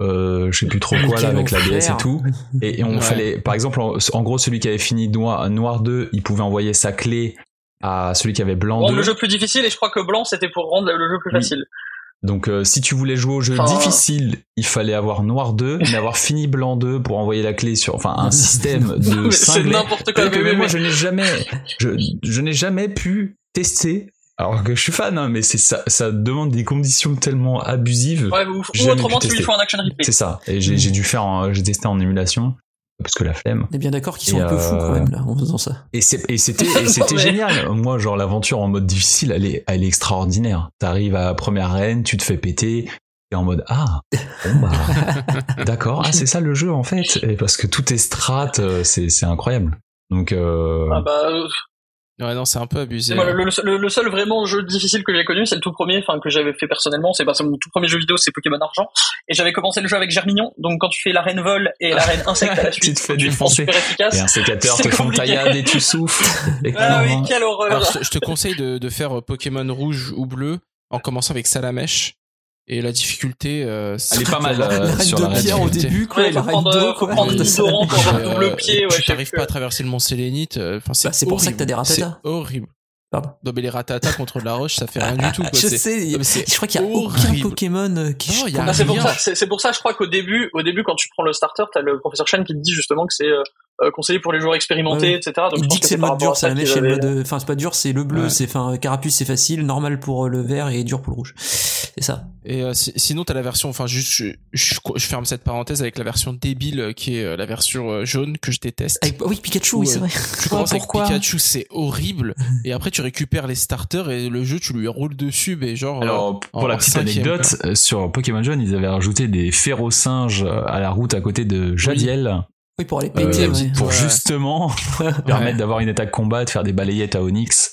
Euh, je sais plus trop quoi là avec la DS et tout. Et, et on Ouais. fallait, par exemple, en, en gros, celui qui avait fini noir, noir 2, il pouvait envoyer sa clé à celui qui avait blanc rendre 2. le jeu plus difficile et je crois que blanc c'était pour rendre le jeu plus Oui. facile. Donc euh, si tu voulais jouer au jeu Enfin, difficile, il fallait avoir noir 2, mais avoir fini blanc 2 pour envoyer la clé sur, enfin un système de Mais C'est n'importe quoi. Que mais- même moi mais- je n'ai jamais, je, je n'ai jamais pu tester. Alors que je suis fan, hein, mais c'est ça, ça demande des conditions tellement abusives. Ouais, ou, ou autrement tu lui fais un action replay. C'est ça. Et j'ai dû faire, j'ai testé en émulation parce que la flemme. On est bien d'accord qu'ils sont Et, un peu fous, quand euh, même, là, en faisant ça. Et c'était génial. Moi, genre l'aventure en mode difficile, elle est, elle est extraordinaire. T'arrives à la première arène, tu te fais péter. Et en mode ah bon bah d'accord ah c'est ça le jeu en fait et parce que tout est strat euh, c'est c'est incroyable donc euh, Ah bah, Ouais, non, c'est un peu abusé. moi, le, le- le seul vraiment jeu difficile que j'ai connu, c'est le tout premier, enfin que j'avais fait personnellement. C'est parce que mon tout premier jeu vidéo, c'est Pokémon Argent, et j'avais commencé le jeu avec Germignon. Donc quand tu fais l'arène vol et l'arène insecte à la Tu suite, te fais tu te rends défoncer. super efficace. et un sécateur te font taillade et tu souffles et Ah oui, quelle horreur. Alors, je te, je te conseille de, de faire euh, Pokémon rouge ou bleu en commençant avec Salamèche. Et la difficulté, euh, c'est- Elle est pas mal, La, euh, la sur de la pierre au début, quoi, Ouais, la prendre, d'eau, faut quoi. prendre pour avoir Et, double euh, pied. Ouais, tu t'arrives pas à traverser le mont Sélénite. euh, Enfin, c'est Bah, c'est pour ça que t'as des ratatas. C'est horrible. Pardon. Non, mais les ratatas contre la roche, ça fait rien du tout. Quoi. Je C'est- sais, non, c'est je crois qu'il y a aucun horrible. Pokémon euh, qui Non, y a Ah, c'est pour ça. C'est c'est pour ça, je crois qu'au début, au début, quand tu prends le starter, t'as le professeur Chen qui te dit justement que c'est euh, euh, conseillé pour les joueurs expérimentés, Ouais. etc. Donc il dit que c'est le mode dur, ça la mèche, c'est le avaient- mode, enfin c'est pas dur, c'est le bleu, Ouais. c'est, enfin Carapuce c'est facile, normal pour le vert et dur pour le rouge. C'est ça. Et euh, si- sinon, t'as la version, enfin, juste, je, je, je ferme cette parenthèse avec la version débile euh, qui est euh, la version euh, jaune que je déteste. Avec, oui, Pikachu, oui, c'est vrai. tu commences avec pourquoi Pikachu, c'est horrible. Et après, tu récupères les starters et le jeu, tu lui roules dessus, mais genre. euh, Alors, pour en- la petite anecdote, euh, sur Pokémon Jaune, ils avaient rajouté des férocinges à la route à côté de Jadiel Oui, pour aller euh, péter, ouais. pour Ouais. justement permettre d'avoir une attaque combat, de faire des balayettes à Onyx.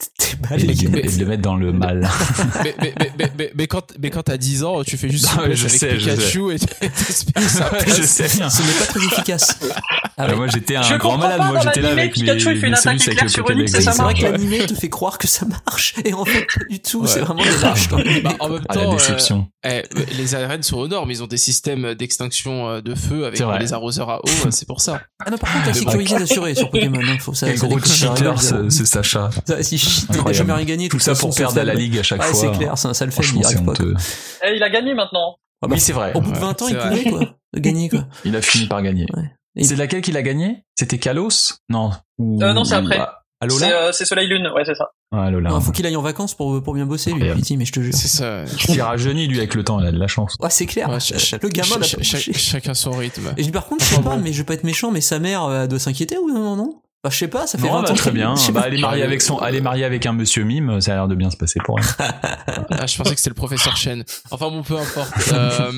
des Et, de- et de le mettre dans le mal. mais, mais, mais, mais, mais, mais quand, mais quand t'as 10 ans, tu fais juste Non, je avec sais, je Pikachu et t'espères que ça Ouais, passe. je sais bien. Ce n'est pas très efficace. Ah ouais. Euh, Moi j'étais un Je grand malade, moi j'étais là avec mes, Pikachu, il fait une mes attaque éclair le sur. Onyx et ça c'est vrai marche. que l'animé te fait croire que ça marche et en fait pas du tout. C'est vraiment quoi. Bah, en même temps, la euh, déception. eh, les arènes sont aux normes, ils ont des systèmes d'extinction euh, de feu avec les arroseurs à eau, euh, c'est pour ça. Ah non, par contre, la sécurité d'assurée sur Pokémon. Hein, faut ça. Quel ça gros cheater ce, Sacha. Ça, si il a jamais rien gagné. Tout ça pour perdre à la ligue à chaque Ouais, fois. c'est clair, ça, ça le fait, il arrive pas. Eh, il a gagné maintenant. Ah bah, Oui, c'est vrai. Au bout de Ouais, 20 ans, il pouvait quoi, de gagner quoi. Il a fini par gagner. Ouais. Et- C'est laquelle qu'il a gagné? C'était Kalos? Non. Euh, non, c'est après. C'est Alola euh, c'est Soleil Lune, ouais, c'est ça. Ah. Non, faut qu'il aille en vacances pour pour bien bosser, lui. Pity, mais je te jure. C'est ça. Il rajeunit lui avec le temps, il a de la chance. Ouais, c'est clair. Ouais, ch- le gamin ch- ch-. Chacun son rythme. Et je dis, par contre, je sais pas, mais je vais pas être méchant, mais sa mère euh, doit s'inquiéter ou non, non Enfin, je sais pas, ça fait Non, 20 bah, ans. très bien. Je sais Bah, pas. elle est mariée avec son, elle est mariée avec un monsieur mime, ça a l'air de bien se passer pour elle. Ah, je pensais que c'était le professeur Chen. Enfin bon, peu importe. Euh,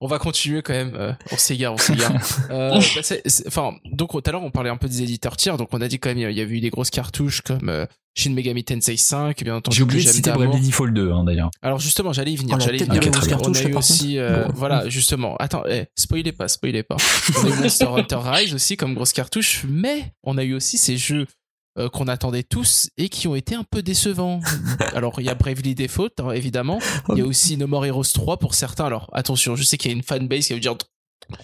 on va continuer quand même. Euh, on s'égare, on s'égare. Euh, bah, enfin, donc tout à l'heure on parlait un peu des éditeurs tiers. Donc on a dit quand même il y avait eu des grosses cartouches comme euh, Shin Megami Tensei 5, bien entendu. J'ai oublié de citer. Bravely Default 2, hein, d'ailleurs. Alors justement, j'allais y venir. Oh, la j'allais y venir. on a eu aussi, euh, Bon. voilà, justement. Attends, eh, spoilez pas, spoilez pas. On a eu Monster Hunter Rise aussi comme grosse cartouche, mais on a eu aussi ces jeux euh, qu'on attendait tous et qui ont été un peu décevants. Alors il y a Bravely Default hein, évidemment, il y a aussi No More Heroes 3 pour certains. Alors attention, je sais qu'il y a une fanbase qui va vous dire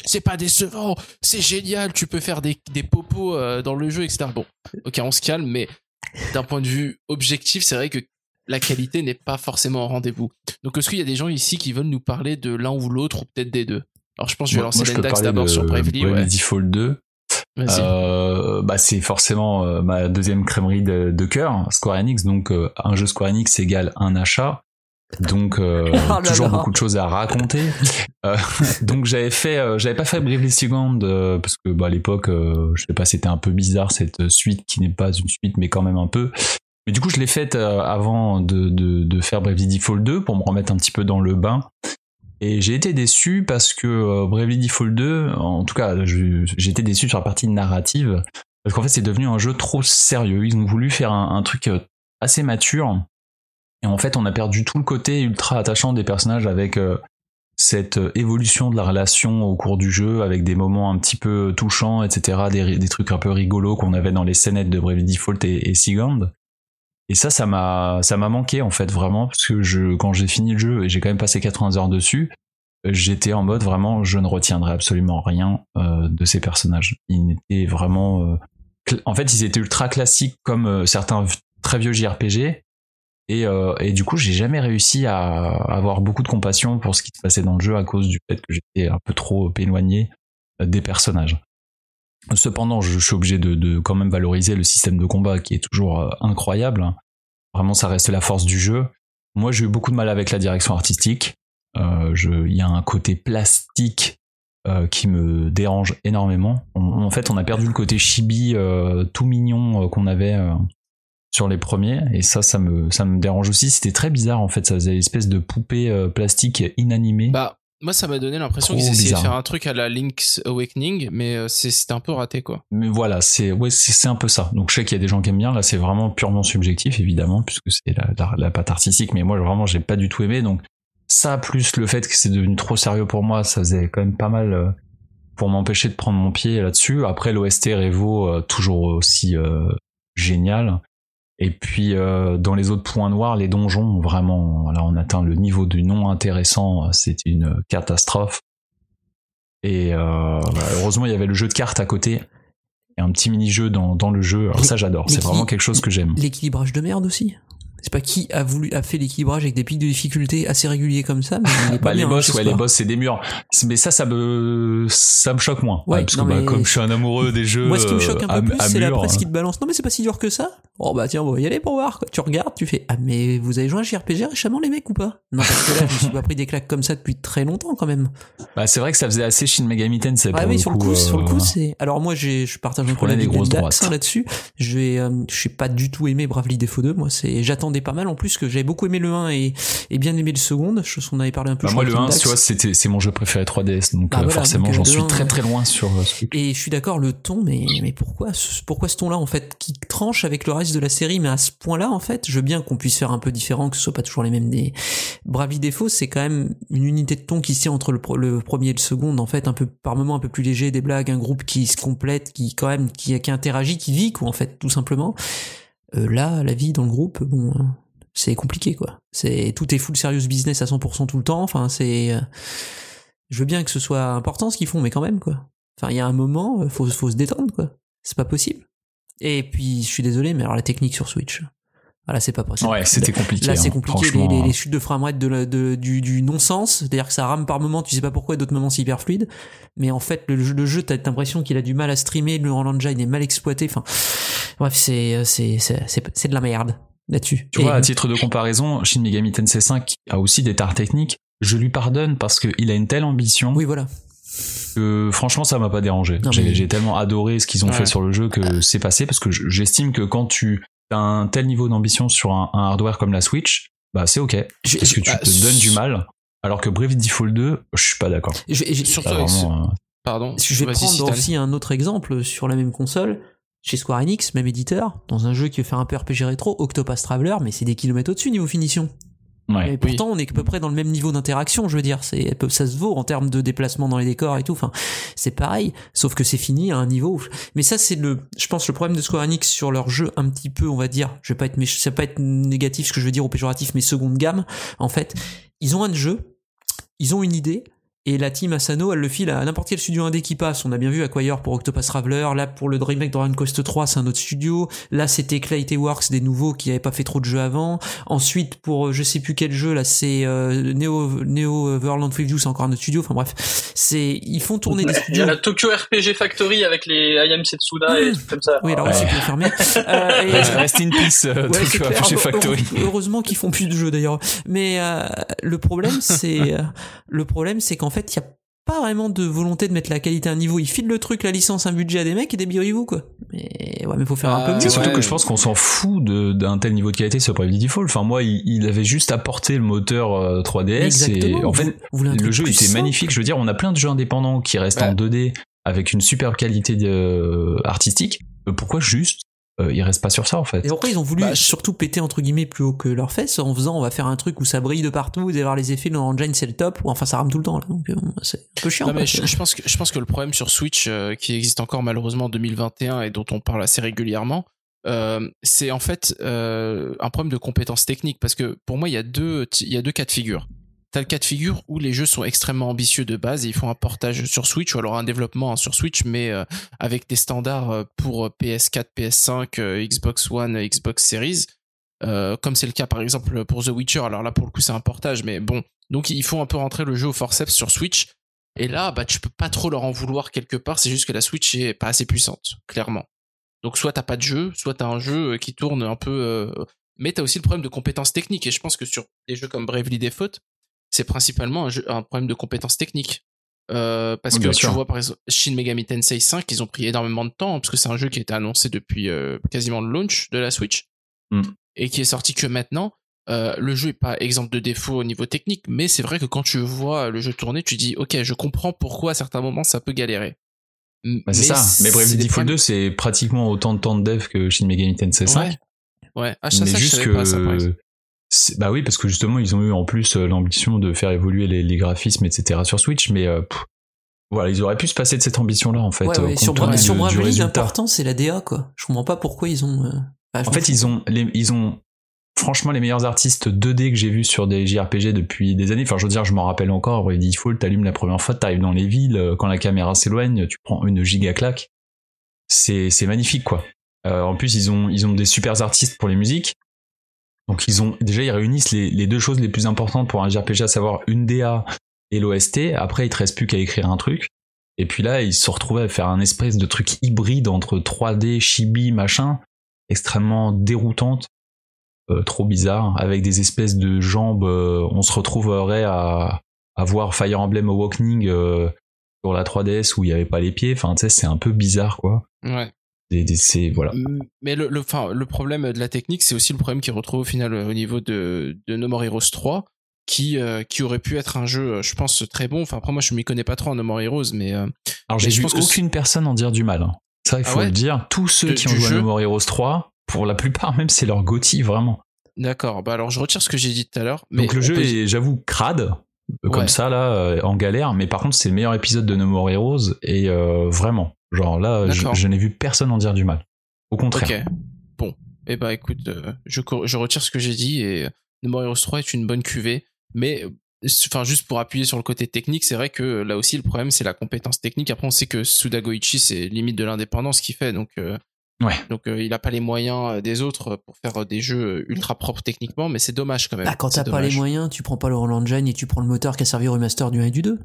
c'est pas décevant, c'est génial, tu peux faire des, des popos euh, dans le jeu, etc. Bon, ok, on se calme, mais d'un point de vue objectif, c'est vrai que la qualité n'est pas forcément au rendez-vous. Donc est-ce qu'il y a des gens ici qui veulent nous parler de l'un ou l'autre ou peut-être des deux? Alors je pense que je vais lancer parler d'abord sur Bravely. Ouais. Default 2. Vas-y. Euh, bah c'est forcément euh, ma deuxième crèmerie de, de cœur, Square Enix. Donc euh, un jeu Square Enix égale un achat. Donc euh, Oh toujours là. beaucoup de choses à raconter. Euh, donc j'avais fait, euh, j'avais pas fait Bravely Second euh, parce que bah, à l'époque, euh, je sais pas, c'était un peu bizarre cette suite qui n'est pas une suite mais quand même un peu. Mais du coup, je l'ai faite euh, avant de, de, de faire Bravely Default 2 pour me remettre un petit peu dans le bain. Et j'ai été déçu parce que euh, Bravely Default 2, en tout cas, j'ai été déçu sur la partie narrative, parce qu'en fait, c'est devenu un jeu trop sérieux. Ils ont voulu faire un, un truc euh, assez mature, et en fait, on a perdu tout le côté ultra attachant des personnages avec euh, cette euh, évolution de la relation au cours du jeu, avec des moments un petit peu touchants, etc., des, des trucs un peu rigolos qu'on avait dans les scénettes de Bravely Default et, et. Et ça, ça m'a, ça m'a manqué en fait vraiment parce que je, quand j'ai fini le jeu et j'ai quand même passé 80 heures dessus, euh, j'étais en mode vraiment, je ne retiendrai absolument rien de ces personnages. Ils n'étaient vraiment, euh, en fait, ils étaient ultra classiques comme certains très vieux JRPG. Et, euh, et du coup, j'ai jamais réussi à avoir beaucoup de compassion pour ce qui se passait dans le jeu à cause du fait que j'étais un peu trop éloigné euh, des personnages. Cependant, je, suis obligé de, quand même valoriser le système de combat qui est toujours euh, incroyable. Vraiment, ça reste la force du jeu. Moi, j'ai eu beaucoup de mal avec la direction artistique. Euh, Il y a un côté plastique euh, qui me dérange énormément. En fait, on a perdu le côté chibi euh, tout mignon euh, qu'on avait euh, sur les premiers, et ça, ça me, ça me dérange aussi. C'était très bizarre en fait. Ça faisait une espèce de poupée euh, plastique inanimée. Bah, moi, ça m'a donné l'impression qu'ils essayaient de faire un truc à la Link's Awakening, mais euh, c'était un peu raté, quoi. Mais voilà, c'est ouais, c'est un peu ça. Donc je sais qu'il y a des gens qui aiment bien. Là, c'est vraiment purement subjectif, évidemment, puisque c'est la, la, la patte artistique. Mais moi, vraiment, j'ai pas du tout aimé. Donc ça, plus le fait que c'est devenu trop sérieux pour moi, ça faisait quand même pas mal euh, pour m'empêcher de prendre mon pied là-dessus. Après, l'OST Revo, euh, toujours aussi génial. Et puis euh, dans les autres points noirs, les donjons, vraiment, là, on atteint le niveau du non intéressant. C'est une catastrophe. Et euh, bah, heureusement, il y avait le jeu de cartes à côté. Et un petit mini-jeu dans, dans le jeu. Alors ça, j'adore. C'est vraiment quelque chose que j'aime. L'équilibrage de merde aussi. C'est pas qui a voulu a fait l'équilibrage avec des pics de difficulté assez réguliers comme ça, mais il est pas Bah, les boss, hein, ce ouais, les boss, c'est des murs. Mais ça, ça me, ça me choque moins. Ouais, parce non, que bah, mais- comme je suis un amoureux des jeux, Moi, ce qui me choque un peu euh, à- plus, c'est la presse qui te balance. Non, mais c'est pas si dur que ça. Oh, bah, tiens, on va y aller pour voir. quoi. Tu regardes, tu fais, ah, mais vous avez joué à un JRPG récemment, les mecs, ou pas? Non, parce que là, je me suis pas pris des claques comme ça depuis très longtemps, quand même. Bah, c'est vrai que ça faisait assez Shin Megami Tensei. Ah oui, sur le coup, sur le euh, coup, c'est. Alors moi, j'ai, je partage un peu la des grosses hein, là-dessus. Je vais, euh, je suis pas du tout aimé Bravely Default 2. Moi, c'est, j'attendais m'attendais pas mal en plus que j'avais beaucoup aimé le 1 et, et bien aimé le second. Je on avait parlé un peu. Bah, moi, le 1, avec tu vois, c'était, c'est mon jeu préféré 3DS, donc Bah, euh, voilà, forcément, euh, j'en suis un, très euh, très loin sur euh. Et je suis d'accord, le ton, mais, mais pourquoi, ce- pourquoi ce ton-là, en fait, qui tranche avec le reste de la série, mais à ce point-là, en fait, je veux bien qu'on puisse faire un peu différent, que ce soit pas toujours les mêmes des Bravely Default, c'est quand même une unité de ton qui tient entre le, le premier et le second, en fait, un peu, par moment un peu plus léger, des blagues, un groupe qui se complète, qui, quand même, qui, qui interagit, qui vit, quoi, en fait, tout simplement. Euh, là, la vie dans le groupe, bon, euh, c'est compliqué, quoi. C'est, tout est full serious business à 100% tout le temps, enfin, c'est, euh, je veux bien que ce soit important ce qu'ils font, mais quand même, quoi. Enfin, il y a un moment, euh, faut, faut se détendre, quoi. C'est pas possible. Et puis, je suis désolé, mais alors la technique sur Switch, ah, là, c'est pas possible. Ouais, c'était compliqué. Là, c'est hein, compliqué. Les, les- les chutes de framerate de, la- de- du, du non-sens, c'est-à-dire que ça rame par moment, tu sais pas pourquoi, et d'autres moments c'est hyper fluide. Mais en fait, le, jeu- le jeu, t'as l'impression qu'il a du mal à streamer, le engine est mal exploité. Enfin, bref, c'est c'est c'est c'est de la merde là-dessus. Tu Et- vois, à titre de comparaison, Shin Megami Tensei 5 a aussi des tares techniques. Je lui pardonne parce qu'il a une telle ambition oui, voilà. que franchement ça m'a pas dérangé. J'ai mais- tellement adoré ce qu'ils ont Ouais. fait sur le jeu que c'est passé parce que je- j'estime que quand tu as un tel niveau d'ambition sur un, un hardware comme la Switch, bah c'est ok. Je- Parce que tu bah, te donnes du mal. Alors que Brave Default 2, je suis pas d'accord. Surtout vraiment, euh, Pardon. Je vais prendre aussi un autre exemple sur la même console. Chez Square Enix, même éditeur, dans un jeu qui veut faire un peu RPG rétro, Octopath Traveler, mais c'est des kilomètres au-dessus niveau finition. Ouais. Et pourtant, on est à peu près dans le même niveau d'interaction, je veux dire. C'est, ça se vaut en termes de déplacement dans les décors et tout. Enfin, c'est pareil. Sauf que c'est fini à un niveau. Mais ça, c'est le, je pense, le problème de Square Enix sur leur jeu un petit peu, on va dire. Je vais pas être, ça va pas être négatif ce que je veux dire au péjoratif, mais seconde gamme. En fait, ils ont un jeu, ils ont une idée. Et la team Asano, elle le file à n'importe quel studio indé qui passe. On a bien vu Acquire pour Octopus Traveler. Là, pour le remake Dragon Quest 3, c'est un autre studio. Là, c'était Clayton Works, des nouveaux qui avaient pas fait trop de jeux avant. Ensuite, pour euh, je sais plus quel jeu, là, c'est euh, Neo, Neo Verland Preview, c'est encore un autre studio. Enfin bref, c'est ils font tourner des Il y studios. a la Tokyo RPG Factory avec les Ayam Setsuda et Mmh. tout comme ça. Oui, alors Ouais. c'est confirmé. Euh, et- Rest in peace, euh, Ouais, Tokyo. RPG Factory. heure- Heureusement qu'ils font plus de jeux d'ailleurs. Mais euh, le problème, c'est le problème, c'est qu'en fait, il y a pas vraiment de volonté de mettre la qualité à un niveau. Ils filent le truc, la licence, un budget à des mecs et débrouillez-vous quoi. Mais ouais, mais faut faire un Ah, peu mieux. C'est Ouais. surtout que je pense qu'on s'en fout d'un tel niveau de qualité sur Bravely Default. Enfin, moi, il, il avait juste apporté le moteur euh, 3DS Exactement. et en fait, Vous- vous le jeu était simple. magnifique. Je veux dire, on a plein de jeux indépendants qui restent Ouais. en 2D avec une super qualité de- artistique. Euh, Pourquoi juste euh, il reste pas sur ça en fait Et après, ils ont voulu Bah, surtout péter entre guillemets plus haut que leurs fesses en faisant on va faire un truc où ça brille de partout, vous allez voir les effets, l'engine c'est le top, ou enfin ça rame tout le temps là. Donc euh, c'est un peu chiant. Non, mais quoi. je, je pense que je pense que le problème sur Switch euh, qui existe encore malheureusement en 2021 et dont on parle assez régulièrement, euh, c'est en fait euh, un problème de compétences techniques parce que pour moi il y a deux il y a deux cas de figure. T'as le cas de figure où les jeux sont extrêmement ambitieux de base et ils font un portage sur Switch ou alors un développement sur Switch mais euh, avec des standards euh, pour PS4, PS5, euh, Xbox One, Xbox Series. Comme c'est le cas par exemple pour The Witcher. Alors là pour le coup c'est un portage mais bon. Donc ils font un peu rentrer le jeu au forceps sur Switch et là, bah, tu peux pas trop leur en vouloir quelque part. C'est juste que la Switch est pas assez puissante, clairement. Donc, soit t'as pas de jeu, soit t'as un jeu qui tourne un peu. Mais t'as aussi le problème de compétences techniques. Et je pense que sur des jeux comme Bravely Default, c'est principalement un, jeu- un problème de compétences techniques. Euh, parce Oui, que tu vois, par exemple, Shin Megami Tensei 5, ils ont pris énormément de temps, parce que c'est un jeu qui a été annoncé depuis euh, quasiment le launch de la Switch, Mm. et qui est sorti que maintenant. Euh, le jeu est pas exemple de défaut au niveau technique, mais c'est vrai que quand tu vois le jeu tourner, tu dis ok, je comprends pourquoi à certains moments ça peut galérer. Bah, c'est ça. Mais Bravely Default problèmes- 2, c'est pratiquement autant de temps de dev que Shin Megami Tensei 5. Ouais. Ouais. Ah, ça, mais ça, je juste savais pas, ça, bah oui parce que justement ils ont eu en plus euh, l'ambition de faire évoluer les, les graphismes etc sur Switch mais euh, pff, voilà ils auraient pu se passer de cette ambition là en fait Ouais, euh, ouais, sur, Bra- sur Bravely, l'important c'est la DA quoi. Je comprends pas pourquoi ils ont. euh, bah, en fait ils ont les, ils ont franchement les meilleurs artistes 2D que j'ai vus sur des JRPG depuis des années enfin je veux dire je m'en rappelle encore Bravely Default t'allumes la première fois t'arrives dans les villes quand la caméra s'éloigne tu prends une giga claque c'est c'est magnifique quoi Euh, en plus ils ont ils ont des super artistes pour les musiques donc ils ont déjà ils réunissent les, deux choses les plus importantes pour un JRPG, à savoir une DA et l'OST. Après, il te reste plus qu'à écrire un truc. Et puis là, ils se retrouvés à faire un espèce de truc hybride entre 3D, chibi, machin, extrêmement déroutante, euh, trop bizarre, avec des espèces de jambes. euh, on se retrouverait à, à voir Fire Emblem Awakening euh, sur la 3DS où il n'y avait pas les pieds. Enfin, tu sais, c'est un peu bizarre, quoi. Ouais. Des, des c'est voilà. Mm, Mais le, le, enfin, le problème de la technique, c'est aussi le problème qu'ils retrouvent au final euh, au niveau de, de No More Heroes 3, qui, euh, qui aurait pu être un jeu, euh, je pense, très bon. Enfin, après, moi, je m'y connais pas trop en No More Heroes, mais. euh, Alors j'ai je vu pense que aucune personne en dire du mal. hein. Ça, il Ah faut ouais le dire. Tous ceux De- qui ont joué à No More Heroes 3, pour la plupart même, c'est leur gothi vraiment. D'accord. Bah alors, je retire ce que j'ai dit tout à l'heure. Donc le jeu peut- est, j'avoue, crade. Comme Ouais. ça, là, en galère. Mais par contre, c'est le meilleur épisode de No More Heroes. Et euh, vraiment, genre là, je, n'ai vu personne en dire du mal. Au contraire. Ok. Bon. Eh bah écoute, euh, je, retire ce que j'ai dit et euh, No More Heroes 3 est une bonne cuvée. Mais, euh, enfin, juste pour appuyer sur le côté technique, c'est vrai que euh, là aussi, le problème, c'est la compétence technique. Après, on sait que Suda Goichi, c'est limite de l'indépendance qu'il fait. Donc, euh, Ouais. donc euh, il a pas les moyens euh, des autres pour faire euh, des jeux ultra propres techniquement, mais c'est dommage quand même. Bah, quand t'as pas les moyens, tu prends pas le Roland Engine et tu prends le moteur qui a servi au remaster du 1 et du 2.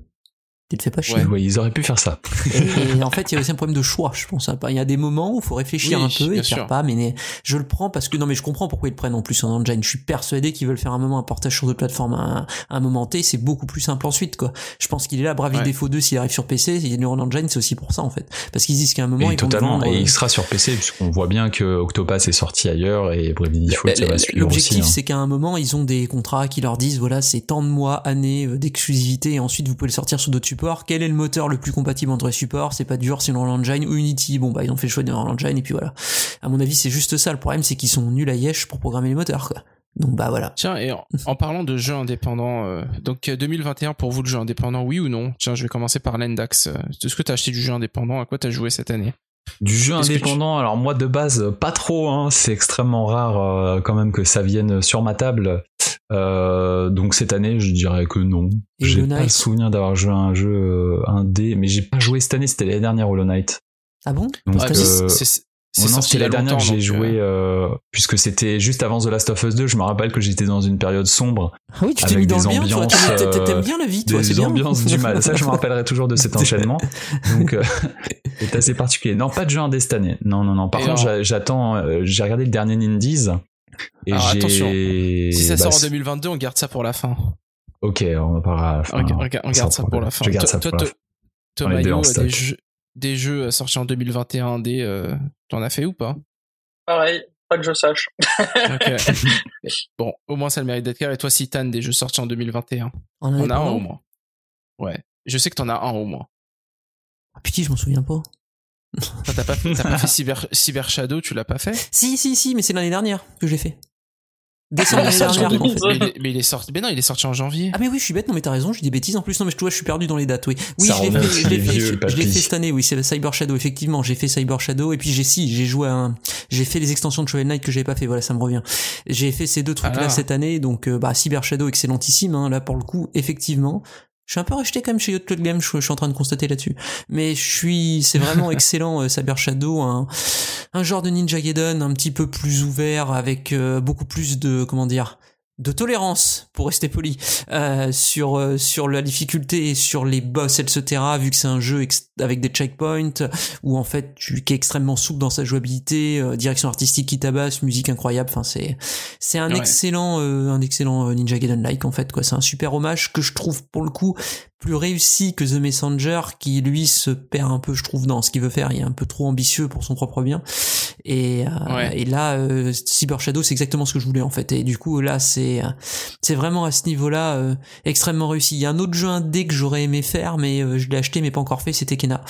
Tu te fais pas chier. Ouais, ils auraient pu faire ça. Et, et en fait, il y a aussi un problème de choix, je pense. hein. Il y a des moments où il faut réfléchir Oui, un peu et faire sûr. pas, mais je le prends parce que non, mais je comprends pourquoi ils le prennent en plus en engine. Je suis persuadé qu'ils veulent faire un moment un portage sur d'autres plateformes à, un moment T, c'est beaucoup plus simple ensuite, quoi. Je pense qu'il est là, Bravely Ouais. Default 2, s'il arrive sur PC, il y a du engine, c'est aussi pour ça, en fait. Parce qu'ils disent qu'à un moment, Et ils totalement. vendre, Et euh, il sera sur PC, puisqu'on voit bien que Octopath est sorti ailleurs et Bravely Default, ça va suivre L'objectif, hein. c'est qu'à un moment, ils ont des contrats qui leur disent, voilà, c'est tant de mois, années euh, d'exclusivité, et ensuite vous pouvez le sortir sur d'autres supports. Quel est le moteur le plus compatible entre les supports? C'est pas dur, c'est le Unreal Engine ou Unity. Bon, bah, ils ont fait le choix de Unreal Engine, et puis voilà. À mon avis, c'est juste ça. Le problème, c'est qu'ils sont nuls à Yesh pour programmer les moteurs, quoi. Donc, bah, voilà. Tiens, et en, en parlant de jeux indépendants, euh, donc euh, 2021 pour vous le jeu indépendant, oui ou non? Tiens, je vais commencer par l'Endax. Euh, Est-ce que t'as acheté du jeu indépendant? À quoi t'as joué cette année? Du jeu tu- indépendant, alors moi de base, pas trop, hein, c'est extrêmement rare euh, quand même que ça vienne sur ma table. Euh, donc cette année, je dirais que non. J'ai pas Knight le souvenir d'avoir joué à un jeu euh, indé, mais j'ai pas joué cette année, c'était l'année dernière Hollow Knight. Ah bon? Donc, Ouais, Cette année euh, c'est- c'est- c'est oh c'était la dernière que j'ai donc, joué, euh, euh, puisque c'était juste avant The Last of Us 2. Je me rappelle que j'étais dans une période sombre, Ah oui, tu t'es mis dans des le bien, T'aimes- euh, bien la vie, toi, c'est des bien. ambiances du mal. Ça, je me rappellerai toujours de cet enchaînement. Donc, euh, c'est assez particulier. Non, pas de jeu indé cette année. Non, non, non. Par Et contre, j'attends. euh, j'ai regardé le dernier Nindies. Et Alors, attention, Si ça bah, sort en c'est- 2022, on garde ça pour la fin. Ok, on en parlera. à la fin. on on on garde ça pour la fin. Je garde Toi- ça toi, pour On en Mayo, des jeux, des jeux euh, sortis en 2021 D, euh, t'en as fait ou pas? Pareil, pas que je sache. Ok. Bon, au moins ça le mérite d'être clair. Et toi, Citan, des jeux sortis en 2021 En On a un au moins. Ouais. Je sais que t'en as un au moins. Ah, Putain, je m'en souviens pas. Enfin, T'as pas, t'as pas fait Cyber, Cyber Shadow, tu l'as pas fait? Si, si, si, mais c'est l'année dernière que j'ai fait. Décembre l'année sorti en dernière. en fait. mais, il est, mais il est sorti. Mais non, il est sorti en janvier. Ah mais oui, je suis bête, non mais t'as raison, je dis des bêtises en plus. Non mais je, tu vois, je suis perdu dans les dates, oui. Oui, Ça je l'ai fait, je fait, vieux, je- le fait cette année, oui, c'est Cyber Shadow, effectivement, j'ai fait Cyber Shadow, et puis j'ai si, j'ai joué à un, j'ai fait les extensions de Shovel Knight que j'avais pas fait, voilà, ça me revient. J'ai fait ces deux trucs-là Ah. cette année, donc, euh, bah, Cyber Shadow, excellentissime, hein, là, pour le coup, effectivement. Je suis un peu rejeté quand même chez Yacht Club Game, je, je suis en train de constater là-dessus. Mais je suis, c'est vraiment excellent, euh, Cyber Shadow, un, un genre de Ninja Gaiden un petit peu plus ouvert, avec euh, beaucoup plus de, comment dire, de tolérance, pour rester poli, euh, sur euh, sur la difficulté sur les boss, etc. Vu que c'est un jeu avec des checkpoints où en fait tu qui est extrêmement souple dans sa jouabilité, euh, direction artistique qui tabasse, musique incroyable. Enfin c'est c'est un Ouais. excellent euh, un excellent euh, Ninja Gaiden like en fait quoi. C'est un super hommage que je trouve pour le coup plus réussi que The Messenger qui lui se perd un peu je trouve dans ce qu'il veut faire. Il est un peu trop ambitieux pour son propre bien. Et, euh, et là, euh, Cyber Shadow, c'est exactement ce que je voulais en fait. Et du coup, là, c'est euh, c'est vraiment à ce niveau-là euh, extrêmement réussi. Il y a un autre jeu indé que j'aurais aimé faire, mais euh, je l'ai acheté, mais pas encore fait. C'était Kena,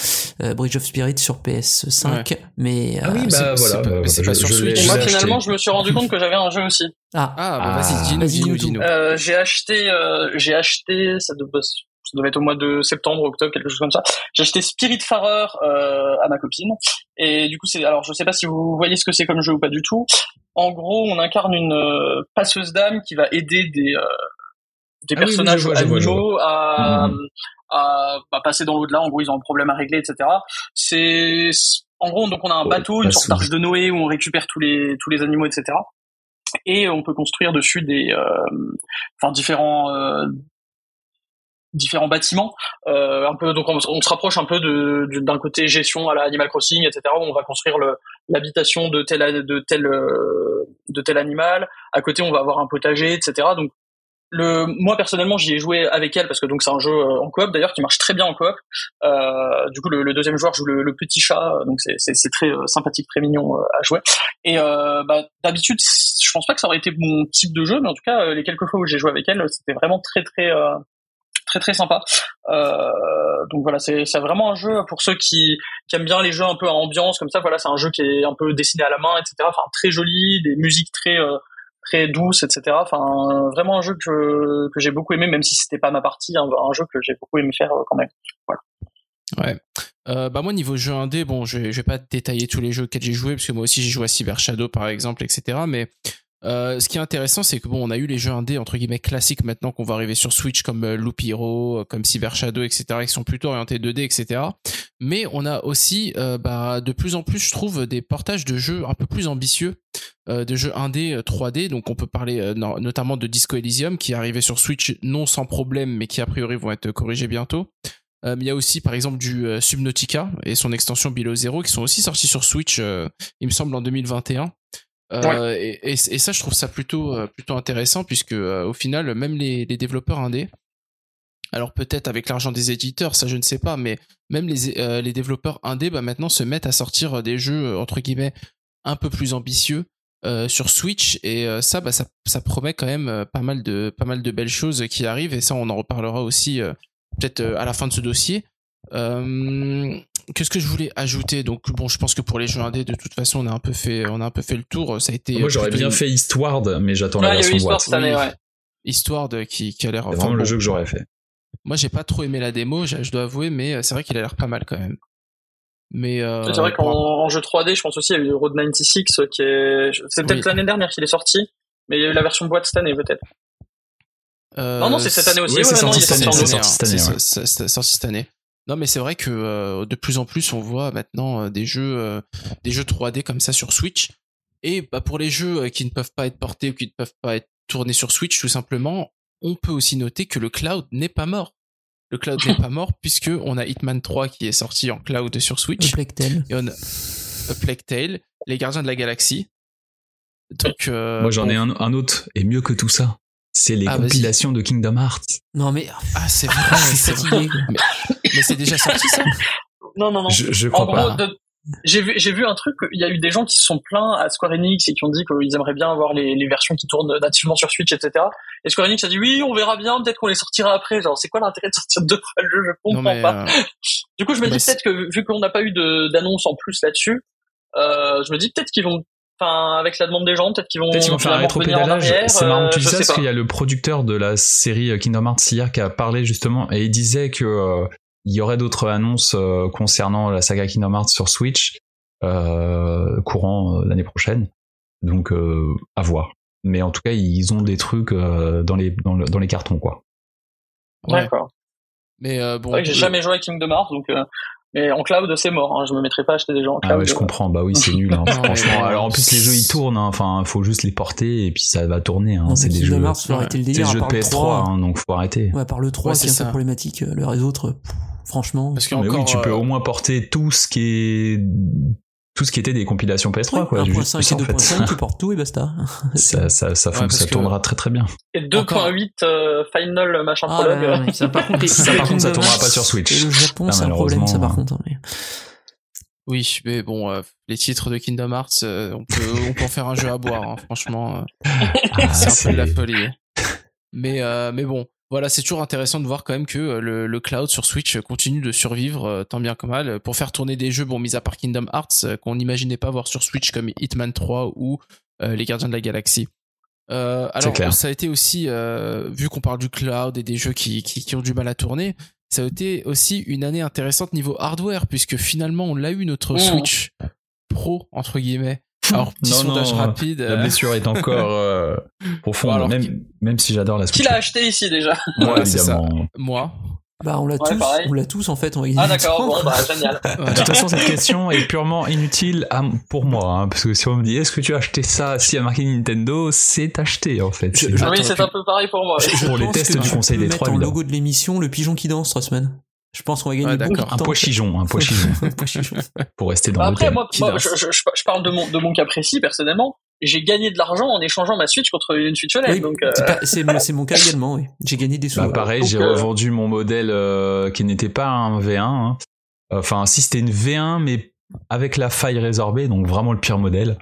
euh, Bridge of Spirit sur PS5. Mais Ah oui, euh, bah c'est- voilà. c'est pas- bah, mais c'est je- pas sur Switch. Moi, finalement, je me suis rendu compte que j'avais un jeu aussi. ah, Ah, bah Ah. vas-y, dis-nous, Vas-y, dis-nous, dis-nous. Euh, j'ai acheté, euh, j'ai acheté, ça devait, ça devait être au mois de septembre, octobre, quelque chose comme ça. J'ai acheté Spiritfarer euh, à ma copine. Et du coup, c'est, alors je sais pas si vous voyez ce que c'est comme jeu ou pas du tout. En gros, on incarne une euh, passeuse d'âme qui va aider des euh, des Ah oui, oui, personnages animaux à, à, à passer dans l'au-delà. En gros, ils ont un problème à régler, etc. C'est en gros, donc on a un bateau, une sorte d'arche de Noé où on récupère tous les tous les animaux, etc. Et on peut construire dessus des, euh, enfin différents euh, différents bâtiments. Euh, un peu, donc on, se rapproche un peu de de- d'un côté gestion à la Animal Crossing, etc. Où on va construire l'habitation de tel de tel euh, de tel animal. À côté, on va avoir un potager, etc. Donc le, moi personnellement, j'y ai joué avec elle parce que donc c'est un jeu euh, en coop d'ailleurs qui marche très bien en coop. Euh, du coup, le, le deuxième joueur joue le, le petit chat, donc c'est, très euh, sympathique, très mignon euh, à jouer. Et euh, bah, d'habitude, je pense pas que ça aurait été mon type de jeu, mais en tout cas, euh, les quelques fois où j'ai joué avec elle, c'était vraiment très très euh, très très sympa. Euh, donc voilà, c'est, vraiment un jeu pour ceux qui, aiment bien les jeux un peu à ambiance comme ça. Voilà, c'est un jeu qui est un peu dessiné à la main, etc. Enfin, très joli, des musiques très euh, très douces, etc. Enfin, vraiment un jeu que que j'ai beaucoup aimé, même si c'était pas ma partie, un, un jeu que j'ai beaucoup aimé faire euh, quand même. Voilà. Ouais. Bah moi niveau jeu indé, bon, je, je vais pas détailler tous les jeux auxquels j'ai joué parce que moi aussi j'ai joué à Cyber Shadow par exemple, etc. Mais euh, ce qui est intéressant, c'est que bon, on a eu les jeux indés entre guillemets classiques maintenant qu'on va arriver sur Switch comme euh, Loop Hero, euh, comme Cyber Shadow, etc. qui sont plutôt orientés 2D, etc. Mais on a aussi, euh, bah, de plus en plus, je trouve, des portages de jeux un peu plus ambitieux, de jeux indés euh, 3D. Donc on peut parler no- notamment de Disco Elysium qui est arrivé sur Switch non sans problème, mais qui a priori vont être corrigés bientôt. Mais il y a aussi par exemple du Subnautica et son extension Below Zero qui sont aussi sortis sur Switch, il me semble en 2021. Euh, et, ça, je trouve ça plutôt euh, intéressant puisque euh, au final, même les, les développeurs indés, alors peut-être avec l'argent des éditeurs, ça je ne sais pas, mais même les développeurs indés, bah maintenant se mettent à sortir des jeux entre guillemets un peu plus ambitieux sur Switch. Et ça, bah ça promet quand même pas mal de pas mal de belles choses qui arrivent. Et ça on en reparlera aussi peut-être à la fin de ce dossier. Qu'est-ce que je voulais ajouter? Donc bon, je pense que pour les jeux indés, de toute façon, on a un peu fait, on a un peu fait le tour. Ça a été. Moi, j'aurais bien une fait Eastward, mais j'attends la Ouais, il y a eu version Histoire boîte. cette année, ouais. histoire de qui, qui a l'air. C'est enfin, vraiment le bon, jeu que j'aurais fait. Moi, j'ai pas trop aimé la démo, je dois avouer, mais euh, c'est vrai qu'il a l'air pas mal quand même. Mais euh, c'est vrai qu'en en jeu 3D, je pense aussi, il y a eu Road 96 qui est, c'est peut-être Oui. l'année dernière qu'il est sorti, mais il y a eu la version boîte cette année peut-être. euh, Non, non, c'est cette année aussi. oui, ouais, sorti sorti c'est sorti cette année, c'est sorti cette année. Non, mais c'est vrai que euh, de plus en plus, on voit maintenant euh, des jeux, euh, des jeux 3D comme ça sur Switch. Et bah, pour les jeux qui ne peuvent pas être portés ou qui ne peuvent pas être tournés sur Switch, tout simplement, on peut aussi noter que le cloud n'est pas mort. Le cloud n'est pas mort puisque on a Hitman 3 qui est sorti en cloud sur Switch. Plague Tale. Et on a A Plague Tale, Les Gardiens de la Galaxie. Donc, euh, Moi, j'en ai un, un autre, et mieux que tout ça. C'est les Ah, compilations de Kingdom Hearts. Non mais Ah, c'est vrai, je suis c'est vrai. fatigué. Mais c'est déjà sorti ça? Non, non, non. Je, je En gros, pas. de- j'ai vu, j'ai vu un truc. Il y a eu des gens qui se sont plaints à Square Enix et qui ont dit qu'ils aimeraient bien avoir les, les versions qui tournent nativement sur Switch, etc. Et Square Enix a dit oui, on verra bien, peut-être qu'on les sortira après. Genre, c'est quoi l'intérêt de sortir deux fois le jeu? Je comprends pas. euh, Du coup, je me bah, dis peut-être que vu qu'on n'a pas eu d'annonce en plus là-dessus, euh, je me dis peut-être qu'ils vont, enfin, avec la demande des gens, peut-être qu'ils vont, Peut-être qu'ils vont faire un rétropédalage. C'est marrant euh, que tu dis je ça sais parce qu'il y a le producteur de la série euh, Kingdom Hearts hier qui a parlé justement et il disait que euh, il y aurait d'autres annonces euh, concernant la saga Kingdom Hearts sur Switch euh, courant euh, l'année prochaine. Donc euh, à voir. Mais en tout cas, ils ont des trucs euh, dans les dans, le- dans les cartons quoi. ouais. D'accord. Mais euh, bon. J'ai le- jamais joué à Kingdom Hearts, donc. euh, mais en cloud, c'est mort. Hein. Je me mettrai pas à acheter des en cloud. Ah ouais, je comprends. Bah oui, c'est nul. Hein, franchement. Alors en plus, les jeux ils tournent. hein. Enfin, faut juste les porter et puis ça va tourner. Hein. C'est des Kingdom jeux. Hearts, faut ouais. arrêter le C'est des délire. jeux de part le PS3, 3, hein, donc faut arrêter. Ouais, à part le 3 Ouais, qui est c'est un peu ça. problématique, le les autres, pff, franchement. Parce que oui, tu peux euh, au moins porter tout ce qui est tout ce qui était des compilations PS3 Ouais, quoi. Juste 1.5 ça, et en fait. 2.5, tu portes tout et basta. ça, ça, ça, Ouais, ça que- tournera très très bien. Et 2.8 euh, final machin Ah, prologue. ouais, ouais, ouais. Ça, par contre, Ça, les par contre, ça Kingdom tournera pas sur Switch. Et le Japon, Ah, c'est un problème, ça, par malheureusement, contre. mais- Oui, mais bon, euh, les titres de Kingdom Hearts, euh, on peut, on peut en faire un jeu à boire. hein, franchement, euh, Ah, c'est un peu de la folie. Mais, euh, mais bon, voilà, c'est toujours intéressant de voir quand même que euh, le, le cloud sur Switch continue de survivre euh, tant bien que mal euh, pour faire tourner des jeux, bon, mis à part Kingdom Hearts, euh, qu'on n'imaginait pas voir sur Switch comme Hitman 3 ou euh, Les Gardiens de la Galaxie. Euh, alors, clair. ça a été aussi, euh, vu qu'on parle du cloud et des jeux qui, qui, qui ont du mal à tourner, ça a été aussi une année intéressante niveau hardware, puisque finalement, on l'a eu notre Mmh. Switch Pro, entre guillemets. Alors, petit Non, sondage non, rapide. La euh, blessure est encore euh, profonde, alors, même, même si j'adore la Qui l'a acheté ici déjà Moi, Ouais, c'est ça. évidemment. moi. Bah, on l'a Ouais, tous, pareil. on l'a tous, en fait, on Ah d'accord, bon bah génial. Voilà. De toute façon, cette question est purement inutile à- pour moi, hein, parce que si on me dit est-ce que tu as acheté ça si à marqué Nintendo, c'est acheté en fait. Je- C'est- je- oui, Attends, c'est tu- un peu pareil pour moi. Je Pour les tests du Conseil des Trois, évidemment. logo de l'émission le pigeon qui danse trois semaines. Je pense qu'on va gagner Ouais, beaucoup d'accord. de un temps. pois chigeon, un pois chigeon, Un pois chigeon. pour rester dans Bah, le après, moi, moi, je, je, je parle de mon, de mon cas précis personnellement. j'ai gagné de l'argent en échangeant ma Switch contre une Switch OLED. Oui, donc, euh, c'est mon cas également. Oui. J'ai gagné des sous. Bah pareil, Donc, j'ai euh, revendu mon modèle euh, qui n'était pas un V1. hein. Enfin, si c'était une V1, mais avec la faille résorbée, donc vraiment le pire modèle.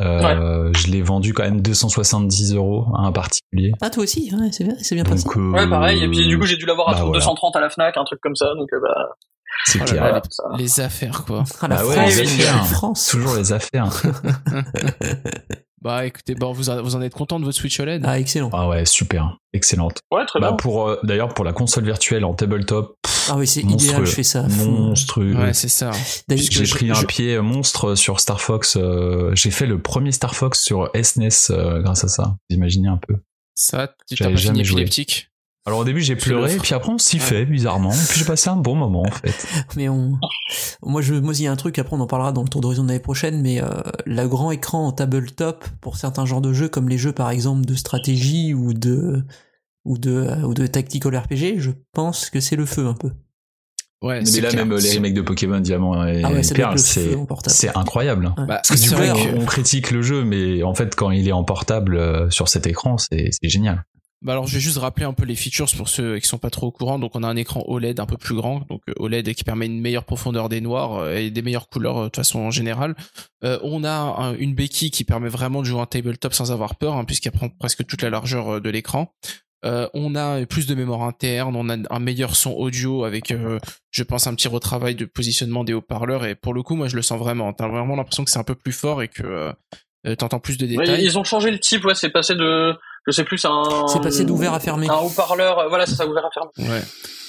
Euh, Je l'ai vendu quand même 270 euros à un particulier. Ah toi aussi, ouais, c'est bien, c'est bien passé. Donc, euh, ouais, pareil. Et puis du coup, j'ai dû l'avoir à bah, voilà. 230 à la Fnac, un truc comme ça. Donc, euh, bah, c'est Oh clair. voilà. Les affaires, quoi. Ah, la Bah ouais, France, les affaires. France. Toujours les affaires. Bah écoutez, bon, vous, en- vous en êtes content de votre Switch OLED Ah excellent. Ah ouais, super, excellente. Ouais, très Bah bien. pour euh, d'ailleurs pour la console virtuelle en tabletop, Ah oui, c'est monstrueux, idéal, je fais ça. monstrueux. Ouais, c'est ça. D'ailleurs, J'ai je- pris un pied monstre sur Star Fox. euh, j'ai fait le premier Star Fox sur SNES euh, grâce à ça. Vous imaginez un peu. Ça, tu t'as pas fini jamais joué. épileptique Alors au début j'ai pleuré, puis après on s'y fait bizarrement, puis j'ai passé un bon moment en fait. Mais on, moi je, moi il y a un truc après on en parlera dans le tour d'horizon de l'année prochaine, mais euh, le grand écran en tabletop pour certains genres de jeux comme les jeux par exemple de stratégie ou de ou de euh, ou de tactical RPG, je pense que c'est le feu un peu. Ouais, Mais là clair. même les remakes de Pokémon Diamant et Ah ouais, Perle, c'est incroyable. Ouais. Bah, Parce que du c'est coup vrai on, que- on critique le jeu, mais en fait quand il est en portable euh, sur cet écran, c'est c'est génial. Bah alors je vais juste rappeler un peu les features pour ceux qui sont pas trop au courant. Donc on a un écran OLED un peu plus grand, donc euh, OLED qui permet une meilleure profondeur des noirs euh, et des meilleures couleurs euh, de toute façon en général. Euh, on a un- une béquille qui permet vraiment de jouer en tabletop sans avoir peur, hein, puisqu'elle prend presque toute la largeur de l'écran. Euh, on a plus de mémoire interne, on a un meilleur son audio avec, euh, je pense, un petit retravail de positionnement des haut-parleurs. Et pour le coup, moi je le sens vraiment. T'as vraiment l'impression que c'est un peu plus fort et que t'entends plus de Ouais, détails. ils ont changé le type, ouais, c'est passé de, je sais plus, un. C'est passé d'ouvert à fermé. Un haut-parleur, euh, voilà, c'est ça, ouvert à fermé. Ouais.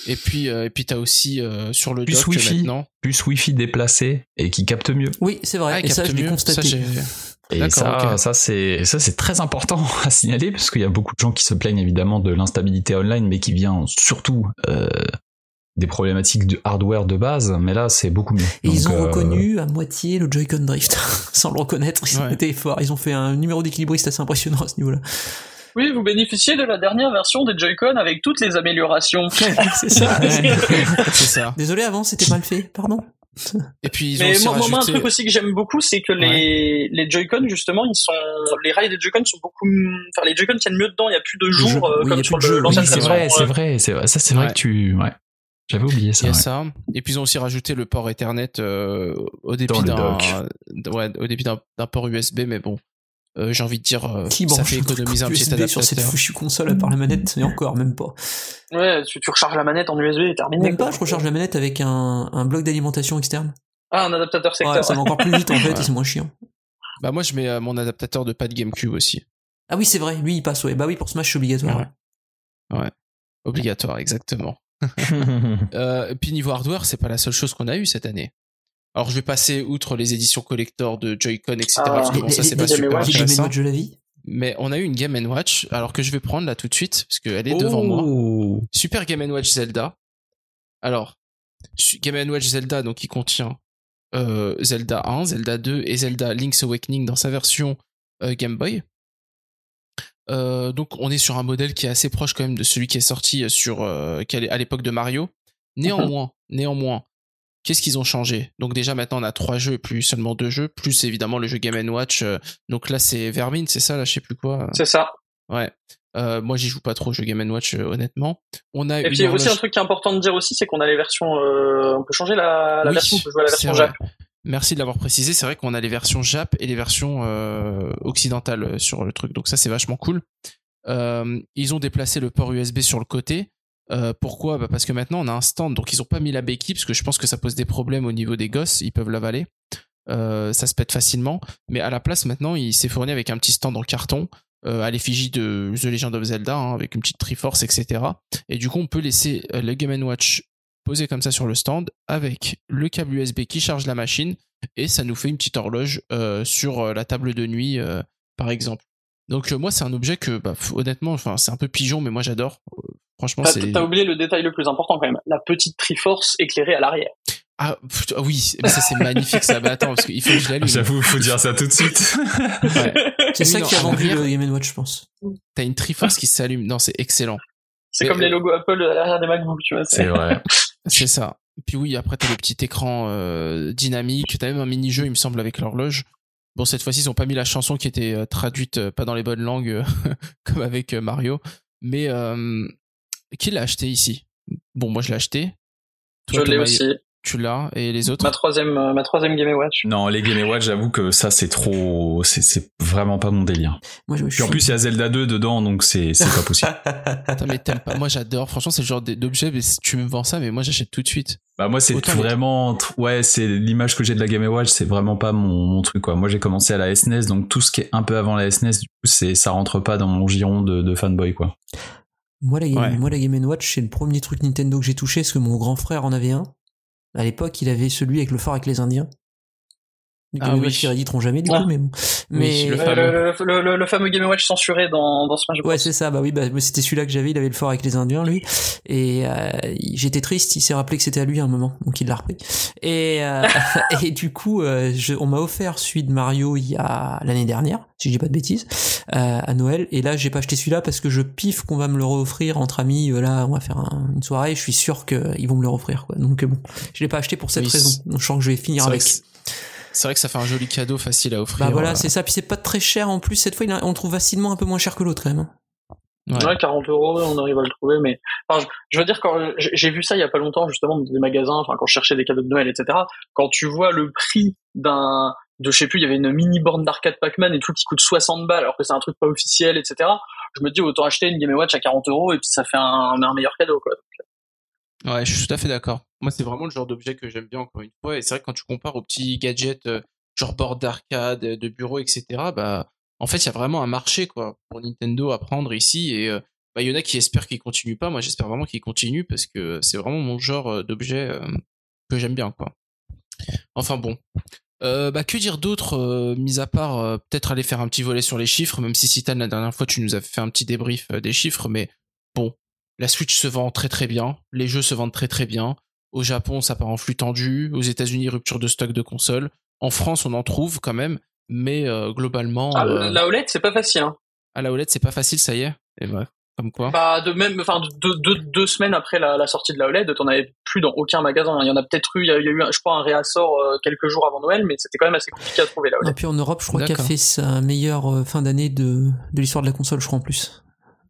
Et puis, euh, et puis t'as aussi euh, sur le Plus dock Wi-Fi. maintenant. Plus Wi-Fi déplacé et qui capte mieux. Oui, c'est vrai. Ah, et ça capte je l'ai mieux. constaté. Ça, Et ça, c'est ça c'est très important à signaler parce qu'il y a beaucoup de gens qui se plaignent évidemment de l'instabilité online, mais qui vient surtout euh, des problématiques de hardware de base. Mais là, c'est beaucoup mieux. Et ils ont euh, reconnu à moitié le Joy-Con Drift, sans le reconnaître. Ils ont Ouais. été forts. Ils ont fait un numéro d'équilibriste assez impressionnant à ce niveau-là. Oui, vous bénéficiez de la dernière version des Joy-Con avec toutes les améliorations. c'est ça. Désolé, avant c'était mal fait. Pardon. Et puis ils ont Mais aussi moi, moi, un truc aussi que j'aime beaucoup, c'est que les, les Joy-Con, justement, ils sont, les rails des Joy-Con sont beaucoup, enfin, les Joy-Con tiennent mieux dedans, il y a plus de jeu. jours, euh, Oui, comme sur l'ancienne Oui, c'est vrai, c'est euh, vrai, c'est vrai. Ça, c'est vrai Ouais. que tu, ouais, j'avais oublié ça. Ouais. ça. Et puis ils ont aussi rajouté le port Ethernet euh, au d'un, ouais, au début d'un port USB, mais bon, euh, j'ai envie de dire, euh, Qui ça branche fait économiser un petit USB sur cette adaptateur. foutue console à part la manette et encore même pas. Ouais, tu, tu recharges la manette en USB et terminé. Même pas. Je recharge la manette avec un, un bloc d'alimentation externe. Ah, un adaptateur secteur. Ouais, ça va encore plus vite en fait. Ouais. et C'est moins chiant. Bah moi je mets euh, mon adaptateur de pad GameCube aussi. Ah oui, c'est vrai. Lui, il passe. Ouais. Bah oui, pour Smash, c'est obligatoire. Ouais. Obligatoire, exactement. Euh, et puis niveau hardware, c'est pas la seule chose qu'on a eu cette année. Alors je vais passer outre les éditions collector de Joy-Con, etc. Ah. parce que Les, bon, ça les- c'est pas super intéressant. Watch de la vie? Mais on a eu une Game Watch, alors que je vais prendre là tout de suite, parce qu'elle est devant moi. Oh. Super Game Watch Zelda. Alors, Game Watch Zelda, donc qui contient euh, Zelda 1, Zelda 2 et Zelda Link's Awakening dans sa version euh, Game Boy. Euh, donc on est sur un modèle qui est assez proche quand même de celui qui est sorti sur euh, à l'époque de Mario. Néanmoins, néanmoins, qu'est-ce qu'ils ont changé? Donc déjà maintenant on a trois jeux, plus seulement deux jeux, plus évidemment le jeu Game Watch. euh, donc là c'est Vermine, c'est ça là, je sais plus quoi? C'est ça. Ouais. Euh, moi j'y joue pas trop au jeu Game Watch euh, honnêtement. On a Et puis, aussi, un truc qui est important de dire aussi, c'est qu'on a les versions, euh, on peut changer la, la Oui, version, on peut jouer à la version. Jap. Merci de l'avoir précisé. C'est vrai qu'on a les versions Jap et les versions occidentales sur le truc. Donc ça, c'est vachement cool. Ils ont déplacé le port USB sur le côté. Euh, pourquoi? Bah Parce que maintenant, on a un stand. Donc ils ont pas mis la béquille parce que je pense que ça pose des problèmes au niveau des gosses. Ils peuvent l'avaler. Euh, ça se pète facilement. Mais à la place, maintenant, il s'est fourni avec un petit stand en carton euh, à l'effigie de The Legend of Zelda, hein, avec une petite Triforce, etc. Et du coup, on peut laisser le Game Watch posé comme ça sur le stand avec le câble USB qui charge la machine et ça nous fait une petite horloge sur la table de nuit par exemple. Donc moi c'est un objet que bah, honnêtement c'est un peu pigeon mais moi j'adore. Franchement T'as c'est t'as oublié le détail le plus important quand même, la petite Triforce éclairée à l'arrière. ah pff, ah oui mais ça c'est magnifique ça bah attends parce qu'il faut que je l'allume. J'avoue, faut dire ça tout de suite. Ouais. C'est ça qui a en vendu le Game Watch, je pense. T'as une Triforce qui s'allume non c'est excellent C'est Mais, comme les euh, logos Apple à l'arrière des MacBooks, tu vois. C'est vrai. c'est ça. Puis oui après t'as le petit écran euh, dynamique t'as même un mini jeu il me semble avec l'horloge. Bon, cette fois-ci, ils ont pas mis la chanson qui était euh, traduite euh, pas dans les bonnes langues euh, comme avec Mario. Mais euh, qui l'a acheté ici? Bon, moi je l'ai acheté. Je l'ai aussi. Tu l'as et les autres? Ma troisième, euh, ma troisième Game Watch. Non, les Game Watch, j'avoue que ça c'est trop, c'est vraiment pas mon délire. Moi, je, je Puis en plus il y a Zelda 2 dedans, donc c'est pas possible. Putain, mais t'aimes pas. Moi j'adore. Franchement, c'est le genre d'objet. Mais tu me vends ça, mais moi j'achète tout de suite. Bah moi c'est vraiment ouais c'est l'image que j'ai de la Game Watch c'est vraiment pas mon, mon truc quoi. Moi j'ai commencé à la SNES donc tout ce qui est un peu avant la SNES du coup c'est ça rentre pas dans mon giron de, de fanboy quoi. Moi, la Game, Ouais. moi, la Game Watch, c'est le premier truc Nintendo que j'ai touché, parce que mon grand frère en avait un. À l'époque, il avait celui avec le fort avec les Indiens. Les Ah Game oui. Qui rééditeront jamais, du Ah. coup, mais bon. Mais, le fameux. le, le- le- le fameux Game Watch censuré dans, dans Smash Bros. Ouais, c'est ça. Bah oui, bah, c'était celui-là que j'avais. Il avait le fort avec les Indiens, lui. Et euh, j'étais triste. Il s'est rappelé que c'était à lui à un moment, donc il l'a repris. Et euh, et du coup, euh, je, on m'a offert celui de Mario il y a l'année dernière, si je dis pas de bêtises, euh, à Noël. Et là, j'ai pas acheté celui-là parce que je piffe qu'on va me le offrir entre amis. Euh, Là, on va faire un- une soirée. Je suis sûr qu'ils vont me le offrir. Quoi. Donc euh, bon, je l'ai pas acheté pour cette Oui, raison. je sens que je vais finir avec. C'est- vrai que ça fait un joli cadeau facile à offrir. Bah voilà, euh, c'est ça. Puis c'est pas très cher en plus. Cette fois, on le trouve facilement un peu moins cher que l'autre quand même. hein. ouais. Ouais, 40 euros, on arrive à le trouver, mais enfin, je, je veux dire quand j'ai vu ça il y a pas longtemps justement dans des magasins, enfin quand je cherchais des cadeaux de Noël, etc. Quand tu vois le prix d'un, de je sais plus, il y avait une mini borne d'arcade Pac-Man et tout qui coûte 60 balles alors que c'est un truc pas officiel, etc. Je me dis autant acheter une Game Watch à 40 euros et puis ça fait un, un meilleur cadeau quoi. Ouais, je suis tout à fait d'accord. Moi, c'est vraiment le genre d'objet que j'aime bien, encore une fois. Et c'est vrai que quand tu compares aux petits gadgets, euh, genre board d'arcade, euh, de bureau, etc., bah, en fait, il y a vraiment un marché, quoi, pour Nintendo à prendre ici. Et euh, bah, il y en a qui espèrent qu'il continue pas. Moi, j'espère vraiment qu'il continue parce que c'est vraiment mon genre d'objet que j'aime bien, quoi. Enfin bon. Bah, que dire d'autre, mis à part peut-être aller faire un petit volet sur les chiffres, même si Citan, la dernière fois, tu nous as fait un petit débrief des chiffres, mais bon, la Switch se vend très très bien, les jeux se vendent très très bien. Au Japon, ça part en flux tendu. Aux États-Unis, rupture de stock de consoles. En France, on en trouve quand même, mais euh, globalement, Ah, euh, La OLED c'est pas facile. Hein. à la OLED, c'est pas facile, ça y est. Et ouais, comme quoi. Bah de même, enfin deux, deux, deux semaines après la, la sortie de la OLED, t'en avais plus dans aucun magasin. Il y en a peut-être eu, il y a, il y a eu, un- je crois, un réassort euh, quelques jours avant Noël, mais c'était quand même assez compliqué à trouver la Et OLED. puis en Europe, je crois qu'il a fait sa meilleure fin d'année de, de l'histoire de la console, je crois en plus.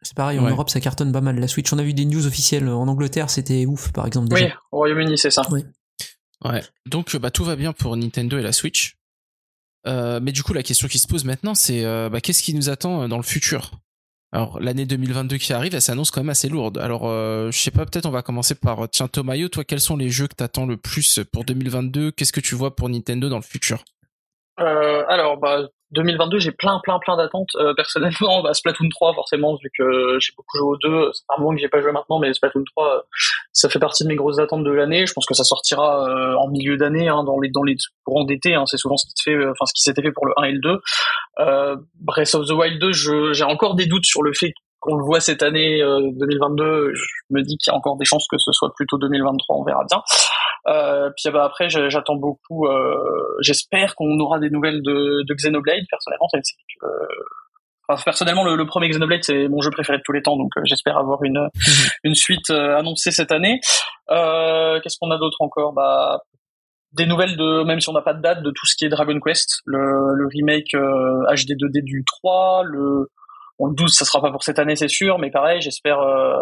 C'est pareil, en Ouais. Europe, ça cartonne pas mal. La Switch, on a vu des news officielles. En Angleterre, c'était ouf, par exemple. Déjà. Oui, au Royaume-Uni c'est ça. Ouais. Donc, bah, tout va bien pour Nintendo et la Switch. Euh, mais du coup, la question qui se pose maintenant, c'est euh, bah, qu'est-ce qui nous attend euh, dans le futur? Alors, l'année 2022 qui arrive, elle s'annonce quand même assez lourde. Alors, euh, je sais pas, peut-être on va commencer par tiens, Tomayo, toi, quels sont les jeux que t'attends le plus pour 2022 Qu'est-ce que tu vois pour Nintendo dans le futur? Euh, alors, bah, 2022, j'ai plein, plein, plein d'attentes. Euh, personnellement, bah, Splatoon 3, forcément, vu que j'ai beaucoup joué aux deux. C'est un moment que j'ai pas joué maintenant, mais Splatoon 3, euh, ça fait partie de mes grosses attentes de l'année. Je pense que ça sortira euh, en milieu d'année, hein, dans les dans les courants d'été. Hein, c'est souvent ce qui se fait, euh, enfin ce qui s'était fait pour le 1 et le 2. Euh, Breath of the Wild 2, je- j'ai encore des doutes sur le fait qu'on le voit cette année euh, 2022. Je me dis qu'il y a encore des chances que ce soit plutôt 2023. On verra bien. Euh, puis bah, après, j'attends beaucoup. Euh, J'espère qu'on aura des nouvelles de, de Xenoblade. Personnellement, c'est euh, enfin, personnellement, le, le premier Xenoblade, c'est mon jeu préféré de tous les temps, donc euh, j'espère avoir une une suite euh, annoncée cette année. Euh, Qu'est-ce qu'on a d'autre encore? Bah des nouvelles de même si on n'a pas de date de tout ce qui est Dragon Quest, le, le remake euh, HD 2D du 3, le bon, le 12 ça sera pas pour cette année c'est sûr, mais pareil j'espère euh,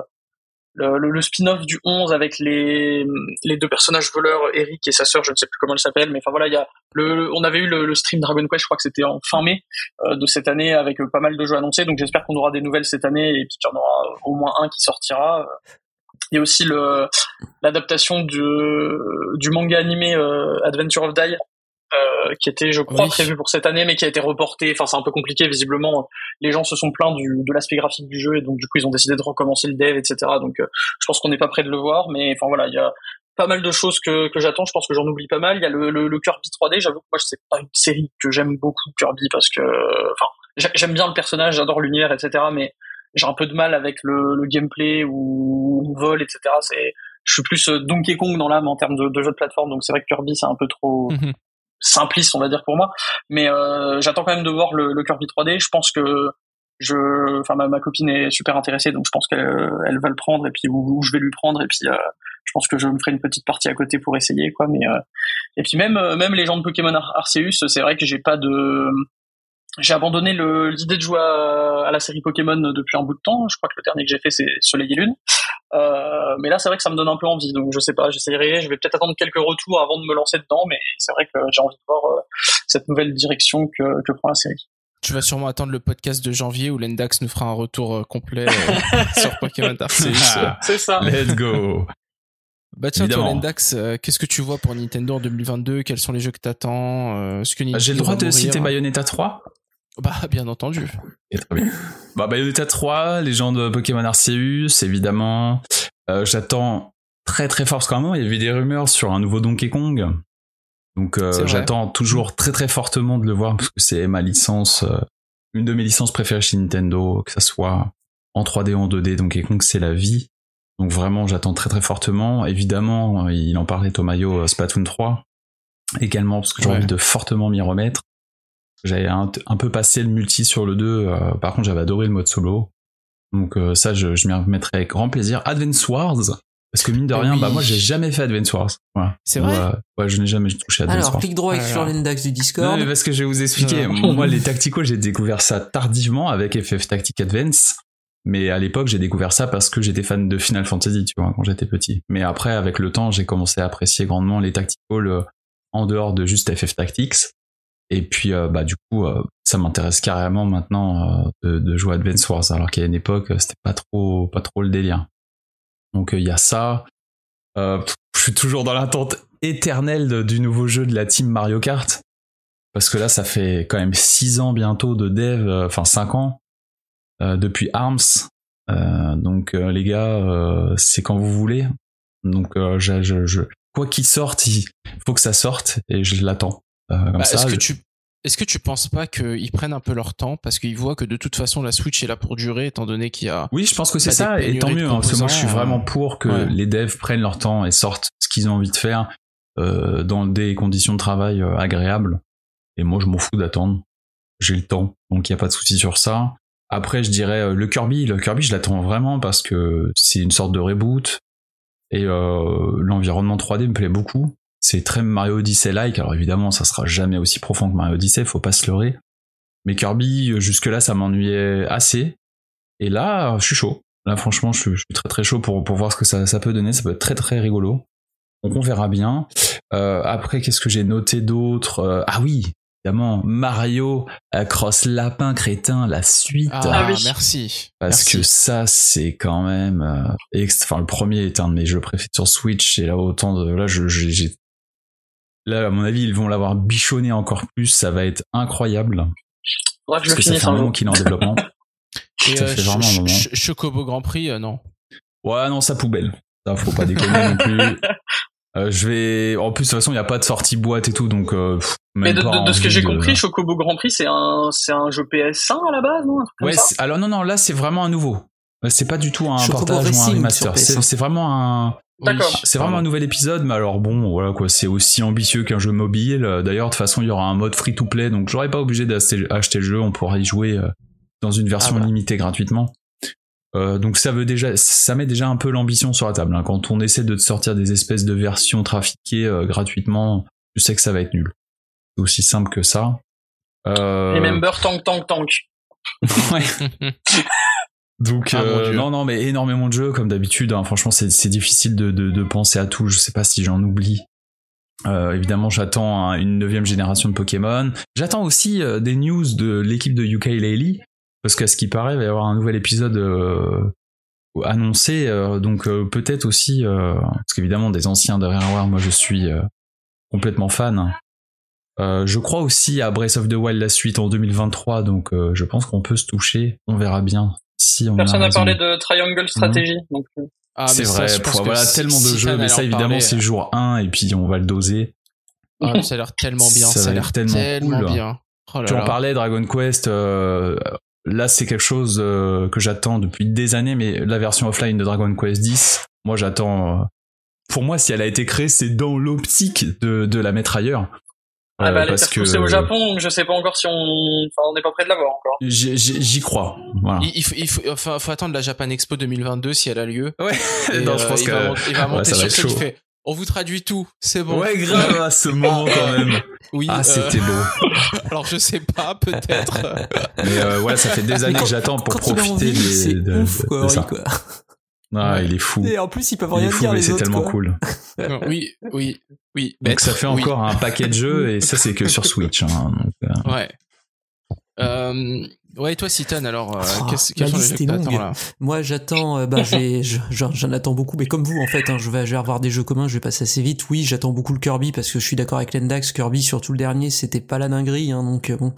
le, le, le spin-off du 11 avec les les deux personnages voleurs Eric et sa sœur je ne sais plus comment elle s'appelle mais enfin voilà il y a le on avait eu le, le stream Dragon Quest je crois que c'était en fin mai euh, de cette année avec euh, pas mal de jeux annoncés donc j'espère qu'on aura des nouvelles cette année et qu'il y en aura au moins un qui sortira. Il y a aussi l'adaptation du du manga animé euh, Adventure of Die euh, qui était je crois Oui. prévu pour cette année mais qui a été reporté. Enfin c'est un peu compliqué visiblement. Les gens se sont plaints du, de l'aspect graphique du jeu et donc du coup ils ont décidé de recommencer le dev etc donc euh, je pense qu'on n'est pas prêt de le voir mais enfin voilà il y a pas mal de choses que, que j'attends. Je pense que j'en oublie pas mal. Il y a le, le, le Kirby 3D j'avoue que moi c'est pas une série que j'aime beaucoup Kirby parce que enfin j'ai- j'aime bien le personnage j'adore l'univers etc mais j'ai un peu de mal avec le, le gameplay ou le vol etc c'est je suis plus euh, Donkey Kong dans l'âme en termes de, de jeu de plateforme donc c'est vrai que Kirby c'est un peu trop Mhm. Simpliste on va dire pour moi mais euh, j'attends quand même de voir le, le Kirby 3D je pense que je, enfin ma, ma copine est super intéressée, donc je pense qu'elle elle va le prendre et puis ou je vais lui prendre et puis euh, je pense que je me ferai une petite partie à côté pour essayer quoi. Mais euh, et puis même euh, même les gens de Pokémon Ar- Arceus, c'est vrai que j'ai pas de j'ai abandonné l'idée de jouer à, à la série Pokémon depuis un bout de temps. Je crois que le dernier que j'ai fait c'est Soleil et Lune. Euh, mais là, c'est vrai que ça me donne un peu envie. Donc, je sais pas, j'essaierai. Je vais peut-être attendre quelques retours avant de me lancer dedans. Mais c'est vrai que j'ai envie de voir euh, cette nouvelle direction que, que prend la série. Tu vas sûrement attendre le podcast de janvier où Lendax nous fera un retour euh, complet euh, sur Pokémon Arceus. Ah, C'est ça. Let's go. Bah tiens, toi, Évidemment. Lendax, euh, qu'est-ce que tu vois pour Nintendo en 2022 Quels sont les jeux que t'attends? Euh, Ah, J'ai le droit de mourir? citer Bayonetta 3 Bah, bien entendu. Et très bien. Bah, Bayonetta 3, les gens de Pokémon Arceus, évidemment. Euh, J'attends très très fort, parce qu'à un moment, il y avait des rumeurs sur un nouveau Donkey Kong. Donc, euh, j'attends toujours très très fortement de le voir, parce que c'est ma licence, euh, une de mes licences préférées chez Nintendo, que ça soit en 3D ou en 2D. Donkey Kong, c'est la vie. Donc vraiment, j'attends très très fortement. Évidemment, il en parlait Tomayo Splatoon 3 également, parce que j'ai Ouais. envie de fortement m'y remettre. J'avais un, un peu passé le multi sur le 2, euh, par contre j'avais adoré le mode solo. Donc euh, ça, je, je m'y remettrai avec grand plaisir. Advance Wars, parce que mine de Ah rien, oui. bah moi j'ai jamais fait Advance Wars. Voilà. C'est vrai Ouais, ouais, je n'ai jamais touché à Advance Alors, Wars. clic droit Alors. sur l'index du Non, Discord. mais parce que je vais vous expliquer. Non. Moi, les tacticaux, j'ai découvert ça tardivement avec FF Tactic Advance. Mais à l'époque, j'ai découvert ça parce que j'étais fan de Final Fantasy, tu vois, quand j'étais petit. Mais après, avec le temps, j'ai commencé à apprécier grandement les tacticals euh, en dehors de juste FF Tactics. Et puis, euh, bah, du coup, euh, ça m'intéresse carrément maintenant euh, de, de jouer Advance Wars, alors qu'à une époque, c'était pas trop, pas trop le délire. Donc, il y a ça. Je suis toujours dans l'attente éternelle du nouveau jeu de la team Mario Kart. Parce que là, ça fait quand même 6 ans bientôt de dev, enfin 5 ans, depuis ARMS. Donc les gars, c'est quand vous voulez. Donc je, je- je- quoi qu'il sorte, il faut que ça sorte et je l'attends. Euh, Bah, Est-ce que tu est-ce que tu penses pas qu'ils prennent un peu leur temps parce qu'ils voient que de toute façon la Switch est là pour durer étant donné qu'il y a Oui, je pense que c'est ça, et tant mieux, hein, parce que moi je suis vraiment euh, pour que ouais. les devs prennent leur temps et sortent ce qu'ils ont envie de faire euh, dans des conditions de travail euh, agréables. Et moi je m'en fous d'attendre. J'ai le temps, donc il n'y a pas de souci sur ça. Après, je dirais euh, le Kirby, le Kirby je l'attends vraiment parce que c'est une sorte de reboot et l'environnement 3D me plaît beaucoup. C'est très Mario Odyssey-like, alors évidemment ça sera jamais aussi profond que Mario Odyssey, faut pas se leurrer. Mais Kirby, euh, jusque-là, ça m'ennuyait assez. Et là, je suis chaud. Là, franchement, je suis, je suis très très chaud pour, pour voir ce que ça, ça peut donner. Ça peut être très très rigolo. Donc on verra bien. Euh, après, qu'est-ce que j'ai noté d'autre Euh, Ah oui, évidemment, Mario Cross Lapin Crétin, la suite. Ah, Ah oui. merci. Parce Merci. que ça, c'est quand même. euh, Enfin, le premier est un de mes jeux préférés sur Switch. Et là, autant de. Là, j'ai- Là, à mon avis, ils vont l'avoir bichonné encore plus. Ça va être incroyable. Je Parce que ça fait un moment qu'il est en développement. Et, ça euh, fait Ch- vraiment un Ch- moment. Ch- Chocobo Grand Prix euh, non. Ouais, non, ça poubelle. Ça, faut pas déconner non plus. Euh, je vais. En plus, de toute façon, il n'y a pas de sortie boîte et tout, donc. euh, pff, Mais de, pas de- de ce que j'ai de- compris, Chocobo Grand Prix, c'est un, c'est un jeu PS1 à la base, non Un truc comme Ouais, ça alors non, non, là, c'est vraiment un nouveau. C'est pas du tout un Chocobo portage ou un Racing remaster. sur C'est PS1. c'est vraiment un. D'accord. Oui, C'est vraiment un nouvel épisode, mais alors bon, voilà quoi, c'est aussi ambitieux qu'un jeu mobile. D'ailleurs, de toute façon, il y aura un mode free-to-play, donc j'aurais pas obligé d'acheter acheter le jeu, on pourra y jouer euh, dans une version Ah bah. limitée gratuitement. Euh, donc ça veut déjà, ça met déjà un peu l'ambition sur la table. hein. Quand on essaie de te sortir des espèces de versions trafiquées euh, gratuitement, je sais que ça va être nul. C'est aussi simple que ça. Euh, Remember Tank Tank Tank. ouais. Donc Ah, euh, non non mais énormément de jeux comme d'habitude. hein. Franchement c'est c'est difficile de, de, de penser à tout. Je sais pas si j'en oublie. Euh, évidemment j'attends un- une neuvième génération de Pokémon. J'attends aussi euh, des news de l'équipe de UK Laylee parce qu'à ce qui paraît il va y avoir un nouvel épisode euh, annoncé. euh, donc euh, peut-être aussi euh, parce qu'évidemment des anciens de Rareware moi je suis euh, complètement fan. Euh, je crois aussi à Breath of the Wild la suite en 2023, donc euh, je pense qu'on peut se toucher. On verra bien si on Personne n'a parlé de Triangle Strategy. Donc, euh, Ah, c'est mais ça, vrai, je pense voilà, tellement de si jeux, mais ça en évidemment parler, c'est jour 1 et puis on va le doser. Ah, mais ça a l'air tellement bien, Ça a l'air tellement tellement, cool. bien. Oh là Tu en parlais, Dragon Quest, euh, là c'est quelque chose euh, que j'attends depuis des années, mais la version offline de Dragon Quest 10, moi j'attends... euh, pour moi, si elle a été créée, c'est dans l'optique de, de la mettre ailleurs. Ah bah, euh, elle est parce que au Japon, donc je sais pas encore si on, enfin, on n'est pas près de l'avoir encore. J'y- crois. Voilà. Il, il faut, il faut, enfin, faut attendre la Japan Expo 2022 si elle a lieu. Ouais. Et, non, je euh, pense il que va, il va ouais, monter ça va sur être scène, il chaud. fait, on vous traduit tout, c'est bon. Ouais, grave à ce moment quand même. Oui. Ah, euh, c'était beau. alors je sais pas, peut-être. Mais euh, ouais, ça fait des années quand- que j'attends pour profiter envie, des- c'est de, ouf, de quoi, Henri, ça. quoi. Ah, il est fou. Et en plus, ils peuvent Il rien est fou, dire mais les c'est tellement quoi. cool. Non, oui, oui, oui. Donc Maître, ça fait oui. encore un paquet de jeux et ça c'est que sur Switch. Hein, donc, euh, Ouais. Euh, ouais, et toi, Citan, alors, euh, Oh, qu'est-ce- la quels sont les liste jeux est que là Moi, j'attends, euh, bah, j'en j'en attends beaucoup, mais comme vous, en fait, hein, je vais, je vais avoir des jeux communs, je vais passer assez vite. Oui, j'attends beaucoup le Kirby parce que je suis d'accord avec Lendax. Kirby, surtout le dernier, c'était pas la dinguerie, hein, donc euh, bon,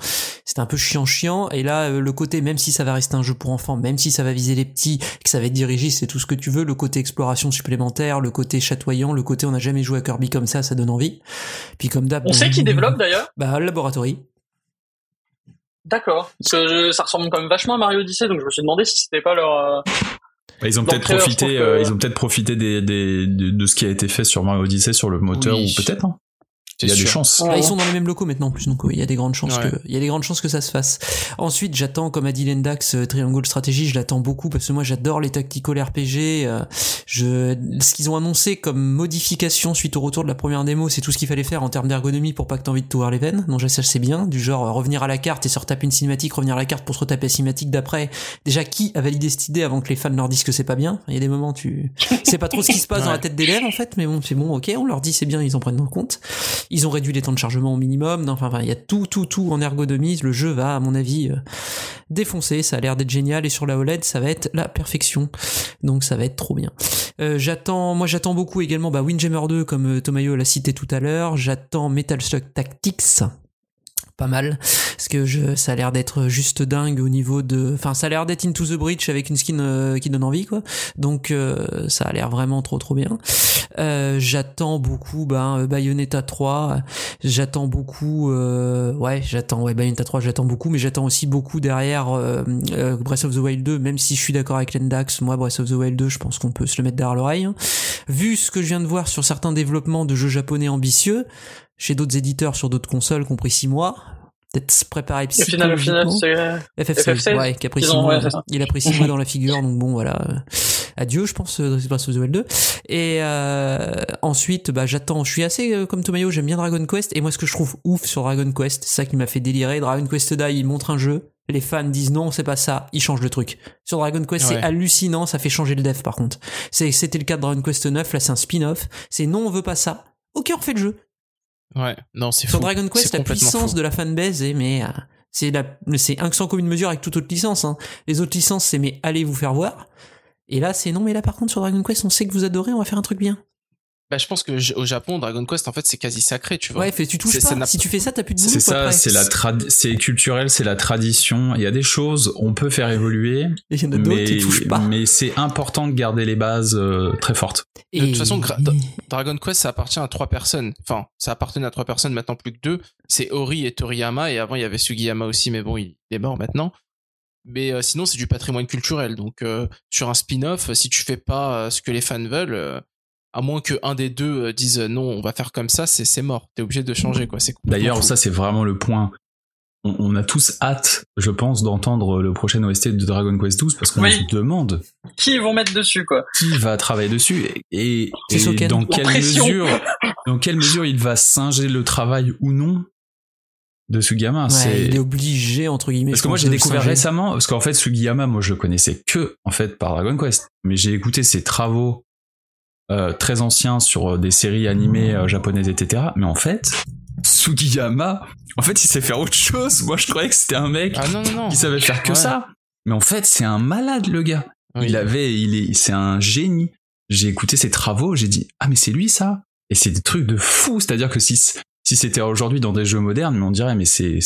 c'était un peu chiant, chiant. Et là, euh, le côté, même si ça va rester un jeu pour enfants, même si ça va viser les petits, que ça va être dirigé, c'est tout ce que tu veux. Le côté exploration supplémentaire, le côté chatoyant, le côté on n'a jamais joué à Kirby comme ça, ça donne envie. Puis comme d'hab, On sait qui développe d'ailleurs Bah, le Laboratory. D'accord. Parce que ça ressemble quand même vachement à Mario Odyssey, donc je me suis demandé si c'était pas leur. bah, ils ont peut-être profité, que- euh, ils ont peut-être profité des, des- de, de ce qui a été fait sur Mario Odyssey sur le moteur Oui. ou peut-être. hein. Il y a des chances. Bah, ils sont dans les mêmes locaux maintenant en plus, donc oui, il y a des grandes chances Ouais. que il y a des grandes chances que ça se fasse. Ensuite, j'attends comme a dit Lendax euh, Triangle Strategy, je l'attends beaucoup parce que moi j'adore les tactical RPG. euh, je ce qu'ils ont annoncé comme modification suite au retour de la première démo, c'est tout ce qu'il fallait faire en termes d'ergonomie pour pas que t'aies envie de t'ouvrir les veines. Donc ça c'est bien, du genre euh, revenir à la carte et se retaper une cinématique, revenir à la carte pour se retaper la cinématique d'après. Déjà qui a validé cette idée avant que les fans leur disent que c'est pas bien? Il y a des moments tu sais pas trop ce qui se passe dans la tête des devs en fait, mais bon c'est bon, ok, on leur dit c'est bien, ils en prennent en compte. Ils ont réduit les temps de chargement au minimum. Enfin, il y a tout, tout, tout en ergonomie. Le jeu va, à mon avis, euh, défoncer. Ça a l'air d'être génial. Et sur la OLED, ça va être la perfection. Donc, ça va être trop bien. Euh, j'attends, moi, j'attends beaucoup également, bah, Windjammer 2, comme euh, Tomayo l'a cité tout à l'heure. J'attends Metal Slug Tactics. Pas mal, parce que je, ça a l'air d'être juste dingue au niveau de, enfin ça a l'air d'être Into the Breach avec une skin euh, qui donne envie quoi. Donc euh, ça a l'air vraiment trop trop bien. Euh, j'attends beaucoup ben Bayonetta 3, j'attends beaucoup ouais, j'attends ouais Bayonetta 3, j'attends beaucoup mais j'attends aussi beaucoup derrière Breath of the Wild 2 même si je suis d'accord avec Lendax, moi Breath of the Wild 2, je pense qu'on peut se le mettre derrière l'oreille. hein. Vu ce que je viens de voir sur certains développements de jeux japonais ambitieux chez d'autres éditeurs sur d'autres consoles compris 6 mois, peut-être se préparer final, au final, psychologiquement. c'est. FF16, FF16, ouais, qui a pris ils six ont- mois. ouais, il a pris six mois dans la figure, donc bon, voilà. Euh, Adieu, je pense, Breath of the Wild 2. Et euh, ensuite, bah, j'attends. Je suis assez euh, comme Tomayo, j'aime bien Dragon Quest. Et moi, ce que je trouve ouf sur Dragon Quest, c'est ça qui m'a fait délirer. Dragon Quest Die, il montre un jeu. Les fans disent non, c'est pas ça. Ils changent le truc. Sur Dragon Quest, Ouais. c'est hallucinant. Ça fait changer le dev, par contre. C'était le cas de Dragon Quest 9. Là, c'est un spin-off. C'est non, on veut pas ça. Ok, on refait le jeu. Ouais, non, c'est Sur fou. Dragon Quest, la puissance fou. de la fanbase est mais euh, c'est la c'est un sans commune mesure avec toute autre licence. Hein. Les autres licences, c'est mais allez vous faire voir. Et là, c'est non, mais là par contre sur Dragon Quest, on sait que vous adorez, on va faire un truc bien. Bah, je pense que au Japon, Dragon Quest, en fait, c'est quasi sacré, tu vois. Ouais, fais, tu touches ça pas. Si tu fais ça, t'as plus de boulot. C'est quoi, ça, après. c'est la trad, c'est culturel, c'est la tradition. Il y a des choses, on peut faire évoluer, Il y en a d'autres, mais, tu touches pas. mais c'est important de garder les bases euh, très fortes. De toute façon, gra- Dragon Quest, ça appartient à trois personnes. Enfin, ça appartenait à trois personnes, maintenant plus que deux. C'est Ori et Toriyama, et avant il y avait Sugiyama aussi, mais bon, il est mort maintenant. Mais euh, sinon, c'est du patrimoine culturel. Donc, euh, sur un spin-off, si tu fais pas euh, ce que les fans veulent, euh, à moins que un des deux euh, dise euh, non, on va faire comme ça, c'est c'est mort. T'es obligé de changer, quoi. C'est complètement D'ailleurs, ça c'est vraiment le point. On, on a tous hâte, je pense, d'entendre le prochain OST de Dragon Quest 12 parce qu'on Oui. se demande Qui ils vont mettre dessus, quoi qui va travailler dessus et, dans La quelle pression. mesure, dans quelle mesure il va singer le travail ou non de Sugiyama. Ouais, c'est il est obligé entre guillemets. Parce que moi j'ai découvert récemment, parce qu'en fait Sugiyama, moi je le connaissais que en fait par Dragon Quest, mais j'ai écouté ses travaux euh, très anciens sur euh, des séries animées euh, japonaises, etc. Mais en fait, Sugiyama, en fait il sait faire autre chose. Moi je croyais que c'était un mec Ah non, non, non. qui savait faire que Ouais. ça, mais en fait c'est un malade le gars. Oui. Il avait, il est, c'est un génie. J'ai écouté ses travaux, j'ai dit ah mais c'est lui ça. Et c'est des trucs de fou, c'est-à-dire que si si c'était aujourd'hui dans des jeux modernes, on dirait mais c'est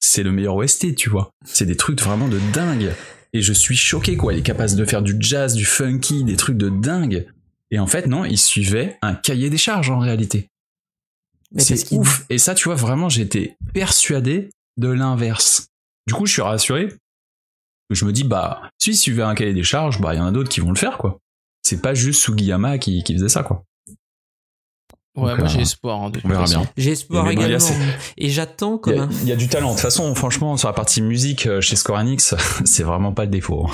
c'est le meilleur OST, tu vois. C'est des trucs vraiment de dingue. Et je suis choqué quoi. Il est capable de faire du jazz, du funky, des trucs de dingue. Et en fait non, il suivait un cahier des charges en réalité. C'est ouf. Et ça, tu vois, vraiment, j'étais persuadé de l'inverse. Du coup, je suis rassuré. Je me dis, bah, si il suivait un cahier des charges, bah, il y en a d'autres qui vont le faire, quoi. C'est pas juste Sugiyama qui, qui faisait ça, quoi. Ouais, Donc, moi euh, j'ai espoir. hein, de On toute verra façon. bien. J'ai espoir il également. Et j'attends Il comme y, a, un il y a du talent. De toute façon, franchement, sur la partie musique euh, chez Square Enix, c'est vraiment pas le défaut.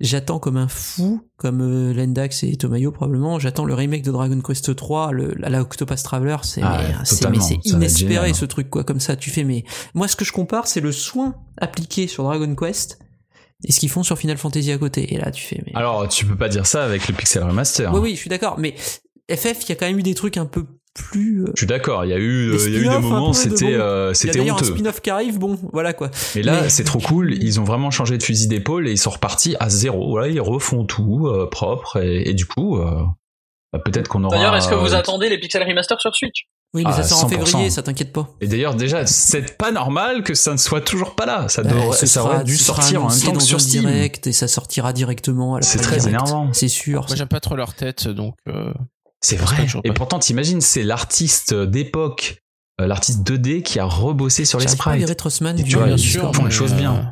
J'attends comme un fou, comme euh, Lendax et Tomayo probablement. J'attends le remake de Dragon Quest 3, le, la, Octopus Traveler. C'est Ah ouais, c'est- inespéré ce truc quoi. Comme ça, tu fais. Mais moi, ce que je compare, c'est le soin appliqué sur Dragon Quest et ce qu'ils font sur Final Fantasy à côté. Et là, tu fais. Mais... Alors, tu peux pas dire ça avec le Pixel Remaster. oui, oui, je suis d'accord. Mais FF, il y a quand même eu des trucs un peu plus. euh, Je suis d'accord. Il y a eu, Des euh, il y a eu des moments, de c'était, bon. euh, Il y a c'était d'ailleurs un honteux. spin-off qui arrive. Bon, voilà quoi. Mais là, Mais- c'est trop cool. Ils ont vraiment changé de fusil d'épaule et ils sont repartis à zéro. Voilà, ils refont tout euh, propre et, et du coup, euh, bah, peut-être qu'on aura. D'ailleurs, est-ce que vous euh, attendez les Pixel Remaster sur Switch? Oui, mais Ah, ça sort en 100%. février, ça t'inquiète pas. Et d'ailleurs, déjà, c'est pas normal que ça ne soit toujours pas là. Ça, Bah, devrait, ce ça sera- aurait dû sortir en même temps que sur Steam. direct et ça sortira directement à la C'est fin très direct. énervant. C'est sûr. Moi j'aime pas trop leur tête, donc. euh, C'est vrai. Et pourtant, t'imagines, c'est l'artiste d'époque, euh, l'artiste 2D qui a rebossé sur les sprites. Du tu vois, ils Discord. font les mais, choses euh, bien.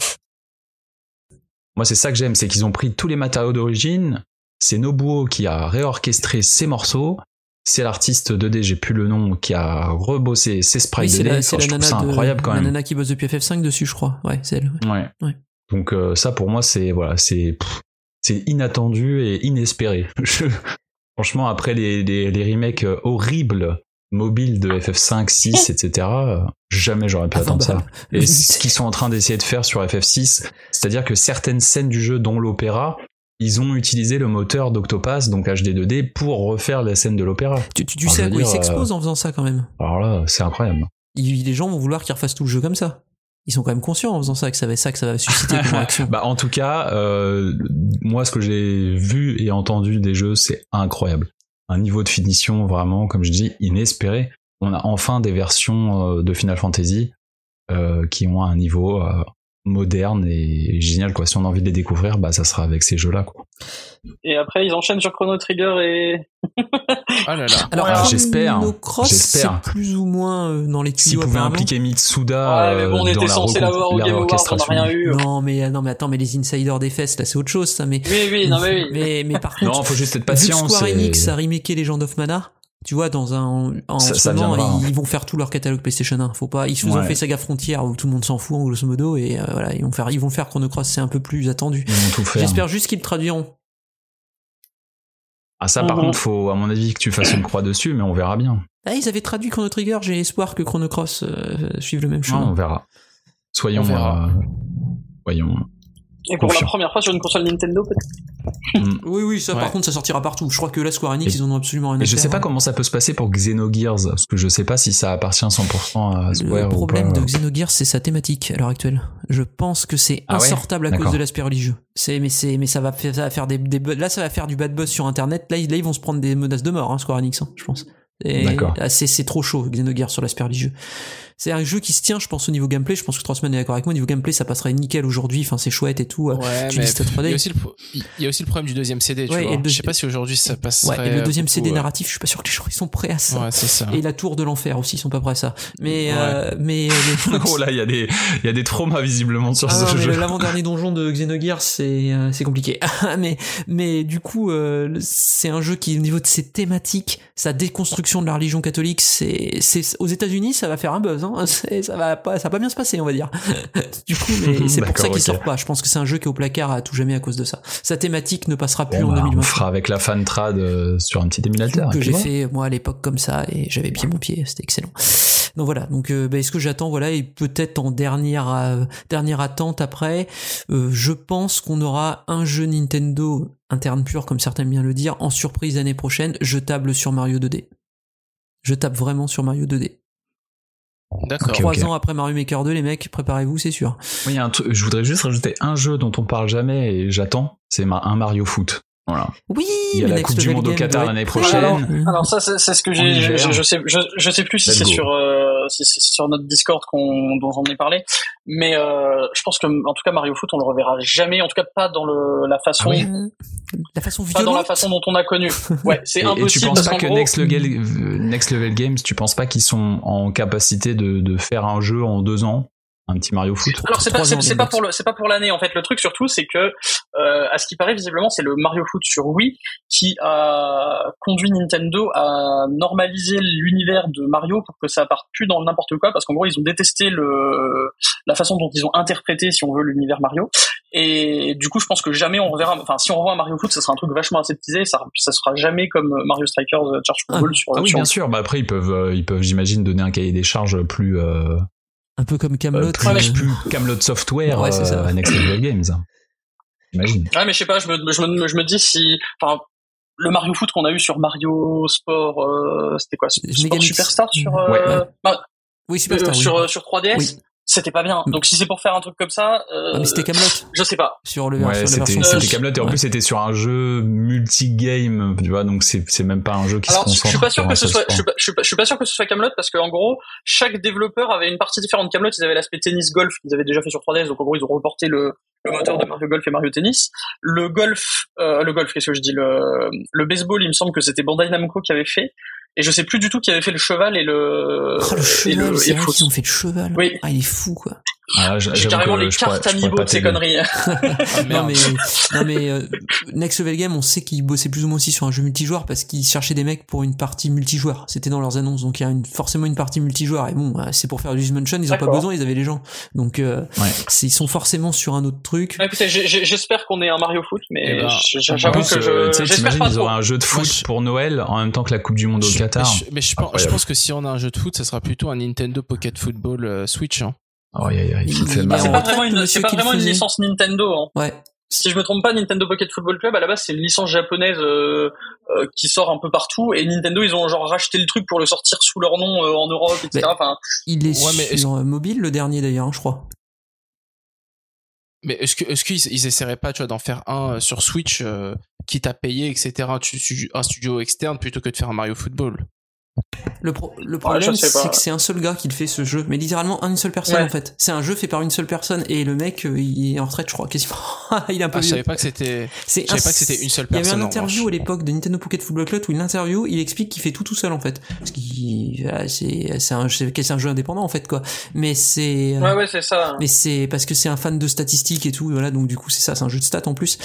Moi, c'est ça que j'aime, c'est qu'ils ont pris tous les matériaux d'origine. C'est Nobuo qui a réorchestré ces morceaux. C'est l'artiste 2D, j'ai plus le nom, qui a rebossé ses Oui, sprites c'est 2D. la, c'est Enfin, la je trouve nana ça de- incroyable quand la même. nana qui bosse depuis FF5 dessus, je crois. Ouais, c'est elle. Ouais. Ouais. Donc euh, ça pour moi c'est voilà c'est pff, c'est inattendu et inespéré. Je- franchement après les, les, les remakes euh, horribles mobiles de FF5, 6, etc. euh, Jamais j'aurais pu Ah, attendre ça. Et ce qu'ils sont en train d'essayer de faire sur FF6, c'est-à-dire que certaines scènes du jeu, dont l'opéra, ils ont utilisé le moteur d'Octopass, donc HD2D, pour refaire la scène de l'opéra. Tu, tu, sais à quoi ils dire, s'exposent en faisant ça quand même. Alors là, c'est incroyable. Les gens vont vouloir qu'ils refassent tout le jeu comme ça. Ils sont quand même conscients en faisant ça que ça va ça que ça va susciter comme réaction. Bah en tout cas, euh, moi ce que j'ai vu et entendu des jeux, c'est incroyable. Un niveau de finition vraiment, comme je dis, inespéré. On a enfin des versions euh, de Final Fantasy euh, qui ont un niveau moderne et génial quoi. Si on a envie de les découvrir, bah ça sera avec ces jeux-là quoi. Et après, ils enchaînent sur Chrono Trigger et Ah là là. Alors, j'espère, j'espère. plus ou moins euh, dans les S'ils tuyaux. pouvaient apparemment. impliquer Mitsuda Ouais, mais bon, on euh, était dans la, censé l'avoir au la Game Awards, on n'a réorchestration. rien eu. Non, mais non, mais attends, mais les insiders des fesses, là, c'est autre chose, ça. Mais Oui, oui, non, mais oui. mais, mais par contre, Non, faut juste être patient. Square Enix a remaké Legend of Mana, tu vois, dans un, en Ça- ce ça moment, viendra, ils, hein. ils vont faire tout leur catalogue PlayStation 1. Faut pas, ils nous ont Ouais. fait Saga Frontier où tout le monde s'en fout, en grosso modo, et euh, voilà, ils vont faire, ils vont faire Chrono Cross, c'est un peu plus attendu. Ils vont tout faire. J'espère juste qu'ils le traduiront. Ah ça par Mhm. contre, faut à mon avis que tu fasses une croix dessus, mais on verra bien. Ah, ils avaient traduit Chrono Trigger, j'ai espoir que Chrono Cross euh, suive le même Ouais, chemin. on verra. Soyons, On verra. euh, voyons. Et pour la première fois sur une console Nintendo, peut-être. Mm. Oui, oui, ça, Ouais. par contre, ça sortira partout. Je crois que là, Square Enix, Et- ils en ont absolument rien à Et je faire. sais pas hein. comment ça peut se passer pour Xenogears, parce que je sais pas si ça appartient 100% à Square Le problème ou pas. de Xenogears, c'est sa thématique à l'heure actuelle. Je pense que c'est Ah ouais insortable à cause de l'aspect religieux. C'est, mais c'est, mais ça va, faire- ça va faire des, là, ça va faire du bad buzz sur Internet. Là, ils- là, ils vont se prendre des menaces de mort, hein, Square Enix, hein, je pense. D'accord. c'est, c'est trop chaud, Xenogears sur l'aspect religieux. C'est un jeu qui se tient, je pense, au niveau gameplay. Je pense que Trossman est d'accord avec moi. Au niveau gameplay, ça passerait nickel aujourd'hui. Enfin, c'est chouette et tout. Ouais, tu mais 3D. il y, a aussi le, pro- il y a aussi le problème du deuxième CD, tu Ouais, vois. le Je sais pas si aujourd'hui ça passerait. Ouais, et le deuxième beaucoup, CD euh, narratif, je suis pas sûr que les gens ils sont prêts à ça. Ouais, c'est ça. Et la tour de l'enfer aussi, ils sont pas prêts à ça. Mais, euh, mais, euh, les- oh là, il y a des, il y a des traumas visiblement sur Ah ce jeu. l'avant-dernier donjon de Xenogears, c'est euh, c'est compliqué. mais mais du coup, euh, c'est un jeu qui, au niveau de ses thématiques, sa déconstruction de la religion catholique, c'est c'est aux États-Unis, ça va faire un buzz. C'est- Ça va pas, ça va pas bien se passer, on va dire. du coup, c'est pour ça qu'il sort pas. Je pense que c'est un jeu qui est au placard à tout jamais à cause de ça. Sa thématique ne passera plus Bon, en bah, on 2020. fera avec la fan trad euh, sur un petit émulateur. que j'ai fait moi à l'époque comme ça et j'avais bien mon pied c'était excellent donc voilà donc euh, bah, est-ce que j'attends voilà et peut-être en dernière euh, dernière attente après je pense qu'on aura un jeu Nintendo interne pur comme certains bien le dire en surprise l'année prochaine je table sur Mario 2D je tape vraiment sur Mario 2D D'accord. Trois ans après Mario Maker 2 les mecs préparez-vous c'est sûr Oui, il y a un truc- je voudrais juste rajouter un jeu dont on parle jamais et j'attends, c'est ma- un Mario Foot. Voilà. oui Il y a mais la Coupe du Monde au Qatar l'année prochaine. Alors ça, c'est ce que j'ai. Je, je, je sais, je, je sais plus si c'est sur euh, si c'est sur notre Discord qu'on dont j'en ai parlé, mais euh, je pense que en tout cas Mario Foot, on le reverra jamais. En tout cas, pas dans le la façon, Ah oui la façon pas dans la façon dont on a connu. Ouais, c'est Et, et tu impossible. penses parce pas que gros- Next Level, Next Level Games, tu penses pas qu'ils sont en capacité de, de faire un jeu en deux ans? Un petit Mario Foot. Alors c'est pas c'est pas pour le c'est pas pour l'année en fait. Le truc surtout c'est que euh, à ce qui paraît visiblement c'est le Mario Foot sur Wii qui a conduit Nintendo à normaliser l'univers de Mario pour que ça parte plus dans n'importe quoi parce qu'en gros ils ont détesté le la façon dont ils ont interprété si on veut l'univers Mario et du coup je pense que jamais on reverra enfin si on revoit un Mario Foot ça sera un truc vachement aseptisé ça ça sera jamais comme Mario Strikers euh, Charge Ah, Football sur Ah oui, sur bien sûr. Bah après, ils peuvent, euh, ils peuvent, j'imagine, donner un cahier des charges plus, euh, Un peu comme euh, Camelot. Ouais, mais je- plus Camelot Software Ouais, c'est ça. euh, Next Level Games. J'imagine. Ouais, mais je sais pas, je me, je me, je me dis si, enfin, le Mario Foot qu'on a eu sur Mario Sport, euh, c'était quoi, Sport Megamix. Superstar sur, euh, Ouais. bah, Oui, euh, Superstar. oui. sur, euh, sur 3DS, Oui. C'était pas bien. Donc si c'est pour faire un truc comme ça, euh, Ah, mais c'était Camelot je sais pas. sur le Ouais, c'était. Camelot et en Ouais. plus c'était sur un jeu multi-game, tu vois, donc c'est, c'est même pas un jeu qui Alors, se je concentre. suis pas sûr que ce soit, je suis pas, je suis pas, je suis pas sûr que ce soit Camelot parce qu'en gros, chaque développeur avait une partie différente. Camelot, ils avaient l'aspect tennis golf qu'ils avaient déjà fait sur 3DS, donc en gros, ils ont reporté le, le moteur de Mario Golf et Mario Tennis. Le golf, euh, le golf, qu'est-ce que je dis, le, le baseball, il me semble que c'était Bandai Namco qui avait fait. Et je sais plus du tout qui avait fait le cheval et le, Oh, le cheval, c'est vrai qu'ils ont fait le cheval. Oui. Ah, il est fou, quoi. Ah, J'ai carrément les cartes amiibo de ces conneries. non mais, non mais euh, Next Level Game, on sait qu'ils bossaient plus ou moins aussi sur un jeu multijoueur parce qu'ils cherchaient des mecs pour une partie multijoueur. C'était dans leurs annonces, donc il y a une, forcément une partie multijoueur. Et bon, euh, c'est pour faire du Mansion, ils ont pas besoin, ils avaient les gens. Donc euh, Ouais. ils sont forcément sur un autre truc. Ah, Écoutez, j'ai- j'ai- j'espère qu'on ait un Mario Foot, mais j- En j'avoue que euh, je, t'imagines, ils auraient un jeu de foot pour Noël en même temps que la Coupe du Monde au Qatar. Mais, je, mais je pense, je Incroyable. pense que si on a un jeu de foot, ça sera plutôt un Nintendo Pocket Football euh, Switch. hein. Oh, est C'est pas vraiment une, pas vraiment licence Nintendo. Hein. Ouais. Si je me trompe pas, Nintendo Pocket Football Club à la base c'est une licence japonaise euh, euh, qui sort un peu partout et Nintendo ils ont genre racheté le truc pour le sortir sous leur nom euh, en Europe etc. Mais- Enfin, Il est Ouais, mais sur mobile le dernier d'ailleurs, hein, je crois. Mais est-ce que est-ce qu'ils ils essaieraient pas, tu vois, d'en faire un sur Switch, euh, quitte à payer, etc. Tu- un studio externe plutôt que de faire un Mario Football? Le, pro- le problème, c'est que c'est un seul gars qui le fait ce jeu, mais littéralement une seule personne Ouais. en fait. C'est un jeu fait par une seule personne et le mec, euh, il est en retraite, je crois, quasiment. il est un peu Ah, je savais pas que c'était. C'est Je savais un- pas que c'était une seule Il y avait personne. un en interview à l'époque de Nintendo Pocket Football Club où il interview, il explique qu'il fait tout tout seul en fait. Parce qu'il, c'est, un, un jeu indépendant en fait quoi. Mais c'est, euh, ouais ouais c'est ça. mais c'est parce que c'est un fan de statistiques et tout, voilà, donc du coup c'est ça, c'est un jeu de stats en plus.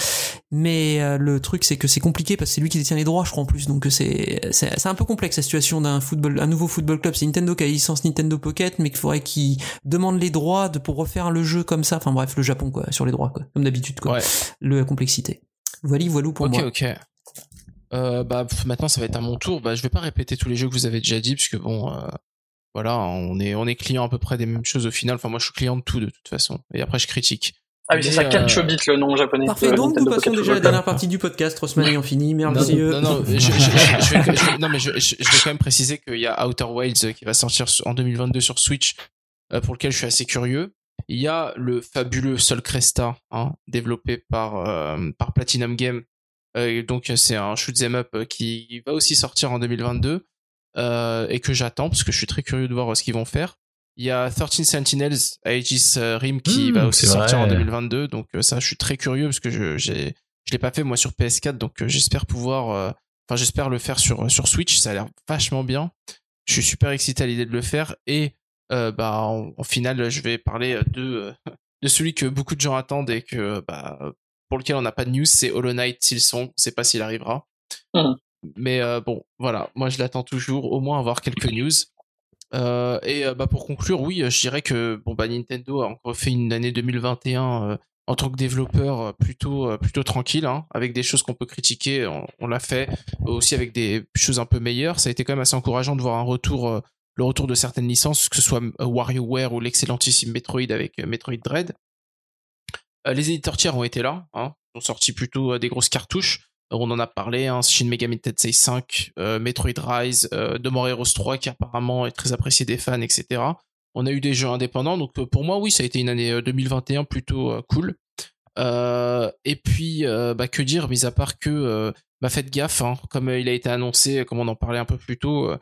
Mais euh, le truc c'est que c'est compliqué parce que c'est lui qui détient les droits, je crois en plus, donc c'est un peu complexe la situation d'un football, un nouveau football club. C'est Nintendo qui a la licence Nintendo Pocket, mais qu'il faudrait qu'il demande les droits de, pour refaire le jeu comme ça. Enfin bref, le Japon quoi, sur les droits quoi, comme d'habitude quoi. Ouais. Le la complexité. Voilà, voilà pour Ok, moi. ok. Euh, bah maintenant ça va être à mon tour. Bah je vais pas répéter tous les jeux que vous avez déjà dit puisque bon, euh, voilà, on est on est client à peu près des mêmes choses au final. Enfin moi je suis client de tout de toute façon. Et après je critique. Ah oui c'est ça, euh, Calciobit le nom japonais. Parfait, donc nous passons déjà à la dernière partie du podcast. Rossman ayant fini, Non, merci. non, non, je, je- je- je vais, je- non mais je, je- je vais quand même préciser qu'il y a Outer Wilds euh, qui va sortir en 2022 sur Switch, euh, pour lequel je suis assez curieux. Il y a le fabuleux Sol Cresta, hein, développé par euh, par Platinum Game. Euh, donc c'est un shoot 'em up euh, qui va aussi sortir en 2022 euh, et que j'attends parce que je suis très curieux de voir euh, ce qu'ils vont faire. Il y a 13 Sentinels Aegis euh, Rim qui Mmh, va aussi c'est sortir en vrai. 2022 donc euh, ça je suis très curieux parce que je j'ai je l'ai pas fait moi sur PS4 donc euh, j'espère pouvoir euh, enfin j'espère le faire sur sur Switch. Ça a l'air vachement bien. Je suis super excité à l'idée de le faire. Et euh, bah en, en finale je vais parler de euh, de celui que beaucoup de gens attendent et que bah pour lequel on n'a pas de news c'est Hollow Knight Silksong on sait pas s'il arrivera. Mhm. mais euh, bon voilà. Moi je l'attends toujours. Au moins avoir quelques news euh, et euh, bah pour conclure, oui, euh, je dirais que bon bah Nintendo a encore fait une année 2021 euh, en tant que développeur plutôt plutôt tranquille, hein, avec des choses qu'on peut critiquer, on, l'a fait aussi avec des choses un peu meilleures. Ça a été quand même assez encourageant de voir un retour, le retour de certaines licences, que ce soit WarioWare ou l'excellentissime Metroid avec Metroid Dread. Les éditeurs tiers ont été là, hein, ont sorti plutôt des grosses cartouches. On en a parlé, hein, Shin Megami Tensei 5, euh, Metroid Rise, euh, More Heroes 3 qui apparemment est très apprécié des fans, etc. On a eu des jeux indépendants, donc euh, pour moi oui, ça a été une année euh, 2021 plutôt euh, cool. Euh, et puis, bah, que dire, mis à part que bah, faites gaffe, hein, comme il a été annoncé, comme on en parlait un peu plus tôt,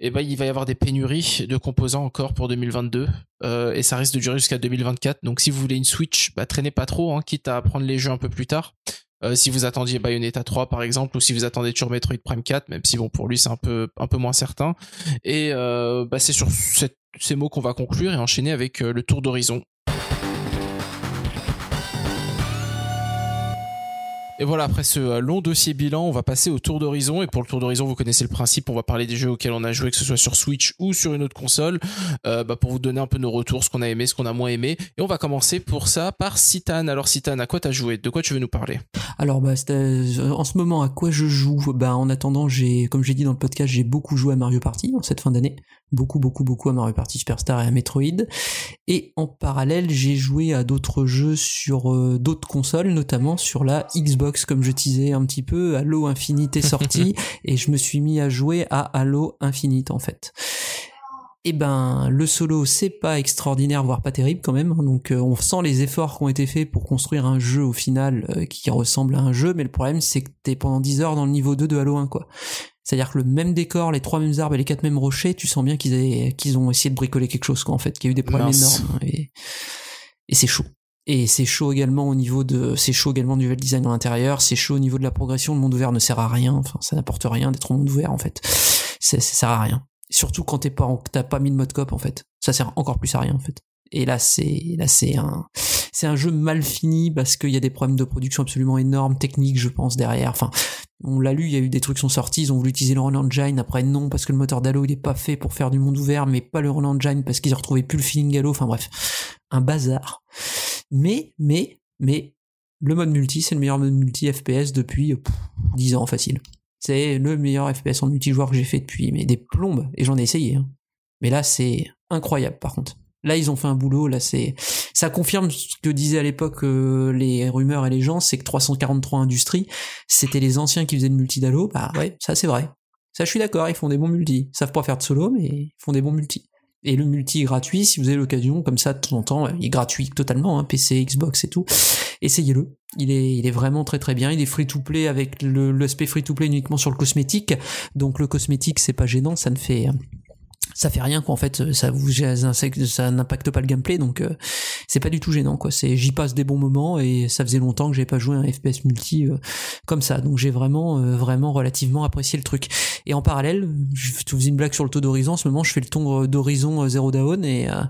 eh ben, il va y avoir des pénuries de composants encore pour 2022 euh, et ça risque de durer jusqu'à 2024. Donc si vous voulez une Switch, bah, traînez pas trop, hein, quitte à prendre les jeux un peu plus tard. Euh, si vous attendiez Bayonetta 3 par exemple, ou si vous attendez toujours Metroid Prime 4, même si bon pour lui c'est un peu un peu moins certain. Et euh, bah, c'est sur ces mots qu'on va conclure et enchaîner avec euh, le tour d'horizon. Et voilà, après ce euh, long dossier bilan, on va passer au tour d'horizon. Et pour le tour d'horizon, vous connaissez le principe, on va parler des jeux auxquels on a joué, que ce soit sur Switch ou sur une autre console, euh, bah, pour vous donner un peu nos retours, ce qu'on a aimé, ce qu'on a moins aimé. Et on va commencer pour ça par Citan. Alors Citan, à quoi t'as joué? De quoi tu veux nous parler? Alors bah euh, en ce moment à quoi je joue? Bah en attendant j'ai comme j'ai dit dans le podcast j'ai beaucoup joué à Mario Party en cette fin d'année, beaucoup beaucoup beaucoup à Mario Party Superstar et à Metroid. Et en parallèle j'ai joué à d'autres jeux sur d'autres consoles, notamment sur la Xbox comme je disais un petit peu. Halo Infinite est sorti et je me suis mis à jouer à Halo Infinite en fait. Eh ben, le solo, c'est pas extraordinaire, voire pas terrible quand même. Donc, euh, on sent les efforts qui ont été faits pour construire un jeu au final euh, qui ressemble à un jeu, mais le problème, c'est que t'es pendant 10 heures dans le niveau 2 de Halo 1, quoi. C'est-à-dire que le même décor, les trois mêmes arbres et les quatre mêmes rochers, tu sens bien qu'ils ont essayé de bricoler quelque chose, quoi, en fait, qu'il y a eu des problèmes Mince. énormes. Et, et c'est chaud. Et c'est chaud également au niveau de, c'est chaud également du level design à l'intérieur, c'est chaud au niveau de la progression, le monde ouvert ne sert à rien, enfin, ça n'apporte rien d'être au monde ouvert, en fait. Ça, ça sert à rien. Surtout quand t'es pas, t'as pas mis de mode cop, en fait. Ça sert encore plus à rien, en fait. Et là, c'est, là, c'est un, c'est un jeu mal fini parce qu'il y a des problèmes de production absolument énormes, techniques, je pense, derrière. Enfin, on l'a lu, il y a eu des trucs qui sont sortis, ils ont voulu utiliser le Run Engine, après non, parce que le moteur d'Halo, il est pas fait pour faire du monde ouvert, mais pas le Run Engine parce qu'ils ont retrouvé plus le feeling Halo, enfin bref, un bazar. Mais, mais, mais, le mode multi, c'est le meilleur mode multi FPS depuis euh, pff, 10 ans facile. C'est le meilleur FPS en multijoueur que j'ai fait depuis, mais des plombes, et j'en ai essayé. hein. Mais là, c'est incroyable par contre. Là, ils ont fait un boulot. Là, c'est ça confirme ce que disaient à l'époque euh, les rumeurs et les gens, c'est que 343 Industries, c'était les anciens qui faisaient le multi d'Halo. Bah ouais, ça c'est vrai. Ça, je suis d'accord. Ils font des bons multi. Ils savent pas faire de solo, mais ils font des bons multi. Et le multi est gratuit, si vous avez l'occasion, comme ça, de temps en temps, il est gratuit totalement, hein, PC, Xbox et tout. Essayez-le. Il est, il est vraiment très très bien. Il est free to play avec l'aspect free to play uniquement sur le cosmétique. Donc le cosmétique, c'est pas gênant, ça ne fait, ça fait rien quoi en fait ça vous ça n'impacte pas le gameplay donc euh, c'est pas du tout gênant quoi c'est j'y passe des bons moments et ça faisait longtemps que j'avais pas joué à un FPS multi euh, comme ça donc j'ai vraiment euh, vraiment relativement apprécié le truc et en parallèle je te faisais une blague sur le taux d'horizon en ce moment je fais le ton d'horizon euh, Zero Dawn et euh,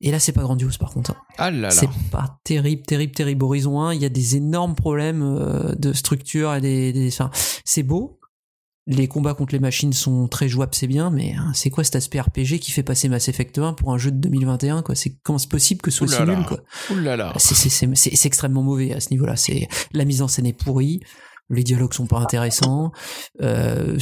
et là c'est pas grandiose par contre hein. Ah là là. C'est pas terrible, terrible, terrible. Horizon 1, il y a des énormes problèmes euh, de structure et des, des enfin, c'est beau. Les combats contre les machines sont très jouables, c'est bien, mais hein, c'est quoi cet aspect RPG qui fait passer Mass Effect 1 pour un jeu de 2021 quoi? C'est comment c'est possible que ce soit Ouh aussi là nul quoi? C'est extrêmement mauvais à ce niveau-là. C'est la mise en scène est pourrie. Les dialogues sont pas intéressants, euh,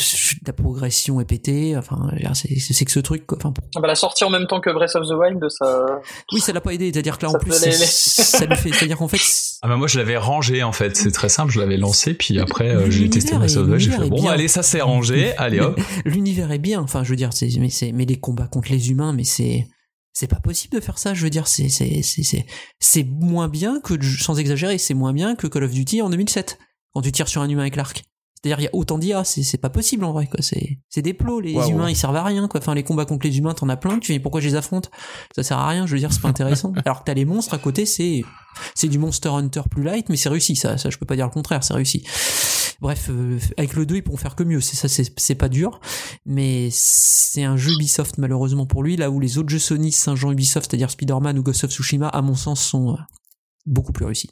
la progression est pétée. Enfin, je veux dire, c'est que ce truc. Quoi. Enfin, Ah bah, la sortie en même temps que Breath of the Wild, ça. oui, ça l'a pas aidé. C'est-à-dire que là, en Ça plus, l'aider. c'est- ça lui fait. C'est-à-dire qu'en fait, Ah bah moi je l'avais rangé en fait, c'est très simple, je l'avais lancé puis après euh, j'ai testé Breath of the Wild, j'ai fait bon bien. allez ça c'est rangé, allez hop. l'univers est bien. Enfin, je veux dire, c'est mais c'est mais les combats contre les humains, mais c'est c'est pas possible de faire ça. Je veux dire, c'est c'est c'est c'est c'est moins bien que sans exagérer, c'est moins bien que Call of Duty en 2007 quand tu tires sur un humain avec l'arc. C'est-à-dire, il y a autant d'IA, c'est pas possible en vrai quoi. C'est c'est des plots. Les humains, ils servent à rien quoi. Enfin, les combats contre les humains, t'en as plein. Tu fais pourquoi je les affronte? Ça sert à rien. Je veux dire, c'est pas intéressant. Alors que t'as les monstres à côté, c'est c'est du Monster Hunter plus light, mais c'est réussi. Ça, ça, je peux pas dire le contraire. C'est réussi. Bref, euh, avec le 2, ils pourront faire que mieux. C'est ça, c'est c'est pas dur, mais c'est un jeu Ubisoft malheureusement pour lui. Là où les autres jeux Sony, Saint-Jean Ubisoft, c'est-à-dire Spider-Man ou Ghost of Tsushima, à mon sens, sont euh, beaucoup plus réussis.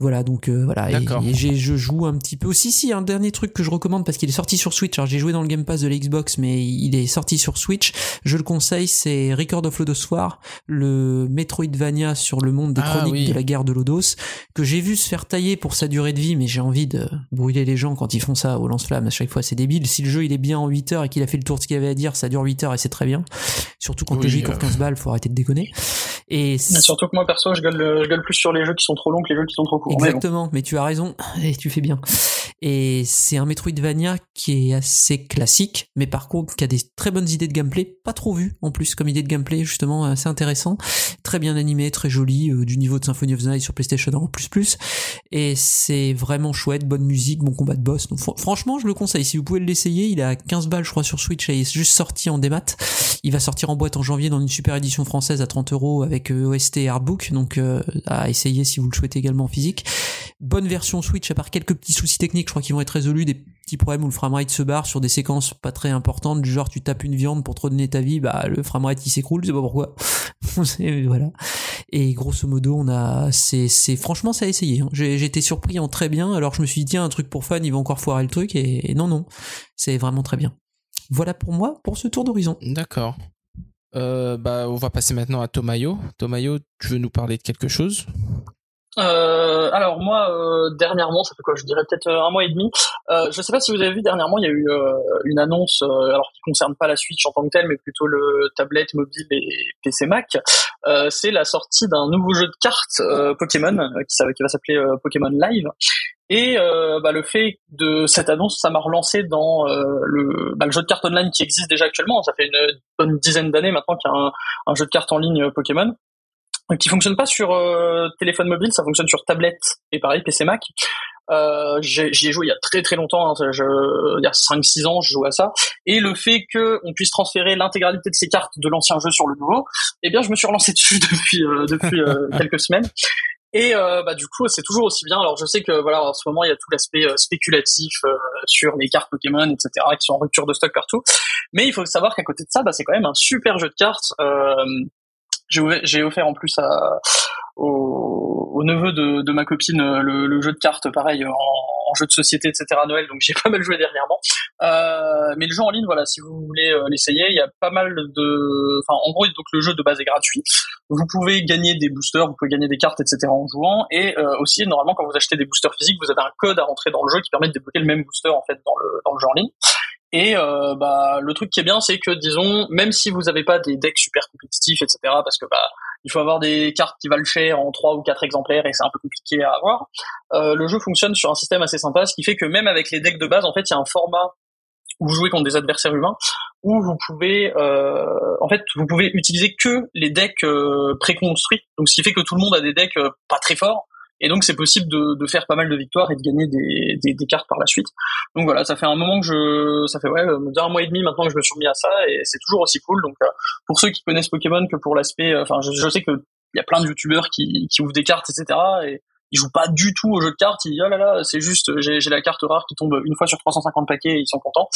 Voilà, donc euh, voilà. Et, D'accord. et j'ai- je joue un petit peu aussi. Si, un dernier truc que je recommande parce qu'il est sorti sur Switch. Alors j'ai joué dans le Game Pass de la Xbox, mais il est sorti sur Switch. Je le conseille, c'est Record of Lodos War, le Metroidvania sur le monde des Ah, chroniques oui. de la guerre de Lodos, que j'ai vu se faire tailler pour sa durée de vie, mais j'ai envie de brûler les gens quand ils font ça au lance-flamme. À chaque fois, c'est débile. Si le jeu il est bien en 8 heures et qu'il a fait le tour de ce qu'il avait à dire, ça dure 8 heures et c'est très bien. Surtout quand Oui, le jeu il euh. coûte 15 balles, faut arrêter de déconner. Et Surtout que moi, perso, je gueule, le- je gueule plus sur les jeux qui sont trop longs que les jeux qui sont trop Exactement, mais tu as raison, et tu fais bien. Et c'est un Metroidvania qui est assez classique, mais par contre qui a des très bonnes idées de gameplay, pas trop vues en plus comme idée de gameplay, justement assez intéressant, très bien animé, très joli, euh, du niveau de Symphony of the Night sur PlayStation en plus plus, et c'est vraiment chouette, bonne musique, bon combat de boss. Donc, fr- franchement, je le conseille. Si vous pouvez l'essayer, il à 15 balles, je crois, sur Switch, et il est juste sorti en démat. Il va sortir en boîte en janvier dans une super édition française à 30 euros avec euh, OST et artbook, donc euh, à essayer si vous le souhaitez également en physique. Bonne version Switch, à part quelques petits soucis techniques, je crois qu'ils vont être résolus, des petits problèmes où le framerate se barre sur des séquences pas très importantes, du genre tu tapes une viande pour te redonner ta vie, bah le framerate il s'écroule, je sais pas pourquoi. voilà. Et grosso modo, on a, c'est, franchement ça a essayé. Été surpris en très bien. Alors je me suis dit tiens un truc pour fan, ils vont encore foirer le truc et, et non non, c'est vraiment très bien. Voilà pour moi pour ce tour d'horizon. D'accord. Euh, bah, on va passer maintenant à Tomayo. Tomayo, tu veux nous parler de quelque chose? Euh, alors moi, euh, dernièrement, ça fait quoi Je dirais peut-être euh, un mois et demi. Euh, je sais pas si vous avez vu dernièrement, il y a eu euh, une annonce, alors qui concerne pas la Switch en tant que telle, mais plutôt le tablette, mobile et PC Mac. c'est la sortie d'un nouveau jeu de cartes Pokémon qui, qui va s'appeler Pokémon Live. Et bah, le fait de cette annonce, ça m'a relancé dans le, bah, le, jeu de cartes online qui existe déjà actuellement. Ça fait une bonne dizaine d'années maintenant qu'il y a un, un, jeu de cartes en ligne Pokémon qui fonctionne pas sur euh, téléphone mobile, ça fonctionne sur tablette et pareil PC Mac. Euh, j'y ai, joué il y a très très longtemps, hein, je, il y a 5-6 ans, je joue à ça. Et le fait que on puisse transférer l'intégralité de ces cartes de l'ancien jeu sur le nouveau, eh bien je me suis relancé dessus depuis euh, depuis euh, quelques semaines. Et bah du coup c'est toujours aussi bien. Alors je sais que voilà en ce moment il y a tout l'aspect spéculatif sur les cartes Pokémon etc qui sont en rupture de stock partout. Mais il faut savoir qu'à côté de ça bah, c'est quand même un super jeu de cartes. J'ai offert en plus à, au, au neveu de, de, ma copine euh, le, le, jeu de cartes, pareil, en, en, jeu de société, etc. à Noël, donc j'ai pas mal joué dernièrement. Euh, mais le jeu en ligne, voilà, si vous voulez euh, l'essayer, il y a pas mal de... Enfin, en gros, donc le jeu de base est gratuit. Vous pouvez gagner des boosters, vous pouvez gagner des cartes, etc. en jouant. Et euh, aussi, normalement, quand vous achetez des boosters physiques, vous avez un code à rentrer dans le jeu qui permet de débloquer le même booster, en fait, dans le, dans le jeu en ligne. Et euh, bah le truc qui est bien, c'est que disons, même si vous n'avez pas des decks super compétitifs, etc., parce que bah il faut avoir des cartes qui valent cher en 3 ou 4 exemplaires et c'est un peu compliqué à avoir. Euh, le jeu fonctionne sur un système assez sympa, ce qui fait que même avec les decks de base, en fait, il y a un format où vous jouez contre des adversaires humains, où vous pouvez, euh, en fait, vous pouvez utiliser que les decks préconstruits. Donc, ce qui fait que tout le monde a des decks pas très forts, et donc c'est possible de, de, faire pas mal de victoires et de gagner des, des, des, cartes par la suite. Donc voilà, ça fait un moment que je, ça fait ouais, un mois et demi maintenant que je me suis remis à ça et c'est toujours aussi cool. Donc euh, pour ceux qui connaissent Pokémon que pour l'aspect, euh, enfin je, je, sais que il y a plein de youtubeurs qui, qui ouvrent des cartes etc. Et ils jouent pas du tout au jeu de cartes. Ils disent oh là là, c'est juste j'ai la carte rare qui tombe une fois sur 350 paquets et ils sont contents.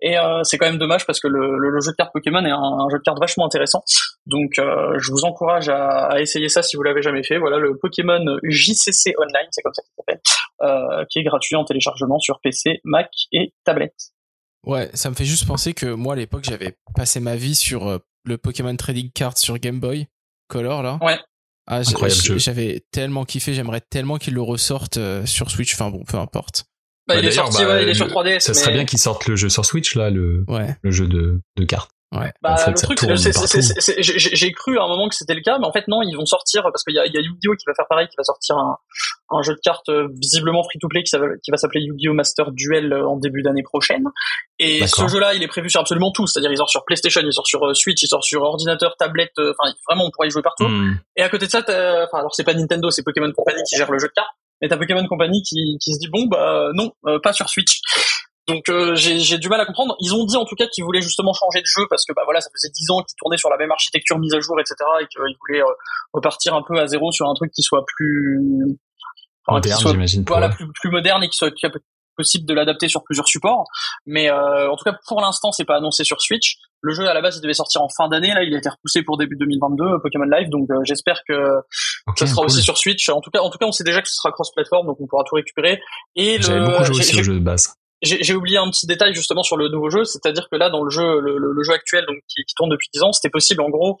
Et euh, c'est quand même dommage parce que le, le, jeu de cartes Pokémon est un, jeu de cartes vachement intéressant. Donc euh, je vous encourage à, à, essayer ça si vous l'avez jamais fait. Voilà le Pokémon JCC Online, c'est comme ça qu'il s'appelle, euh, qui est gratuit en téléchargement sur PC, Mac et tablette. Ouais, ça me fait juste penser que moi à l'époque j'avais passé ma vie sur le Pokémon Trading Card sur Game Boy Color là. Ouais. Ah, j'avais tellement kiffé, j'aimerais tellement qu'ils le ressortent euh, sur Switch. Enfin bon, peu importe. Bah, bah, il, est sorti, bah, ouais, il est sur 3DS. Ça serait bien qu'ils sortent le jeu sur Switch là, le, ouais. le jeu de, de cartes. Ouais. Bah, en fait, le truc, j'ai cru à un moment que c'était le cas, mais en fait non, ils vont sortir parce qu'il y a, y a Yu-Gi-Oh qui va faire pareil, qui va sortir un, un jeu de cartes euh, visiblement free-to-play qui, qui, va s'appeler Yu-Gi-Oh Master Duel euh, en début d'année prochaine. Et ce jeu-là, il est prévu sur absolument tout, c'est-à-dire il sort sur PlayStation, il sort sur euh, Switch, il sort sur ordinateur, tablette, enfin vraiment on pourra y jouer partout. Hmm. Et à côté de ça, enfin alors c'est pas Nintendo, c'est Pokémon Company qui gère le jeu de cartes, mais t'as Pokémon Company qui, qui se dit bon bah non, pas sur Switch. Donc euh, j'ai du mal à comprendre. Ils ont dit en tout cas qu'ils voulaient justement changer de jeu parce que bah voilà, ça faisait dix ans qu'ils tournaient sur la même architecture mise à jour, etc. et qu'ils voulaient euh, repartir un peu à zéro sur un truc qui soit plus moderne, j'imagine. Voilà, plus, plus moderne et qui soit qui possible de l'adapter sur plusieurs supports. Mais euh, en tout cas, pour l'instant, c'est pas annoncé sur Switch. Le jeu à la base, il devait sortir en fin d'année. Là, il a été repoussé pour début 2022, Pokémon Live. Donc, j'espère que ça sera aussi sur Switch. En tout cas, en tout cas, on sait déjà que ce sera cross-platform, donc on pourra tout récupérer. Et j'avais beaucoup joué aussi au jeu de base j'ai oublié un petit détail justement sur le nouveau jeu, c'est-à-dire que là dans le jeu, le, le, jeu actuel donc qui, qui, tourne depuis 10 ans, c'était possible en gros.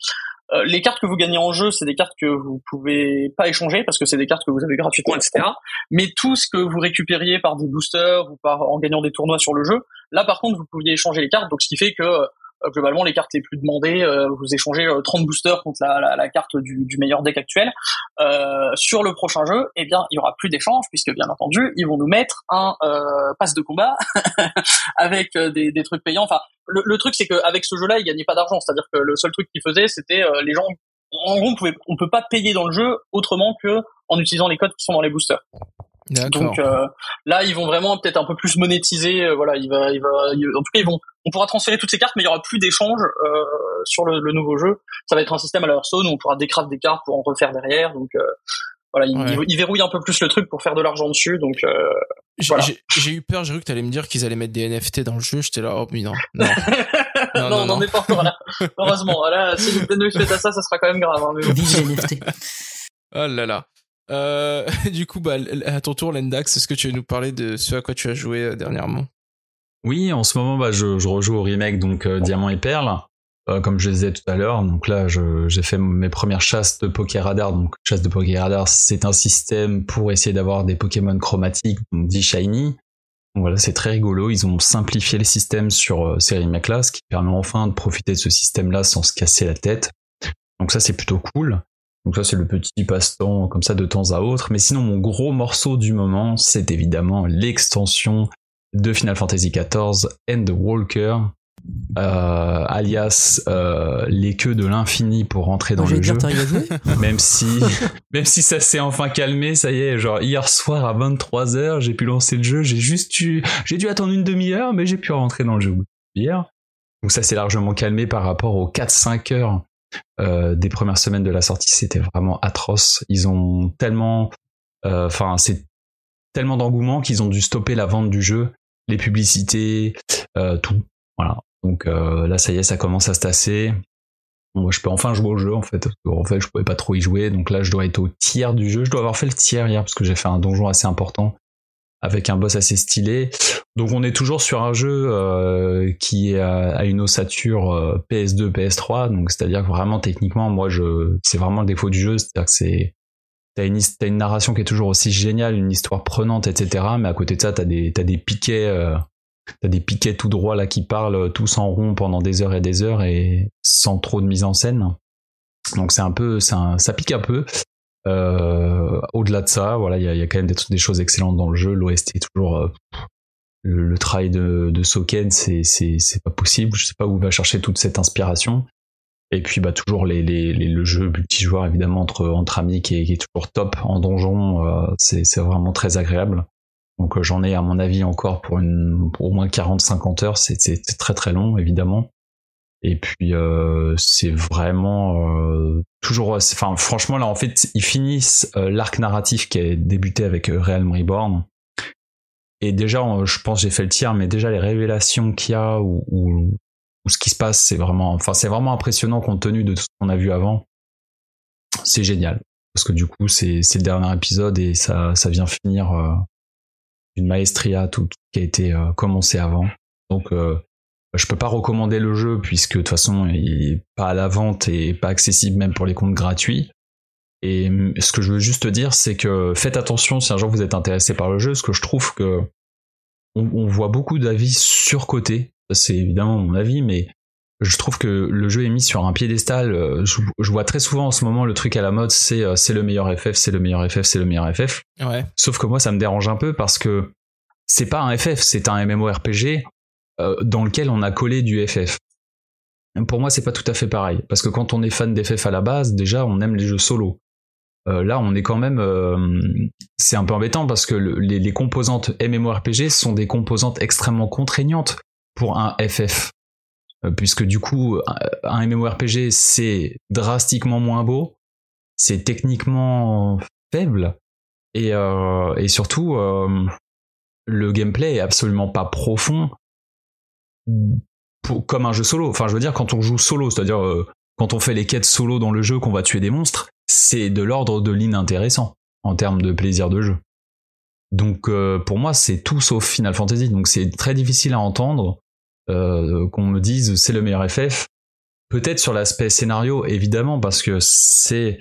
Euh, les cartes que vous gagnez en jeu, c'est des cartes que vous pouvez pas échanger parce que c'est des cartes que vous avez gratuitement, etc. Mais tout ce que vous récupériez par des boosters ou par en gagnant des tournois sur le jeu, là par contre vous pouviez échanger les cartes, donc ce qui fait que euh, globalement les cartes les plus demandées, euh, vous échangez 30 euh, boosters contre la, la, carte du, meilleur deck actuel. sur le prochain jeu, eh bien il y aura plus d'échanges puisque bien entendu ils vont nous mettre un pass de combat avec des, des, trucs payants. Enfin le, le truc c'est qu'avec ce jeu-là ils gagnaient pas d'argent, c'est-à-dire que le seul truc qu'ils faisaient c'était les gens en gros, on, pouvait, on peut pas payer dans le jeu autrement que en utilisant les codes qui sont dans les boosters. Donc euh, là, ils vont vraiment peut-être un peu plus monétiser. Euh, voilà, il va, il va, en tout cas, ils vont, on pourra transférer toutes ces cartes, mais il y aura plus d'échanges euh, sur le, le, nouveau jeu. Ça va être un système à la Hearthstone où on pourra décraft des cartes pour en refaire derrière. Donc voilà, il, Ouais. il verrouille un peu plus le truc pour faire de l'argent dessus. Donc euh, J'ai Voilà. j'ai- j'ai eu peur, j'ai cru que t'allais me dire qu'ils allaient mettre des NFT dans le jeu. J'étais là, oh, mais non. Non. non, non, on non. n'en est pas encore là. Heureusement, là, si Nintendo fait à ça, ça sera quand même grave. hein, mais bon. Vive les NFT. Oh là là. Euh, du coup, bah, à ton tour, Lendax, est-ce que tu veux nous parler de ce à quoi tu as joué euh, dernièrement? Oui, en ce moment, bah, je, rejoue au remake donc euh, Diamant et Perle, euh, comme je le disais tout à l'heure. Donc là, j'ai fait mes premières chasses de Pokéradar. Donc chasse de Pokéradar, c'est un système pour essayer d'avoir des Pokémon chromatiques, donc shiny. Voilà, c'est très rigolo. Ils ont simplifié le système sur ces remakes-là, ce qui permet enfin de profiter de ce système-là sans se casser la tête. Donc ça, c'est plutôt cool. Donc ça, c'est le petit passe-temps comme ça de temps à autre. Mais sinon, mon gros morceau du moment, c'est évidemment l'extension de Final Fantasy XIV and the Walker, euh, alias euh, les queues de l'infini pour rentrer dans le jeu. Même si, même si ça s'est enfin calmé, ça y est, genre hier soir à 23h, j'ai pu lancer le jeu, j'ai juste eu, j'ai dû attendre une demi-heure, mais j'ai pu rentrer dans le jeu hier. Donc ça s'est largement calmé par rapport aux 4-5 heures euh, des premières semaines de la sortie, c'était vraiment atroce. Ils ont tellement, euh, enfin c'est tellement d'engouement qu'ils ont dû stopper la vente du jeu, les publicités, euh, tout. Voilà. Donc là, ça y est, ça commence à se tasser. Moi, je peux enfin jouer au jeu en fait. Qu'en fait, je pouvais pas trop y jouer, donc là, je dois être au tiers du jeu. Je dois avoir fait le tiers hier parce que j'ai fait un donjon assez important avec un boss assez stylé. Donc on est toujours sur un jeu euh, qui est à, à une ossature euh, PS2, PS3. Donc c'est-à-dire que vraiment techniquement, moi, je, c'est vraiment le défaut du jeu, c'est-à-dire que c'est T'as une, une narration qui est toujours aussi géniale, une histoire prenante, etc. Mais à côté de ça, t'as des, des piquets, euh, t'as des piquets tout droits là qui parlent tous en rond pendant des heures et des heures et sans trop de mise en scène. Donc c'est un peu, ça pique un peu. Euh, au-delà de ça, voilà, il y a, y a quand même des, des choses excellentes dans le jeu. L'OST est toujours euh, le, le travail de, de Soken, c'est, pas possible. Je sais pas où va chercher toute cette inspiration. Et puis bah toujours les, les, les- le jeu multijoueur évidemment entre entre amis qui est, qui est toujours top en donjon, euh, c'est vraiment très agréable. Donc euh, j'en ai à mon avis encore pour une pour au moins 40-50 heures, c'est très très long évidemment. Et puis euh, c'est vraiment euh, toujours assez- enfin franchement là en fait ils finissent euh, l'arc narratif qui est débuté avec euh, Realm Reborn. Et déjà euh, je pense j'ai fait le tir mais déjà les révélations qu'il y a ou, ce qui se passe, c'est vraiment, enfin, c'est vraiment impressionnant compte tenu de tout ce qu'on a vu avant. C'est génial. Parce que du coup, c'est, le dernier épisode et ça, ça vient finir euh, une maestria, tout, tout qui a été euh, commencé avant. Donc, euh, je peux pas recommander le jeu puisque de toute façon, il est pas à la vente et pas accessible même pour les comptes gratuits. Et ce que je veux juste dire, c'est que faites attention si un jour vous êtes intéressé par le jeu, parce que je trouve que on, on voit beaucoup d'avis surcotés. C'est évidemment mon avis, mais je trouve que le jeu est mis sur un piédestal. Euh, Je, je vois très souvent en ce moment le truc à la mode, c'est euh, c'est le meilleur FF, c'est le meilleur FF, c'est le meilleur FF. Ouais. Sauf que moi, ça me dérange un peu parce que c'est pas un FF, c'est un MMORPG dans lequel on a collé du FF. Pour moi, c'est pas tout à fait pareil. Parce que quand on est fan d'FF à la base, déjà, on aime les jeux solo. Euh, là, on est quand même. euh, c'est un peu embêtant parce que le- les, composantes MMORPG sont des composantes extrêmement contraignantes pour un FF. Euh, puisque du coup, un, MMORPG, c'est drastiquement moins beau, c'est techniquement faible, et, euh, et surtout, euh, le gameplay est absolument pas profond pour- comme un jeu solo. Enfin, je veux dire, quand on joue solo, c'est-à-dire euh, quand on fait les quêtes solo dans le jeu, qu'on va tuer des monstres, c'est de l'ordre de l'inintéressant en termes de plaisir de jeu. Donc euh, pour moi, c'est tout sauf Final Fantasy. Donc c'est très difficile à entendre euh, qu'on me dise c'est le meilleur FF. Peut-être sur l'aspect scénario, évidemment, parce que c'est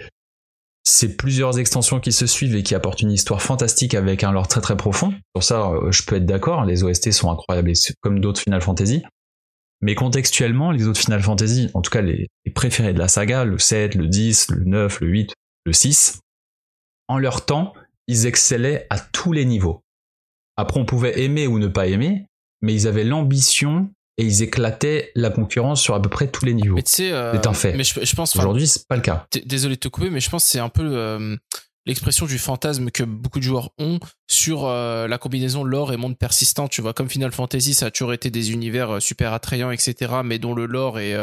c'est plusieurs extensions qui se suivent et qui apportent une histoire fantastique avec un lore très très profond. Sur ça, euh, je peux être d'accord. Les OST sont incroyables, comme d'autres Final Fantasy. Mais contextuellement, les autres Final Fantasy, en tout cas les, les préférés de la saga, le 7, le 10, le 9, le 8, le 6, en leur temps, ils excellaient à tous les niveaux. Après, on pouvait aimer ou ne pas aimer, mais ils avaient l'ambition et ils éclataient la concurrence sur à peu près tous les niveaux. Mais tu sais, euh, C'est un fait. Mais je, je pense. Aujourd'hui, c'est pas le cas. Désolé de te couper, mais je pense que c'est un peu euh, l'expression du fantasme que beaucoup de joueurs ont sur euh, la combinaison lore et monde persistant. Tu vois, comme Final Fantasy, ça a toujours été des univers euh, super attrayants, etc., mais dont le lore et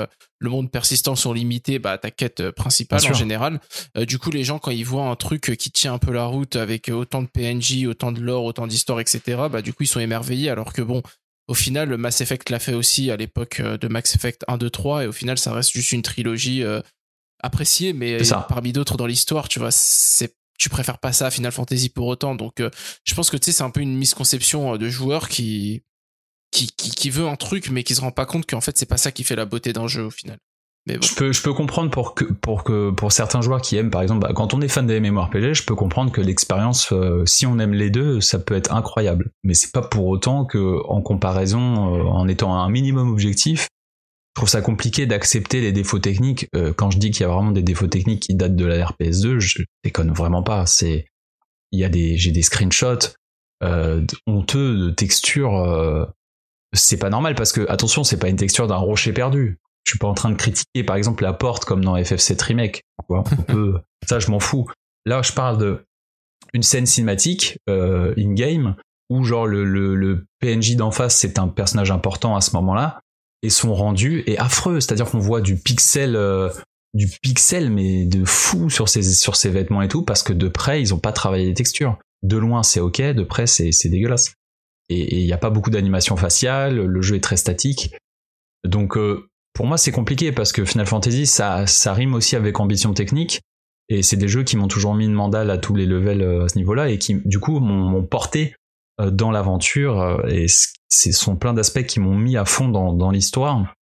le monde persistant sont limités bah, à ta quête principale en général. Euh, du coup, les gens, quand ils voient un truc qui tient un peu la route avec autant de PNJ, autant de lore, autant d'histoire, etc., bah, du coup, ils sont émerveillés, alors que bon, au final, Mass Effect l'a fait aussi à l'époque euh, de Mass Effect 1, 2, 3, et au final, ça reste juste une trilogie euh, appréciée, mais parmi d'autres dans l'histoire, tu vois, c'est tu préfères pas ça à Final Fantasy pour autant. Donc, euh, je pense que tu sais, c'est un peu une misconception de joueur qui, qui, qui, qui veut un truc, mais qui se rend pas compte qu'en fait, c'est pas ça qui fait la beauté d'un jeu au final. Je peux, je peux comprendre pour que, pour que, pour certains joueurs qui aiment, par exemple, bah, quand on est fan des MMORPG, je peux comprendre que l'expérience, euh, si on aime les deux, ça peut être incroyable. Mais c'est pas pour autant que, en comparaison, euh, en étant un minimum objectif, je trouve ça compliqué d'accepter les défauts techniques. Euh, quand je dis qu'il y a vraiment des défauts techniques qui datent de la RPS2, je déconne vraiment pas. C'est, il y a des, j'ai des screenshots euh, honteux de textures. c'est pas normal parce que attention, c'est pas une texture d'un rocher perdu. Je suis pas en train de critiquer par exemple la porte comme dans FF7 remake. peut, ça je m'en fous. Là, je parle de une scène cinématique euh, in game où genre le, le, le PNJ d'en face c'est un personnage important à ce moment-là et son rendu est affreux. C'est-à-dire qu'on voit du pixel, euh, du pixel mais de fou sur ses sur ses vêtements et tout parce que de près ils ont pas travaillé les textures. De loin c'est ok, de près c'est c'est dégueulasse. Et il n'y a pas beaucoup d'animation faciale, le jeu est très statique. Donc euh, pour moi c'est compliqué parce que Final Fantasy ça ça rime aussi avec ambition technique et c'est des jeux qui m'ont toujours mis une mandale à tous les levels euh, à ce niveau-là et qui du coup m'ont porté euh, dans l'aventure euh, et ce sont plein d'aspects qui m'ont mis à fond dans, dans l'histoire.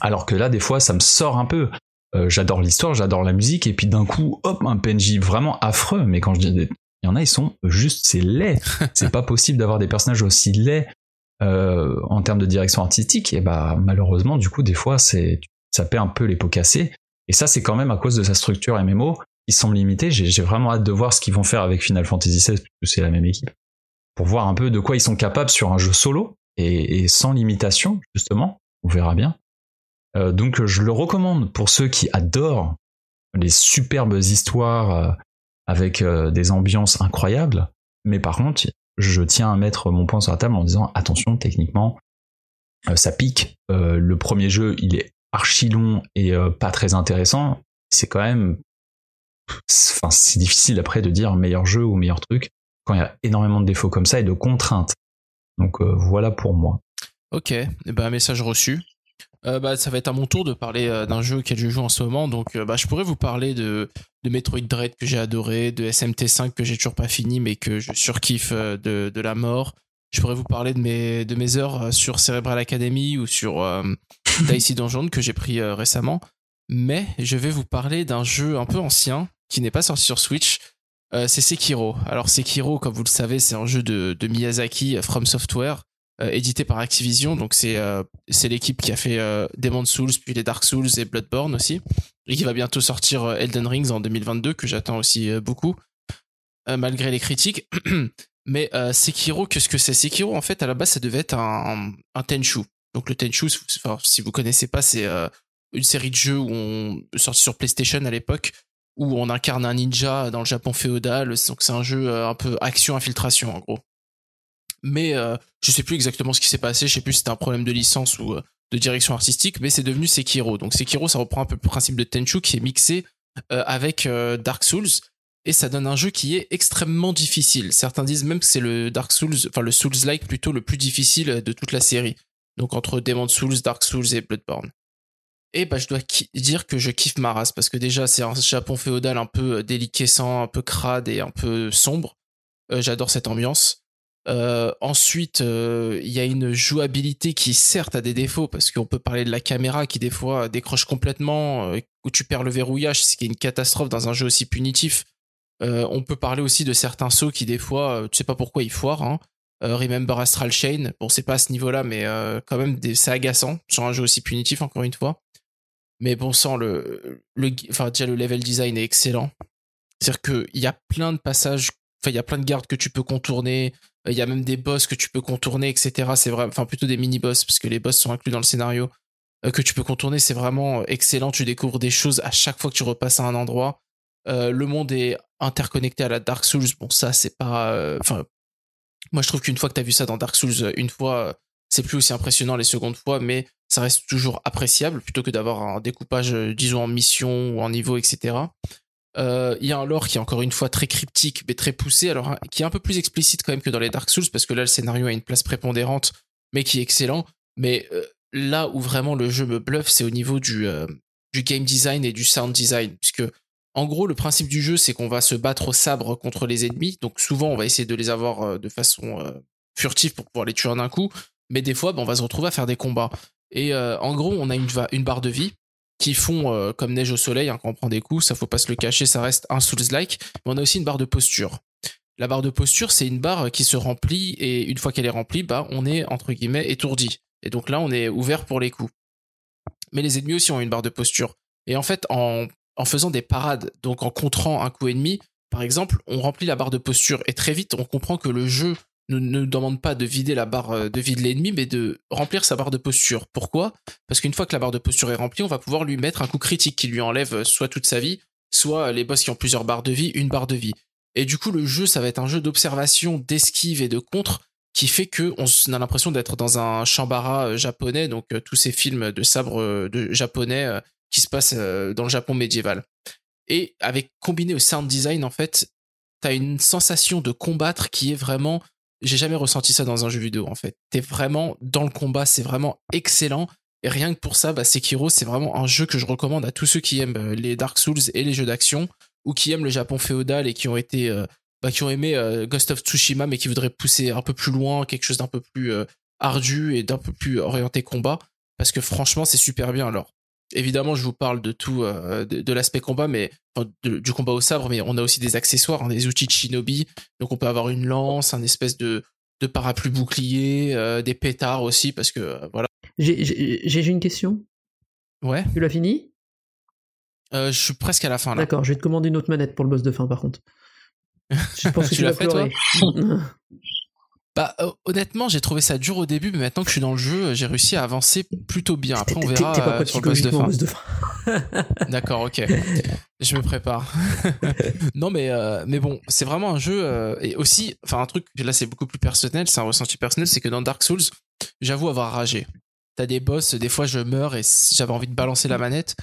Alors que là des fois ça me sort un peu. Euh, j'adore l'histoire, j'adore la musique et puis d'un coup hop un PNJ vraiment affreux. Mais quand je dis il y en a ils sont juste c'est laid. c'est pas possible d'avoir des personnages aussi laids euh, en termes de direction artistique, et bah malheureusement, du coup, des fois, c'est ça paie un peu les pots cassés. Et ça, c'est quand même à cause de sa structure MMO qui semble limitée. J'ai vraiment hâte de voir ce qu'ils vont faire avec Final Fantasy XVI, puisque c'est la même équipe, pour voir un peu de quoi ils sont capables sur un jeu solo et, et sans limitation, justement. On verra bien. Euh, donc, je le recommande pour ceux qui adorent les superbes histoires euh, avec euh, des ambiances incroyables. Mais par contre, je tiens à mettre mon point sur la table en disant attention, techniquement, euh, ça pique. Euh, le premier jeu, il est archi long et euh, pas très intéressant. C'est quand même, enfin, c'est difficile après de dire meilleur jeu ou meilleur truc quand il y a énormément de défauts comme ça et de contraintes. Donc voilà pour moi. Ok, eh ben, message reçu. Euh, bah, ça va être à mon tour de parler euh, d'un jeu auquel je joue en ce moment. Donc, euh, bah, je pourrais vous parler de, de Metroid Dread que j'ai adoré, de SMT5 que j'ai toujours pas fini, mais que je surkiffe de, de la mort. Je pourrais vous parler de mes, de mes heures sur Cerebral Academy ou sur Dicey Dungeon que j'ai pris récemment. Mais je vais vous parler d'un jeu un peu ancien qui n'est pas sorti sur Switch. C'est Sekiro. Alors Sekiro, comme vous le savez, c'est un jeu de, de Miyazaki From Software édité par Activision. Donc c'est euh, c'est l'équipe qui a fait euh, Demon's Souls, puis les Dark Souls et Bloodborne aussi, et qui va bientôt sortir euh, Elden Rings en 2022 que j'attends aussi euh, beaucoup, euh, malgré les critiques. Mais euh, Sekiro, qu'est-ce que c'est? Sekiro, en fait, à la base, ça devait être un, un Tenchu. Donc le Tenchu, si vous connaissez pas, c'est euh, une série de jeux où on sorti sur PlayStation à l'époque où on incarne un ninja dans le Japon féodal. Donc c'est un jeu euh, un peu action infiltration en gros mais euh, je sais plus exactement ce qui s'est passé, je sais plus si c'était un problème de licence ou euh, de direction artistique, mais c'est devenu Sekiro. Donc Sekiro, ça reprend un peu le principe de Tenchu qui est mixé euh, avec euh, Dark Souls et ça donne un jeu qui est extrêmement difficile. Certains disent même que c'est le Dark Souls, enfin le Souls-like plutôt le plus difficile de toute la série. Donc entre Demon's Souls, Dark Souls et Bloodborne. Et bah je dois dire que je kiffe ma race parce que déjà c'est un Japon féodal un peu déliquescent, un peu crade et un peu sombre. J'adore cette ambiance. Euh, ensuite, euh, il y a une jouabilité qui certes a des défauts parce qu'on peut parler de la caméra qui des fois décroche complètement, euh, où tu perds le verrouillage, ce qui est une catastrophe dans un jeu aussi punitif. On peut parler aussi de certains sauts qui des fois, tu sais pas pourquoi ils foirent. Hein. Remember Astral Chain, bon c'est pas à ce niveau-là, mais quand même c'est agaçant sur un jeu aussi punitif encore une fois. Mais bon sang, le, le, enfin déjà le level design est excellent. C'est-à-dire qu'il y a plein de passages, enfin il y a plein de gardes que tu peux contourner, il y a même des boss que tu peux contourner, etc. C'est vrai, enfin plutôt des mini-boss, parce que les boss sont inclus dans le scénario, euh, que tu peux contourner. C'est vraiment excellent. Tu découvres des choses à chaque fois que tu repasses à un endroit. Euh, le monde est interconnecté à la Dark Souls, bon ça c'est pas, euh, enfin, moi je trouve qu'une fois que t'as vu ça dans Dark Souls euh, une fois, euh, c'est plus aussi impressionnant les secondes fois, mais ça reste toujours appréciable plutôt que d'avoir un découpage, euh, disons en mission ou en niveau, etc. Euh, Il y a un lore qui est encore une fois très cryptique mais très poussé, alors hein, qui est un peu plus explicite quand même que dans les Dark Souls parce que là le scénario a une place prépondérante, mais qui est excellent. Mais euh, là où vraiment le jeu me bluffe, c'est au niveau du, euh, du game design et du sound design. Puisque, en gros, le principe du jeu, c'est qu'on va se battre au sabre contre les ennemis. Donc, souvent, on va essayer de les avoir de façon furtive pour pouvoir les tuer en un coup. Mais des fois, bah, on va se retrouver à faire des combats. Et en gros, on a une barre de vie qui font euh, comme neige au soleil hein, quand on prend des coups. Ça, faut pas se le cacher, ça reste un Souls-like. Mais on a aussi une barre de posture. La barre de posture, c'est une barre qui se remplit et une fois qu'elle est remplie, bah, on est entre guillemets étourdi. Et donc là, on est ouvert pour les coups. Mais les ennemis aussi ont une barre de posture. Et en fait, en, en faisant des parades, donc en contrant un coup ennemi, par exemple, on remplit la barre de posture et très vite, on comprend que le jeu ne nous demande pas de vider la barre euh, de vie de l'ennemi, mais de remplir sa barre de posture. Pourquoi? Parce qu'une fois que la barre de posture est remplie, on va pouvoir lui mettre un coup critique qui lui enlève euh, soit toute sa vie, soit les boss qui ont plusieurs barres de vie, une barre de vie. Et du coup, le jeu, ça va être un jeu d'observation, d'esquive et de contre qui fait que on a l'impression d'être dans un chambara euh, japonais, donc euh, tous ces films de sabre euh, de japonais euh, qui se passent euh, dans le Japon médiéval. Et avec combiné au sound design, en fait, t'as une sensation de combattre qui est vraiment, j'ai jamais ressenti ça dans un jeu vidéo en fait. T'es vraiment dans le combat, c'est vraiment excellent. Et rien que pour ça, bah, Sekiro, c'est vraiment un jeu que je recommande à tous ceux qui aiment euh, les Dark Souls et les jeux d'action, ou qui aiment le Japon féodal et qui ont été euh, bah, qui ont aimé euh, Ghost of Tsushima mais qui voudraient pousser un peu plus loin, quelque chose d'un peu plus ardu et d'un peu plus orienté combat parce que franchement c'est super bien alors. Évidemment, je vous parle de tout, euh, de, de l'aspect combat, mais enfin, de- du combat au sabre, mais on a aussi des accessoires, hein, des outils de shinobi. Donc, on peut avoir une lance, un espèce de, de parapluie bouclier, euh, des pétards aussi, parce que euh, voilà. J'ai- une question. Ouais. Tu l'as fini? Je suis presque à la fin là. D'accord, je vais te commander une autre manette pour le boss de fin par contre. Je pense que Tu tu, l'as fait, toi? pleurer. Bah, euh, honnêtement, j'ai trouvé ça dur au début, mais maintenant que je suis dans le jeu, j'ai réussi à avancer plutôt bien. Après, on verra T'es pas euh, sur le boss de fin. boss de fin. D'accord, ok. Je me prépare. non, mais euh, mais bon, c'est vraiment un jeu euh, et aussi, enfin un truc là c'est beaucoup plus personnel, c'est un ressenti personnel, c'est que dans Dark Souls, j'avoue avoir ragé. T'as des boss, des fois je meurs et j'avais envie de balancer la manette.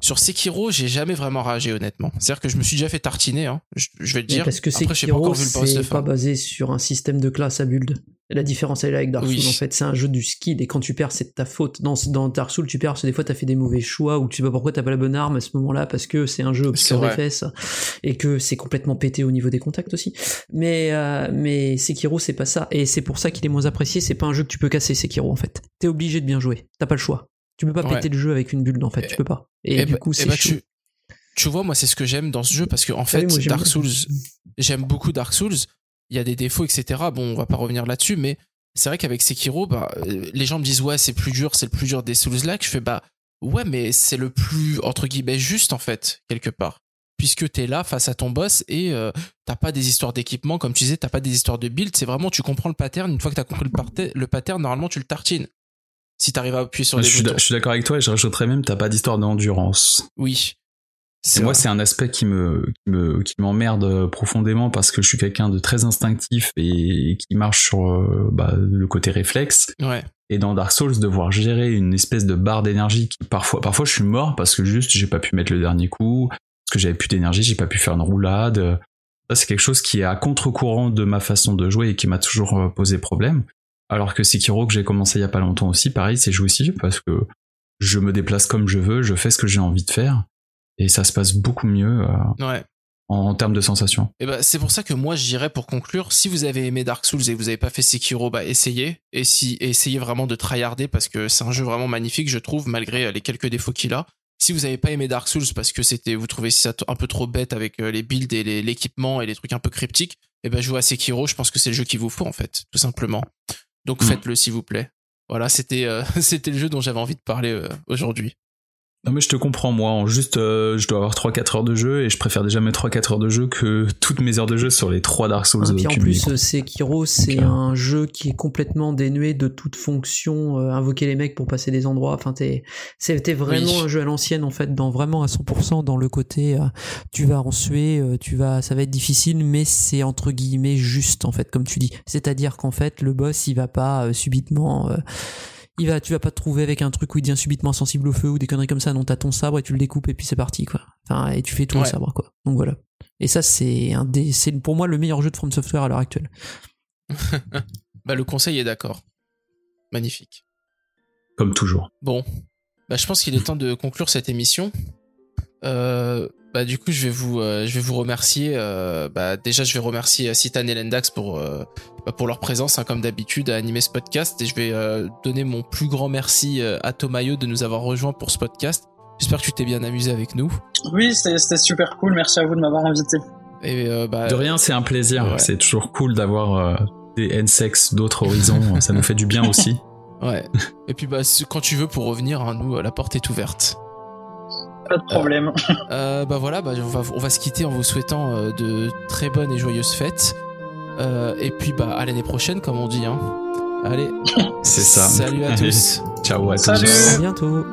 Sur Sekiro, j'ai jamais vraiment ragé honnêtement. C'est-à-dire que je me suis déjà fait tartiner, hein, je, je vais le Mais dire. Parce que pas Sekiro, encore vu le c'est pas basé sur un système de classe à build. La différence, elle est là avec Dark Oui. Souls, en fait. C'est un jeu du skill, et quand tu perds, c'est de ta faute. Dans, dans Dark Souls, tu perds parce que des fois, t'as fait des mauvais choix, ou tu sais pas pourquoi t'as pas la bonne arme à ce moment-là, parce que c'est un jeu C'est obscur des fesses, et que c'est complètement pété au niveau des contacts aussi. Mais, euh, mais Sekiro, c'est pas ça. Et c'est pour ça qu'il est moins apprécié. C'est pas un jeu que tu peux casser, Sekiro, en fait. T'es obligé de bien jouer. T'as pas le choix. Tu peux pas Ouais. péter le jeu avec une bulle, en fait. Tu peux pas. Et, Eh du bah- coup, eh c'est bah, tu, tu vois, moi, c'est ce que j'aime dans ce jeu parce que en Ah fait, oui, Dark. Souls, j'aime beaucoup Dark Souls. Il y a des défauts, etc. Bon, on va pas revenir là-dessus, mais c'est vrai qu'avec Sekiro, bah, euh, les gens me disent ouais, c'est plus dur, c'est le plus dur des Souls-like. Je fais bah ouais, mais c'est le plus entre guillemets juste en fait quelque part, puisque t'es là face à ton boss et euh, t'as pas des histoires d'équipement, comme tu disais, t'as pas des histoires de build. C'est vraiment tu comprends le pattern. Une fois que t'as compris le, parte- le pattern, normalement tu le tartines. Si t'arrives à appuyer sur je, les suis, boutons. je suis d'accord avec toi et je rajouterais même t'as pas d'histoire d'endurance. Oui. Et moi, c'est un aspect qui me, qui me, qui m'emmerde profondément parce que je suis quelqu'un de très instinctif et qui marche sur euh, bah, le côté réflexe. Ouais. Et dans Dark Souls, devoir gérer une espèce de barre d'énergie qui parfois, parfois je suis mort parce que juste j'ai pas pu mettre le dernier coup, parce que j'avais plus d'énergie, j'ai pas pu faire une roulade. Ça, c'est quelque chose qui est à contre-courant de ma façon de jouer et qui m'a toujours euh, posé problème. Alors que Sekiro, que j'ai commencé il y a pas longtemps aussi, pareil, c'est jouissif parce que je me déplace comme je veux, je fais ce que j'ai envie de faire et ça se passe beaucoup mieux euh, Ouais. en, en termes de sensations. Et ben c'est pour ça que moi je dirais pour conclure, si vous avez aimé Dark Souls et que vous avez pas fait Sekiro, bah essayez et si essayez vraiment de tryharder parce que c'est un jeu vraiment magnifique, je trouve malgré les quelques défauts qu'il a. Si vous avez pas aimé Dark Souls parce que c'était vous trouvez ça un peu trop bête avec euh, les builds et l'équipement et les trucs un peu cryptiques, et ben jouez à Sekiro, je pense que c'est le jeu qu'il vous faut en fait, tout simplement. Donc Mm. faites-le s'il vous plaît. Voilà, c'était euh, c'était le jeu dont j'avais envie de parler euh, aujourd'hui. Non mais je te comprends moi, en juste euh, je dois avoir 3-4 heures de jeu et je préfère déjà mes 3-4 heures de jeu que toutes mes heures de jeu sur les 3 Dark Souls. Et puis en cumulés, plus, euh, Sekiro, c'est euh, un jeu qui est complètement dénué de toute fonction, euh, invoquer les mecs pour passer des endroits. Enfin, t'es- c'était vraiment Oui. un jeu à l'ancienne en fait, dans vraiment à 100% dans le côté, euh, tu vas en suer, euh, tu vas, ça va être difficile, mais c'est entre guillemets juste en fait, comme tu dis. C'est-à-dire qu'en fait, le boss, il va pas euh, subitement. Il va, tu vas pas te trouver avec un truc où il devient subitement sensible au feu ou des conneries comme ça. Non, t'as ton sabre et tu le découpes et puis c'est parti quoi. Enfin, et tu fais tout au Ouais. sabre quoi. Donc voilà. Et ça, c'est un des, c'est pour moi le meilleur jeu de From Software à l'heure actuelle. Bah, le conseil est d'accord. Magnifique. Comme toujours. Bon, bah, je pense qu'il est temps de conclure cette émission. Euh, bah, du coup, je vais vous, euh, je vais vous remercier. euh, bah, déjà, je vais remercier Citan et Lendax pour, euh, bah, pour leur présence, hein, comme d'habitude, à animer ce podcast. Et je vais euh, donner mon plus grand merci euh, à Tomayo de nous avoir rejoints pour ce podcast. J'espère que tu t'es bien amusé avec nous. Oui, c'était super cool. Merci à vous de m'avoir invité. Et euh, bah, De rien, c'est un plaisir. ouais. C'est toujours cool d'avoir euh, des N-sex d'autres horizons. ça nous fait du bien aussi. Ouais. Et puis bah quand tu veux pour revenir, hein, nous la porte est ouverte. Pas de problème. Euh, bah voilà, bah, on, va, on va se quitter en vous souhaitant euh, de très bonnes et joyeuses fêtes. Euh, et puis bah à l'année prochaine comme on dit. Hein. Allez. C'est ça. Salut à Allez. tous. Ciao à Salut. tous. À bientôt.